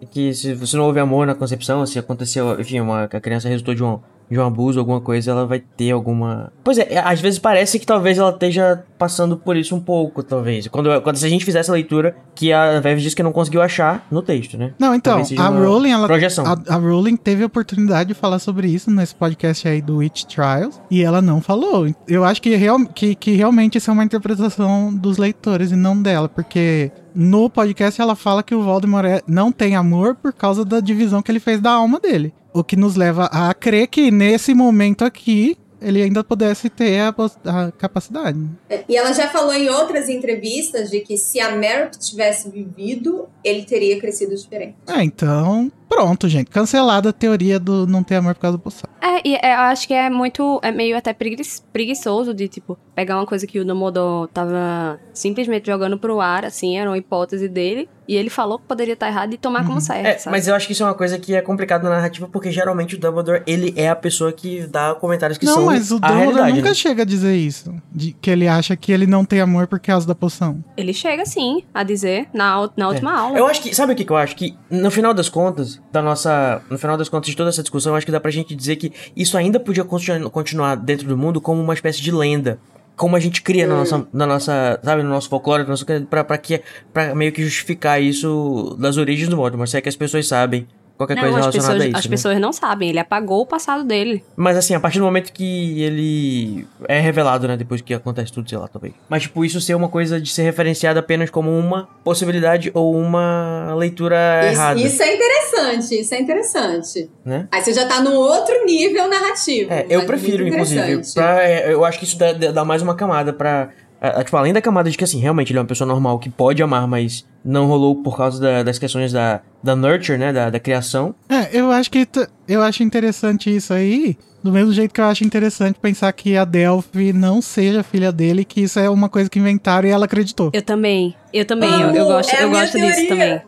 que, que se você não houve amor na concepção, se aconteceu, enfim, uma, que a criança resultou de um, de um abuso, alguma coisa, ela vai ter alguma. Pois é, às vezes parece que talvez ela esteja passando por isso um pouco, talvez. Quando, quando se a gente fizesse a leitura que a Vev disse que não conseguiu achar no texto, né? Não, então, a Rowling, ela, projeção. a, a Rowling teve a oportunidade de falar sobre isso nesse podcast aí do Witch Trials e ela não falou. Eu acho que, real, que, que realmente isso é uma interpretação dos leitores e não dela, porque no podcast ela fala que o Voldemort é- não tem amor por causa da divisão que ele fez da alma dele. O que nos leva a crer que nesse momento aqui ele ainda pudesse ter a, a capacidade. É, E ela já falou em outras entrevistas de que se a Merrick tivesse vivido, ele teria crescido diferente. É, então, pronto, gente. Cancelada a teoria do não ter amor por causa da poção. É, e é, eu acho que é muito. É meio até pregui- preguiçoso de, tipo, pegar uma coisa que o Dumbledore tava simplesmente jogando pro ar, assim, era uma hipótese dele. E ele falou que poderia estar errado e tomar como certo, É, sabe? mas eu acho que isso é uma coisa que é complicada na narrativa, porque geralmente o Dumbledore, ele é a pessoa que dá comentários que não, são mas o a Dumbledore realidade, nunca né? chega a dizer isso. De que ele acha que ele não tem amor por causa da poção. Ele chega, sim, a dizer na, na última aula. É. Eu acho que, sabe o que, que eu acho? Que no final das contas, da nossa. No final das contas de toda essa discussão, eu acho que dá pra gente dizer que isso ainda podia continu- continuar dentro do mundo como uma espécie de lenda. Como a gente cria na nossa, na nossa, sabe, no nosso folclore, no nosso, pra, pra, que, pra meio que justificar isso das origens do Voldemort. Se é que as pessoas sabem qualquer não, coisa as relacionada pessoas, a isso. as né? pessoas não sabem. Ele apagou o passado dele. Mas assim, a partir do momento que ele é revelado, né? Depois que acontece tudo, sei lá, talvez. Mas, tipo, isso ser uma coisa de ser referenciada apenas como uma possibilidade ou uma leitura Isso, errada. isso é interessante, isso é interessante. Né? Aí você já tá num outro nível narrativo. É, eu mas prefiro, inclusive. Pra, é, eu acho que isso dá, dá mais uma camada pra. A- a- tipo, além da camada de que, assim, realmente ele é uma pessoa normal que pode amar, mas não rolou por causa da- das questões da, da nurture, né? Da, da criação. É, eu acho que eu acho interessante isso aí. Do mesmo jeito que eu acho interessante pensar que a Delphi não seja filha dele, que isso é uma coisa que inventaram e ela acreditou. Eu também. Eu também. eu, eu gosto, é eu gosto disso também.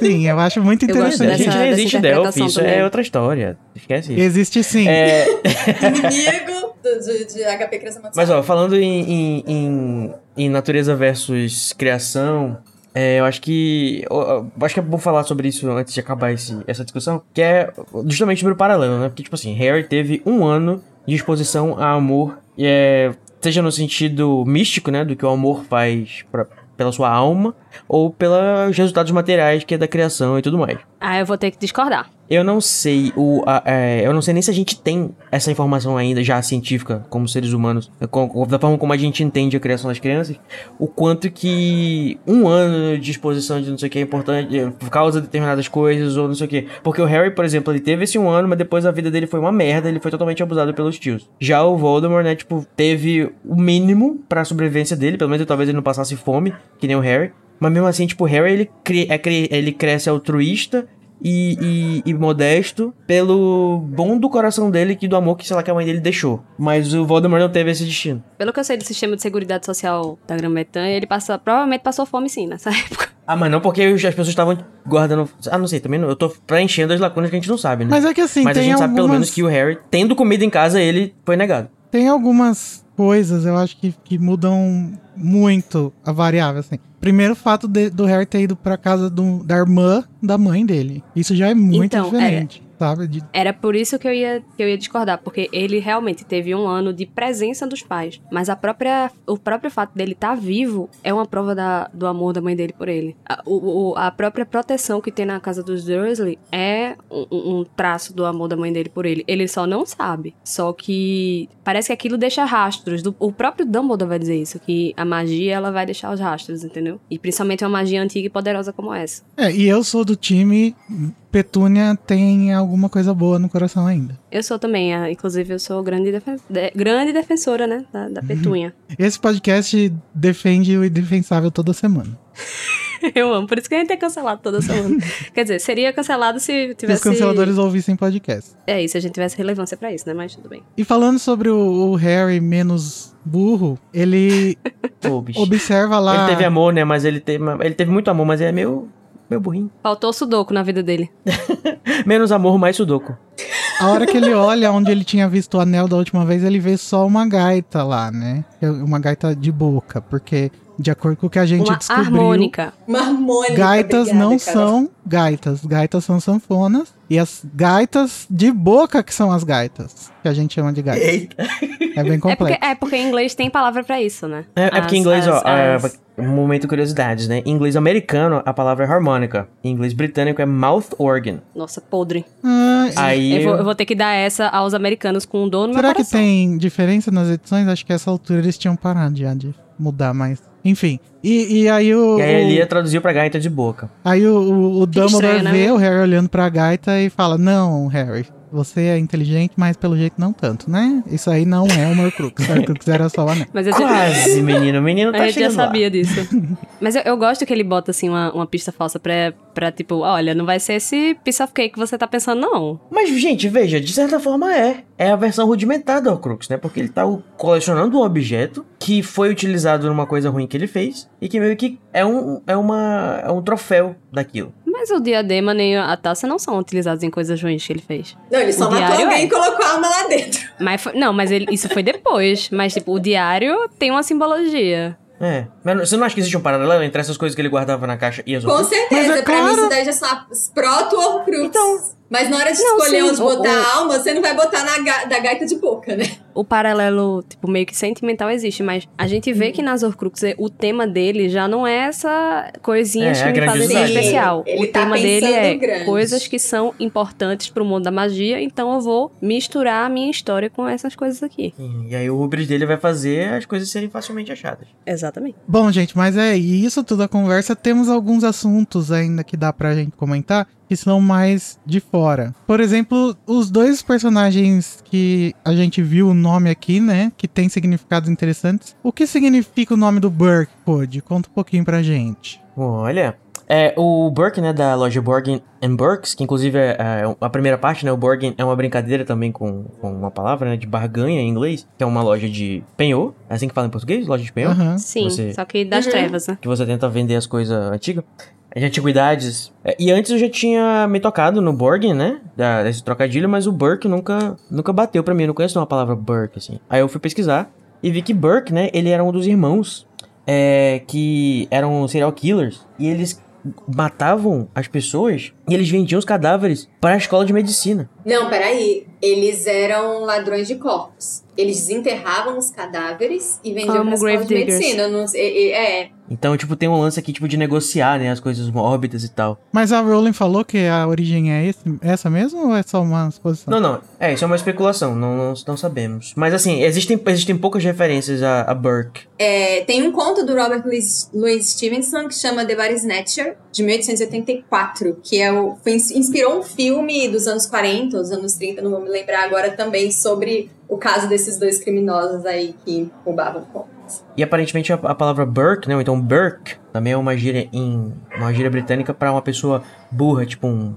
Sim, eu acho muito interessante. dessa- gente não existe Delphi, isso é também. outra história. Esquece isso. Existe sim. É, Inimigo do, de, de HP Criança. Mas ó, falando em, em, em, em natureza versus criação, é, eu acho que. Eu, eu acho que é bom falar sobre isso antes de acabar esse, essa discussão, que é justamente sobre o paralelo, né? Porque, tipo assim, Harry teve um ano de exposição a amor, é, seja no sentido místico, né? Do que o amor faz pra, pela sua alma, ou pelos resultados materiais que é da criação e tudo mais. Ah, eu vou ter que discordar. Eu não sei o, a- é, eu não sei nem se a gente tem essa informação ainda já científica como seres humanos, com- da forma como a gente entende a criação das crianças, o quanto que um ano de exposição de não sei o que é importante por causa de determinadas coisas ou não sei o que. Porque o Harry, por exemplo, ele teve esse um ano, mas depois a vida dele foi uma merda, ele foi totalmente abusado pelos tios. Já o Voldemort, né, tipo, teve o mínimo pra sobrevivência dele, pelo menos talvez ele não passasse fome, que nem o Harry. Mas mesmo assim, tipo, o Harry, ele, cre- é cre- ele cresce altruísta e, e- e modesto pelo bom do coração dele e do amor que, sei lá, que a mãe dele deixou. Mas o Voldemort não teve esse destino. Pelo que eu sei do sistema de seguridade social da Grã-Bretanha, ele passa, provavelmente passou fome sim nessa época. Ah, mas não porque as pessoas estavam guardando... Ah, não sei, também não, eu tô preenchendo as lacunas que a gente não sabe, né? Mas é que assim, Mas a gente sabe pelo algumas- menos que o Harry, tendo comida em casa, ele foi negado. Tem algumas coisas, eu acho que, que mudam muito a variável, assim. Primeiro, o fato de- do Harry ter ido pra casa do- da irmã da mãe dele. Isso já é muito Então, diferente, sabe? De- Era por isso que eu ia, que eu ia discordar, porque ele realmente teve um ano de presença dos pais. Mas a própria, o próprio fato dele estar vivo é uma prova da- do amor da mãe dele por ele. A, o- o- a própria proteção que tem na casa dos Dursley é um, um- um traço do amor da mãe dele por ele. Ele só não sabe. Só que parece que aquilo deixa rastros. Do- o próprio Dumbledore vai dizer isso, que a magia ela vai deixar os rastros, entendeu? E principalmente uma magia antiga e poderosa como essa. É, e eu sou do time Petúnia tem alguma coisa boa no coração ainda. Eu sou também, ah, inclusive eu sou grande, defen- de- grande defensora, né, da, da petunha. Esse podcast defende o indefensável toda semana. Eu amo, por isso que a gente é cancelado toda semana. Quer dizer, seria cancelado se Se os tivesse... canceladores ouvissem podcast. É isso, se a gente tivesse relevância pra isso, né, mas tudo bem. E falando sobre o, o Harry menos burro, ele Pô, observa lá. Ele teve amor, né? Mas ele teve, ele teve muito amor, mas é meio, meio burrinho. Faltou sudoku na vida dele. Menos amor, mais sudoku. a hora que ele olha onde ele tinha visto o anel da última vez, ele vê só uma gaita lá, né? Uma gaita de boca, porque de acordo com o que a gente Uma descobriu, harmônica. Uma harmônica. gaitas obrigada, não Carol. são gaitas, gaitas são sanfonas e as gaitas de boca que são as gaitas, que a gente chama de gaitas. Eita. É bem É porque, complexo. é porque em inglês tem palavra pra isso, né? É, é porque em As- inglês, ó, as- é, as- um momento de curiosidades, né? Em inglês americano, a palavra é harmônica. Em inglês britânico é mouth organ. Nossa, podre. Ah, Aí Eu vou, eu vou ter que dar essa aos americanos com dor no Será meu que tem diferença nas edições? Acho que essa altura eles tinham parado já de mudar mais. Enfim. E, e aí o. E aí a o- Lia traduziu pra gaita de boca. Aí o, o, o Dumbledore estranho, né? vê o Harry olhando pra gaita e fala: Não, Harry, você é inteligente, mas pelo jeito não tanto, né? Isso aí não é o Horcrux. O Horcrux era só o anel. Mas eu Quase, menino. O menino tá A gente já chegando lá. sabia disso. Mas eu, eu gosto que ele bota, assim, uma, uma pista falsa pra, pra, tipo, olha, não vai ser esse piece of cake que você tá pensando, não. Mas, gente, veja, de certa forma é. É a versão rudimentar do Horcrux, né? Porque ele tá colecionando um objeto que foi utilizado numa coisa ruim que ele fez e que meio que é um, é uma, é um troféu daquilo. Mas o diadema nem a taça não são utilizados em coisas ruins que ele fez. Não, ele só matou alguém é. e colocou a alma lá dentro. Mas foi- não, mas ele- isso foi depois. Mas, tipo, o diário tem uma simbologia. É. Mas você não acha que existe um paralelo entre essas coisas que ele guardava na caixa e as Com outras? certeza, Mas é pra mim claro. isso daí já são as proto-horcrux. Então. Mas na hora de Não, escolher sim, onde o- botar o- a alma, você não vai botar na ga- da gaita de boca, né? O paralelo, tipo, meio que sentimental existe, mas a gente vê que nas Horcruxes o tema dele já não é essa coisinha É, que a me fazem ser especial. Ele o tá tema dele é grande. coisas que são importantes pro mundo da magia, então eu vou misturar a minha história com essas coisas aqui. E aí o rubris dele vai fazer as coisas serem facilmente achadas. Exatamente. Bom, gente, mas é isso tudo a conversa. Temos alguns assuntos ainda que dá pra gente comentar que são mais de fora. Por exemplo, os dois personagens que a gente viu o nome aqui, né? Que tem significados interessantes. O que significa o nome do Burke, Code? Conta um pouquinho pra gente. Olha, é, o Burke, né, da loja Borgin and Burks, que inclusive é, é, a primeira parte, né, o Borgin é uma brincadeira também com, com uma palavra, né, de barganha em inglês, que é uma loja de penhor, é assim que fala em português? Loja de penhor? Aham. Sim, Você- só que das Uhum. trevas, né? Que você tenta vender as coisas antigas. De antiguidades. É, E antes eu já tinha me tocado no Borgin, né? Da, desse trocadilho, mas o Burke nunca, nunca bateu pra mim. Eu não conheço uma palavra Burke, assim. Aí eu fui pesquisar e vi que Burke, né? Ele era um dos irmãos é, que eram serial killers. E eles matavam as pessoas e eles vendiam os cadáveres para a escola de medicina. Não, peraí. Eles eram ladrões de corpos. Eles desenterravam os cadáveres e vendiam Como pra escola de medicina. Não sei, é, é. Então, tipo, tem um lance aqui, tipo, de negociar, né? As coisas mórbidas e tal. Mas a Rowling falou que a origem é esse, essa mesmo ou é só uma suposição? Não, não. É, isso é uma especulação. Não, não, não sabemos. Mas, assim, existem, existem poucas referências a, a Burke. É, tem um conto do Robert Louis, Louis Stevenson que chama The Body Snatcher, de 1884, que é o, foi, inspirou um filme dos anos 40, os anos 30, não vou me lembrar agora também, sobre o caso desses dois criminosos aí que roubavam corpos. E aparentemente a, a palavra Burke, né? Ou então Burke, também é uma gíria em. uma gíria britânica pra uma pessoa burra, tipo um.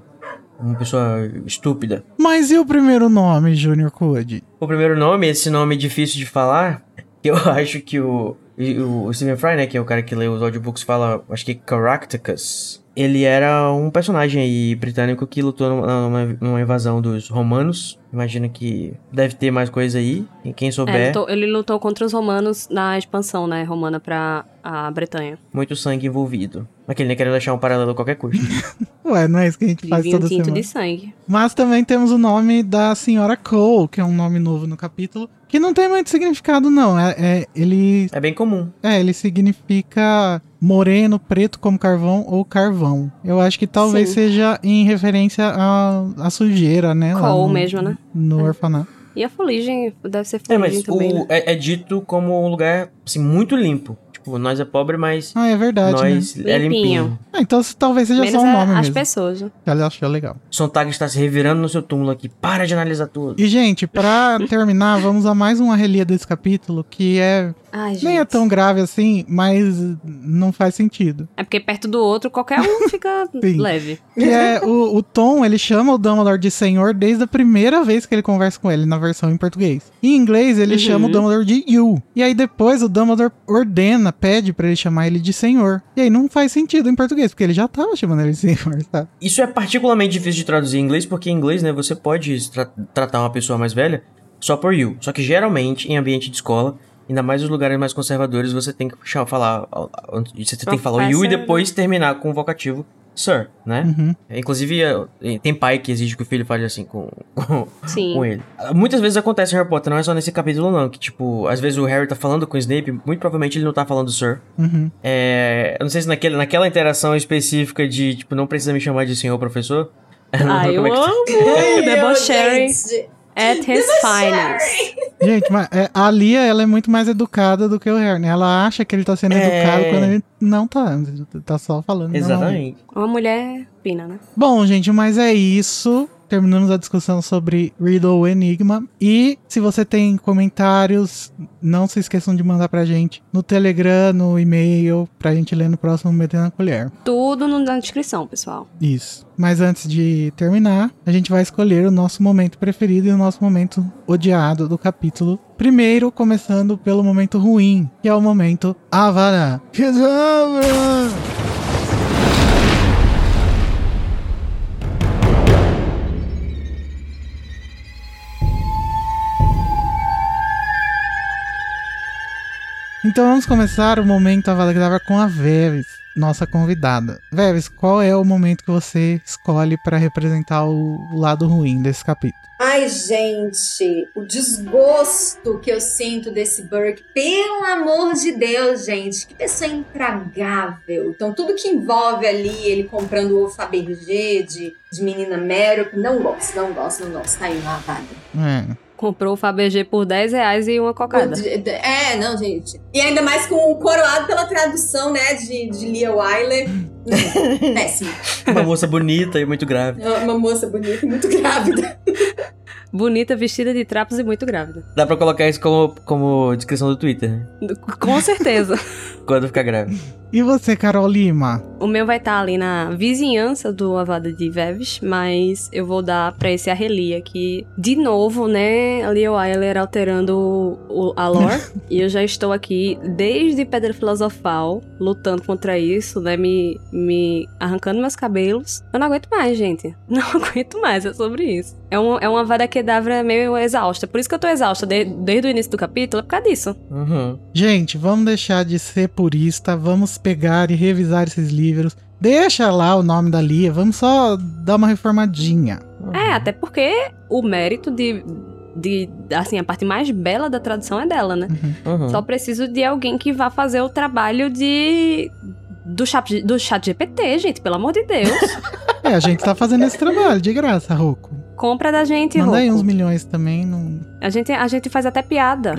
Uma pessoa estúpida. Mas e o primeiro nome, Junior Code? O primeiro nome, esse nome difícil de falar, eu acho que o, e o, Stephen Fry, né, que é o cara que lê os audiobooks, fala, acho que Caractacus. Ele era um personagem aí britânico que lutou numa, numa- invasão dos romanos. Imagino que deve ter mais coisa aí. E quem É, souber, lutou- ele lutou contra os romanos na expansão, né, romana pra a Bretanha. muito sangue envolvido. Aquele nem querendo deixar um paralelo a qualquer custo. Ué, não é isso que a gente faz Vivinho toda tinto semana. de sangue. Mas também temos o nome da senhora Cole, que é um nome novo no capítulo, que não tem muito significado, não. É, é- ele, é bem comum. é, ele significa moreno, preto como carvão ou carvão. Eu acho que talvez Sim. seja em referência à, à sujeira, né? lá Cole no- mesmo, né? No orfanato. E a fuligem, deve ser É, fuligem mas também, o, né? é, é dito como um lugar, assim, muito limpo. Tipo, nós é pobre, mas Ah, é verdade, né? nós é Limpinho. limpinho. Ah, então talvez seja Menos só um a- nome as mesmo. pessoas, né? Que ela achou legal. Sontag está se revirando no seu túmulo aqui. Para de analisar tudo. E, gente, pra terminar, vamos a mais uma relia desse capítulo, que é Ai, gente. Nem é tão grave assim, mas não faz sentido. É porque perto do outro, qualquer um fica leve. Que é o, o Tom, ele chama o Dumbledore de senhor desde a primeira vez que ele conversa com ele, na versão em português. Em inglês, ele Uhum. chama o Dumbledore de you. E aí depois o Dumbledore ordena, pede pra ele chamar ele de senhor. E aí não faz sentido em português, porque ele já tava chamando ele de senhor, sabe? Isso é particularmente difícil de traduzir em inglês, porque em inglês, né, você pode tra- tratar uma pessoa mais velha só por you. Só que geralmente, em ambiente de escola, ainda mais nos lugares mais conservadores, você tem que cha- falar. Você tem que falar o you e depois terminar com o vocativo sir, né? Uhum. Inclusive, eh, tem pai que exige que o filho fale assim com, com, com ele. Muitas vezes acontece em Harry Potter, não é só nesse capítulo, não. Que, tipo, às vezes o Harry tá falando com o Snape, muito provavelmente ele não tá falando Sir. Uhum. É, eu não sei se naquele, naquela interação específica de, tipo, não precisa me chamar de senhor professor. não Ai, lembro eu como é que- amo! Ai, Debochery gente. At his finest. Gente, mas é, a Lia, ela é muito mais educada do que o Harry, né? Ela acha que ele tá sendo É. educado quando ele não tá. Tá só falando. Exatamente. Uma mulher fina, né? Bom, gente, mas é isso. Terminamos a discussão sobre Riddle Enigma. E se você tem comentários, não se esqueçam de mandar pra gente no Telegram, no e-mail, pra gente ler no próximo Metendo na Colher. Tudo no- na descrição, pessoal. Isso. Mas antes de terminar, a gente vai escolher o nosso momento preferido e o nosso momento odiado do capítulo. Primeiro, começando pelo momento ruim, que é o momento Avada Kedavra. Então vamos começar o momento Avada Kedavra com a Veves, nossa convidada. Veves, qual é o momento que você escolhe pra representar o lado ruim desse capítulo? Ai, gente, o desgosto que eu sinto desse Burke. Pelo amor de Deus, gente, que pessoa intragável. Então, tudo que envolve ali ele comprando o ovo Fabergé de, de menina Meryl, não gosto, não gosto, não gosto. Tá aí uma vaga. É. Comprou o Fabergé por 10 reais e uma cocada. É, não, gente. E ainda mais com o coroado pela tradução, né, de, de Lia Wyler. Péssimo. Uma moça bonita e muito. É Uma moça bonita e muito grávida. Bonita, vestida de trapos e muito grávida. Dá pra colocar isso como, como descrição do Twitter, né? Com certeza. Quando ficar grave. E você, Carol Lima? o meu vai estar ali na vizinhança do Avada de Veves, mas eu vou dar pra esse Arrelia, que, de novo, né, a Leo Wyler alterando o, a lore. e eu já estou aqui desde Pedra Filosofal, lutando contra isso, né, me, me arrancando meus cabelos. Eu não aguento mais, gente. Não aguento mais, é sobre isso. É, um, é uma Vada Kedavra meio exausta. Por isso que eu tô exausta de- desde o início do capítulo, é por causa disso. Uhum. Gente, vamos deixar de ser purista, vamos pegar e revisar esses livros. Deixa lá o nome da Lia, vamos só dar uma reformadinha. É, até porque o mérito de, de. Assim, a parte mais bela da tradução é dela, né? Uhum. Só preciso de alguém que vá fazer o trabalho de. Do chat, do chat GPT, gente, pelo amor de Deus. É, a gente tá fazendo esse trabalho, de graça, Rocco. Compra da gente, Manda aí uns milhões também. Não... A gente, a gente faz até piada.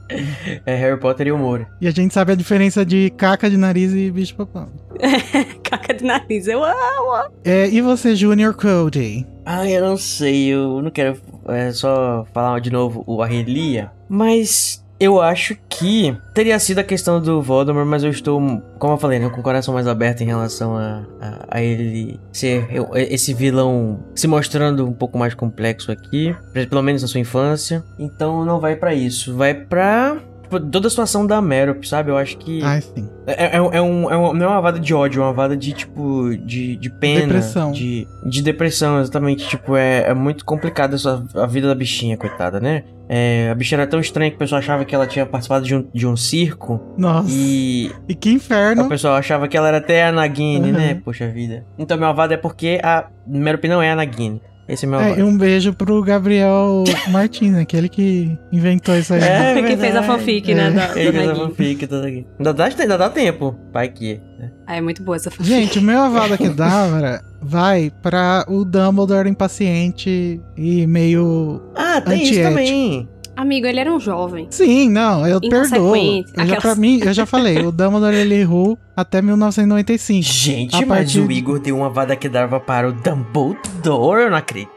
é Harry Potter e humor. E a gente sabe a diferença de caca de nariz e bicho papão. Caca de nariz, eu amo. É, e você, Junior Cody? Ah, eu não sei, eu não quero é, só falar de novo o Arrelia, mas eu acho que teria sido a questão do Voldemort, mas eu estou, como eu falei, né, com o coração mais aberto em relação a, a, a ele ser eu- esse vilão se mostrando um pouco mais complexo aqui, pelo menos na sua infância. Então não vai pra isso, vai tipo, toda a situação da Merop, sabe? Eu acho que Ai, sim. é, é, um- é um, é um- não é uma vada de ódio, é uma vada de, tipo, de, de pena. Depressão. De, de depressão, exatamente. Tipo, é, é muito complicada a vida da bichinha, coitada, né? É, a bichinha era tão estranha que o pessoal achava que ela tinha participado de um, de um circo. Nossa. E, E que o inferno. pessoal achava que ela era até a Nagini, Uhum. né? Poxa vida. Então, meu avado é porque a Merop não é a Nagini. Esse é meu É, e um beijo pro Gabriel Martins, aquele que inventou isso aí. É que fez a fanfic, né? É. Da, Ele fez a fanfic, tudo aqui. Ainda dá, ainda dá tempo. Vai que. né? Ah, é muito boa essa fanfic. Gente, o meu avada Kedavra vai pra o Dumbledore impaciente e meio Ah, tem isso também. Amigo, ele era um jovem. Sim, não, eu perdoo. Eu já, Aquelas- pra mim, eu já falei, o Dumbledore ele errou até 1995. Gente, A mas partir o Igor deu uma vada que dava para o Dumbledore, eu não acredito.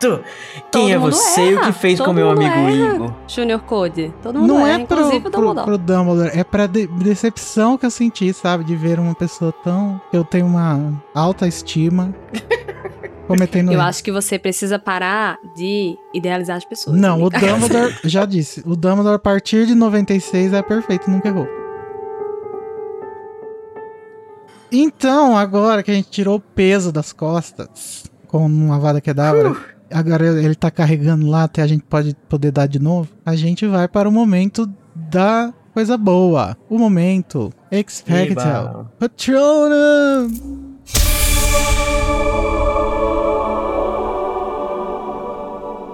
Todo Quem é mundo você e o que fez com todo meu mundo amigo erra. Igor? Junior Code. Todo mundo Não erra, é pro, inclusive o pro, Dumbledore. pro Dumbledore, é pra de- decepção que eu senti, sabe? De ver uma pessoa tão. Eu tenho uma alta estima. cometendo Eu erro. acho que você precisa parar de idealizar as pessoas. Não, o. Dumbledore, já disse, o Dumbledore a partir de 96 é perfeito, nunca errou. Então, agora que a gente tirou o peso das costas com uma vada kedavra, agora ele tá carregando lá até a gente pode poder dar de novo, a gente vai para o momento da coisa boa. O momento Expecto. Patronum!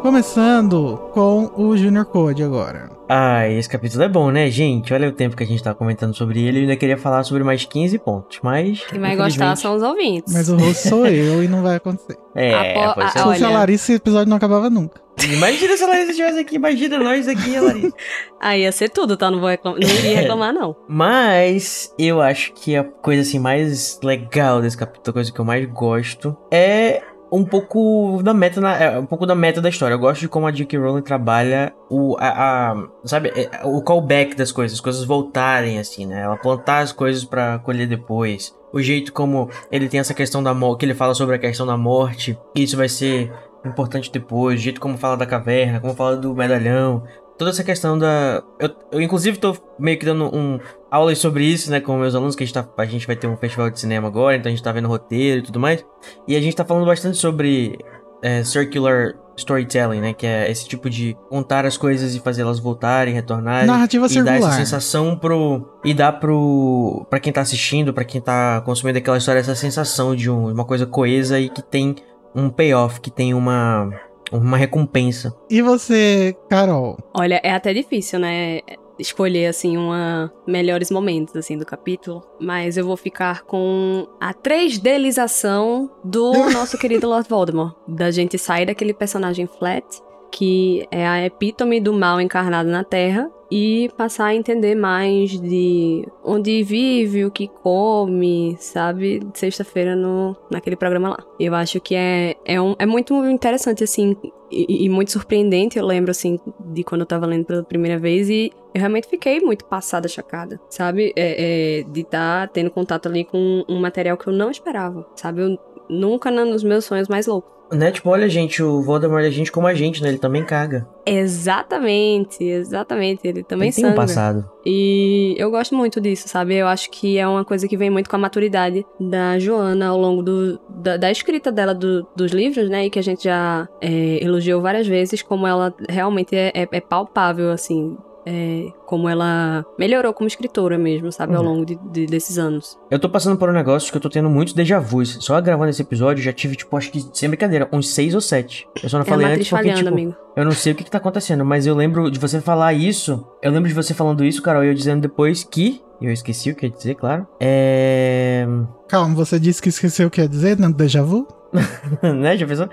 Começando com o Junior Code agora. Ai, esse capítulo é bom, né, gente? Olha o tempo que a gente tá comentando sobre ele. Eu ainda queria falar sobre mais 15 pontos, mas. Quem vai gostar são os ouvintes. Mas o rosto sou eu e não vai acontecer. É, Apo- pode a- ser. Se fosse a olha. Larissa, esse episódio não acabava nunca. Imagina se a Larissa estivesse aqui, imagina nós aqui, a Larissa. Aí ia ser tudo, tá? Não vou reclamar, não iria reclamar, não. Mas eu acho que a coisa assim mais legal desse capítulo, a coisa que eu mais gosto, é um pouco da meta, na- é, um pouco da meta da história. Eu gosto de como a J.K. Rowling trabalha o, a, a- sabe, é, o callback das coisas, as coisas voltarem assim, né? Ela plantar as coisas pra colher depois. O jeito como ele tem essa questão da morte, que ele fala sobre a questão da morte, isso vai ser importante depois, o jeito como fala da caverna, como fala do medalhão, toda essa questão da. Eu, eu, inclusive, tô meio que dando um aulas sobre isso, né, com meus alunos, que a gente, tá, a gente vai ter um festival de cinema agora, então a gente tá vendo roteiro e tudo mais. E a gente tá falando bastante sobre é, circular storytelling, né, que é esse tipo de contar as coisas e fazê-las voltarem, retornarem. Narrativa e dar essa circular. sensação pro. E dar pro. pra quem tá assistindo, pra quem tá consumindo aquela história, essa sensação de um- uma coisa coesa e que tem um payoff, que tem uma. Uma recompensa. E você, Carol? Olha, é até difícil, né? Escolher, assim, uma melhores momentos, assim, do capítulo. Mas eu vou ficar com a 3Dlização do nosso querido Lord Voldemort. Da gente sair daquele personagem flat, que é a epítome do mal encarnado na Terra, e passar a entender mais de onde vive, o que come, sabe? Sexta-feira no naquele programa lá. Eu acho que é, é, um, é muito interessante, assim, e, e muito surpreendente. Eu lembro, assim, de quando eu tava lendo pela primeira vez e eu realmente fiquei muito passada, chocada, sabe? É, é, de estar tendo contato ali com um material que eu não esperava, sabe? Eu nunca nos meus sonhos mais loucos. Né? Tipo, olha, gente, o Voldemort é gente como a gente, né? Ele também caga. Exatamente, exatamente. Ele também Ele tem um sangra. passado. E eu gosto muito disso, sabe? Eu acho que é uma coisa que vem muito com a maturidade da Joana ao longo do, da, da escrita dela do- dos livros, né? E que a gente já é, elogiou várias vezes, como ela realmente é, é- é palpável, assim. É, como ela melhorou como escritora mesmo, sabe? Ao Uhum. longo de- de- desses anos. Eu tô passando por um negócio que eu tô tendo muitos déjà vus. Só gravando esse episódio, já tive, tipo, acho que, sem brincadeira, uns seis ou sete. Eu só não É falei antes porque, falhando, tipo, amigo. eu não sei o que, que tá acontecendo, mas eu lembro de você falar isso. Eu lembro de você falando isso, Carol, e eu dizendo depois que. e Eu esqueci o que ia dizer, claro. É. Calma, você disse que esqueceu o que ia dizer no déjà vu? né? Já pensou?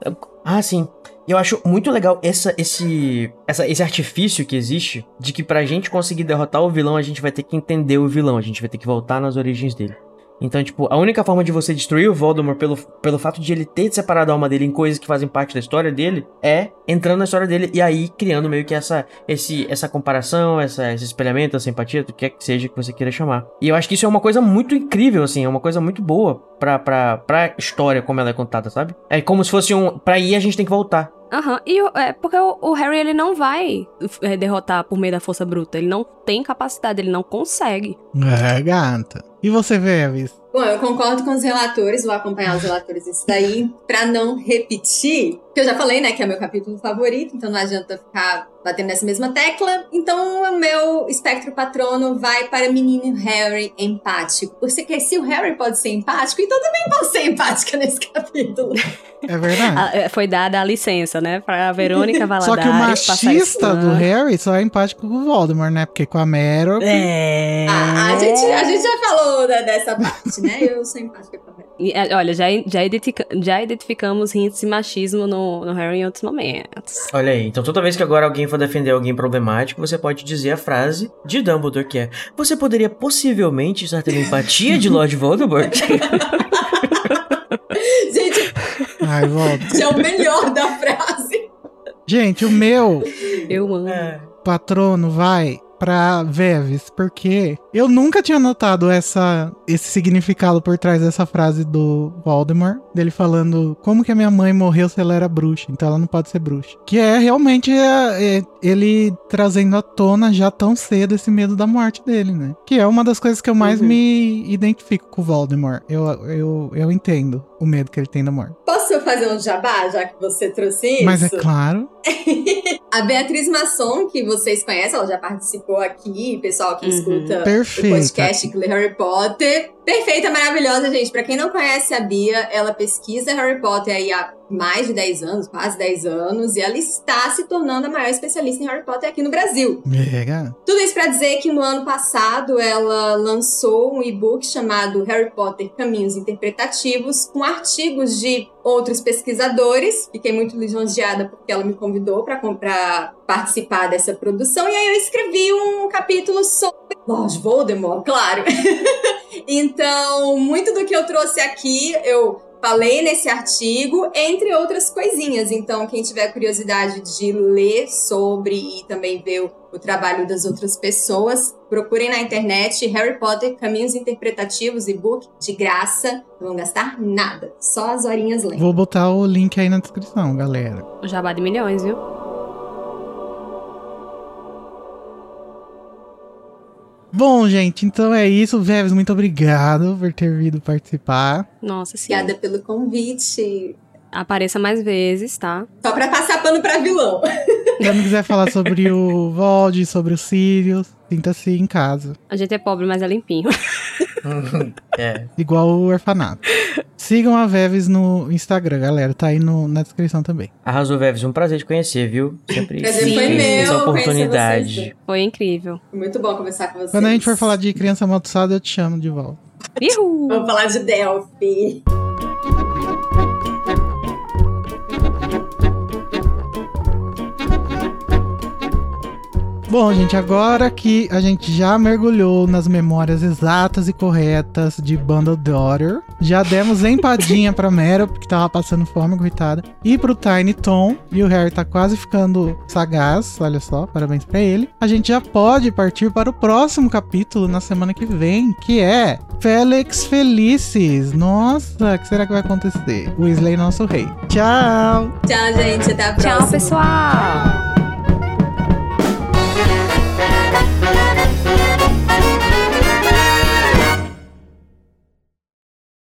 ah, sim. Eu acho muito legal essa, esse, essa, esse artifício que existe de que pra gente conseguir derrotar o vilão, a gente vai ter que entender o vilão, a gente vai ter que voltar nas origens dele. Então, tipo, a única forma de você destruir o Voldemort pelo, pelo fato de ele ter separado a alma dele em coisas que fazem parte da história dele é entrando na história dele e aí criando meio que essa, esse, essa comparação, essa, esse espelhamento, essa empatia, o que quer que seja que você queira chamar. E eu acho que isso é uma coisa muito incrível, assim, é uma coisa muito boa pra, pra, pra história como ela é contada, sabe? É como se fosse um. Pra ir a gente tem que voltar. Aham, e o- é porque o, o Harry ele não vai é, derrotar por meio da força bruta. Ele não tem capacidade, ele não consegue. É, gata. E você, Veves? Bom, eu concordo com os relatores, vou acompanhar os relatores nisso daí, pra não repetir, que eu já falei, né, que é meu capítulo favorito, então não adianta ficar batendo nessa mesma tecla. Então o meu espectro patrono vai para menino Harry empático. Porque se o Harry pode ser empático, então eu também posso ser empática nesse capítulo. É verdade. Ah, é, foi dada a licença, né? Pra Verônica Valadares Só que o isso- machista do. Harry só é empático com o Voldemort, né? Porque com a Meryl... É. Ah, a, gente, a gente já falou da- dessa parte, né? Eu sou empática com a Harry. E, é, olha, já, já, identifica- já identificamos hints de machismo no, no Harry em outros momentos. Olha aí, então toda vez que agora alguém for defender alguém problemático, você pode dizer a frase de Dumbledore que é Você poderia possivelmente estar tendo empatia de Lord Voldemort? Gente, Ai, é o melhor da frase. Gente, o meu Eu amo. É. patrono vai pra Veves, porque eu nunca tinha notado essa, esse significado por trás dessa frase do Voldemort, dele falando como que a minha mãe morreu se ela era bruxa, então ela não pode ser bruxa. Que é realmente é, é, ele trazendo à tona já tão cedo esse medo da morte dele, né? Que é uma das coisas que eu mais Uhum. me identifico com o Voldemort. Eu, eu, eu entendo o medo que ele tem da morte. Posso fazer um jabá, já que você trouxe isso? Mas é claro. A Beatriz Masson, que vocês conhecem, ela já participou aqui, pessoal que Uhum. escuta o Perfeita. podcast que lê Harry Potter. Perfeita, maravilhosa, gente. Pra quem não conhece a Bia, ela pesquisa Harry Potter aí há mais de 10 anos, quase 10 anos, e ela está se tornando a maior especialista em Harry Potter aqui no Brasil. Tudo isso pra dizer que no ano passado ela lançou um e-book chamado Harry Potter Caminhos Interpretativos, com artigos de outros pesquisadores. Fiquei muito lisonjeada porque ela me convidou pra comprar participar dessa produção e aí eu escrevi um capítulo sobre Lord Voldemort, claro. então, muito do que eu trouxe aqui, eu falei nesse artigo, entre outras coisinhas. Então, quem tiver curiosidade de ler sobre e também ver o, o trabalho das outras pessoas, procurem na internet Harry Potter Caminhos Interpretativos e-book de graça. Não vão gastar nada, só as horinhas lendo. Vou botar o link aí na descrição, galera. O jabá de milhões, viu? Bom, gente, então é isso. Veves, muito obrigado por ter vindo participar. Nossa, sim. Obrigada pelo convite. Apareça mais vezes, tá? Só pra passar pano pra vilão. Quando quiser falar sobre o Vold, sobre o Sirius, sinta-se em casa. A gente é pobre, mas é limpinho. é. Igual o orfanato. Sigam a Veves no Instagram, galera. Tá aí no- na descrição também. Arrasou, Veves. Um prazer te conhecer, viu? Sempre Prazer sempre foi meu essa oportunidade. vocês. Foi incrível. Muito bom conversar com vocês. Quando a gente for falar de criança amaldiçoada, eu te chamo de volta. Vamos falar de Delphi. Bom, gente, agora que a gente já mergulhou nas memórias exatas e corretas de Bundle Daughter, já demos empadinha pra Meryl, porque tava passando fome, coitada, e pro Tiny Tom, e o Harry tá quase ficando sagaz, olha só, parabéns pra ele. A gente já pode partir para o próximo capítulo na semana que vem, que é Félix Felices. Nossa, o que será que vai acontecer? Weasley, nosso rei. Tchau! Tchau, gente. Até a próxima. Tchau, pessoal!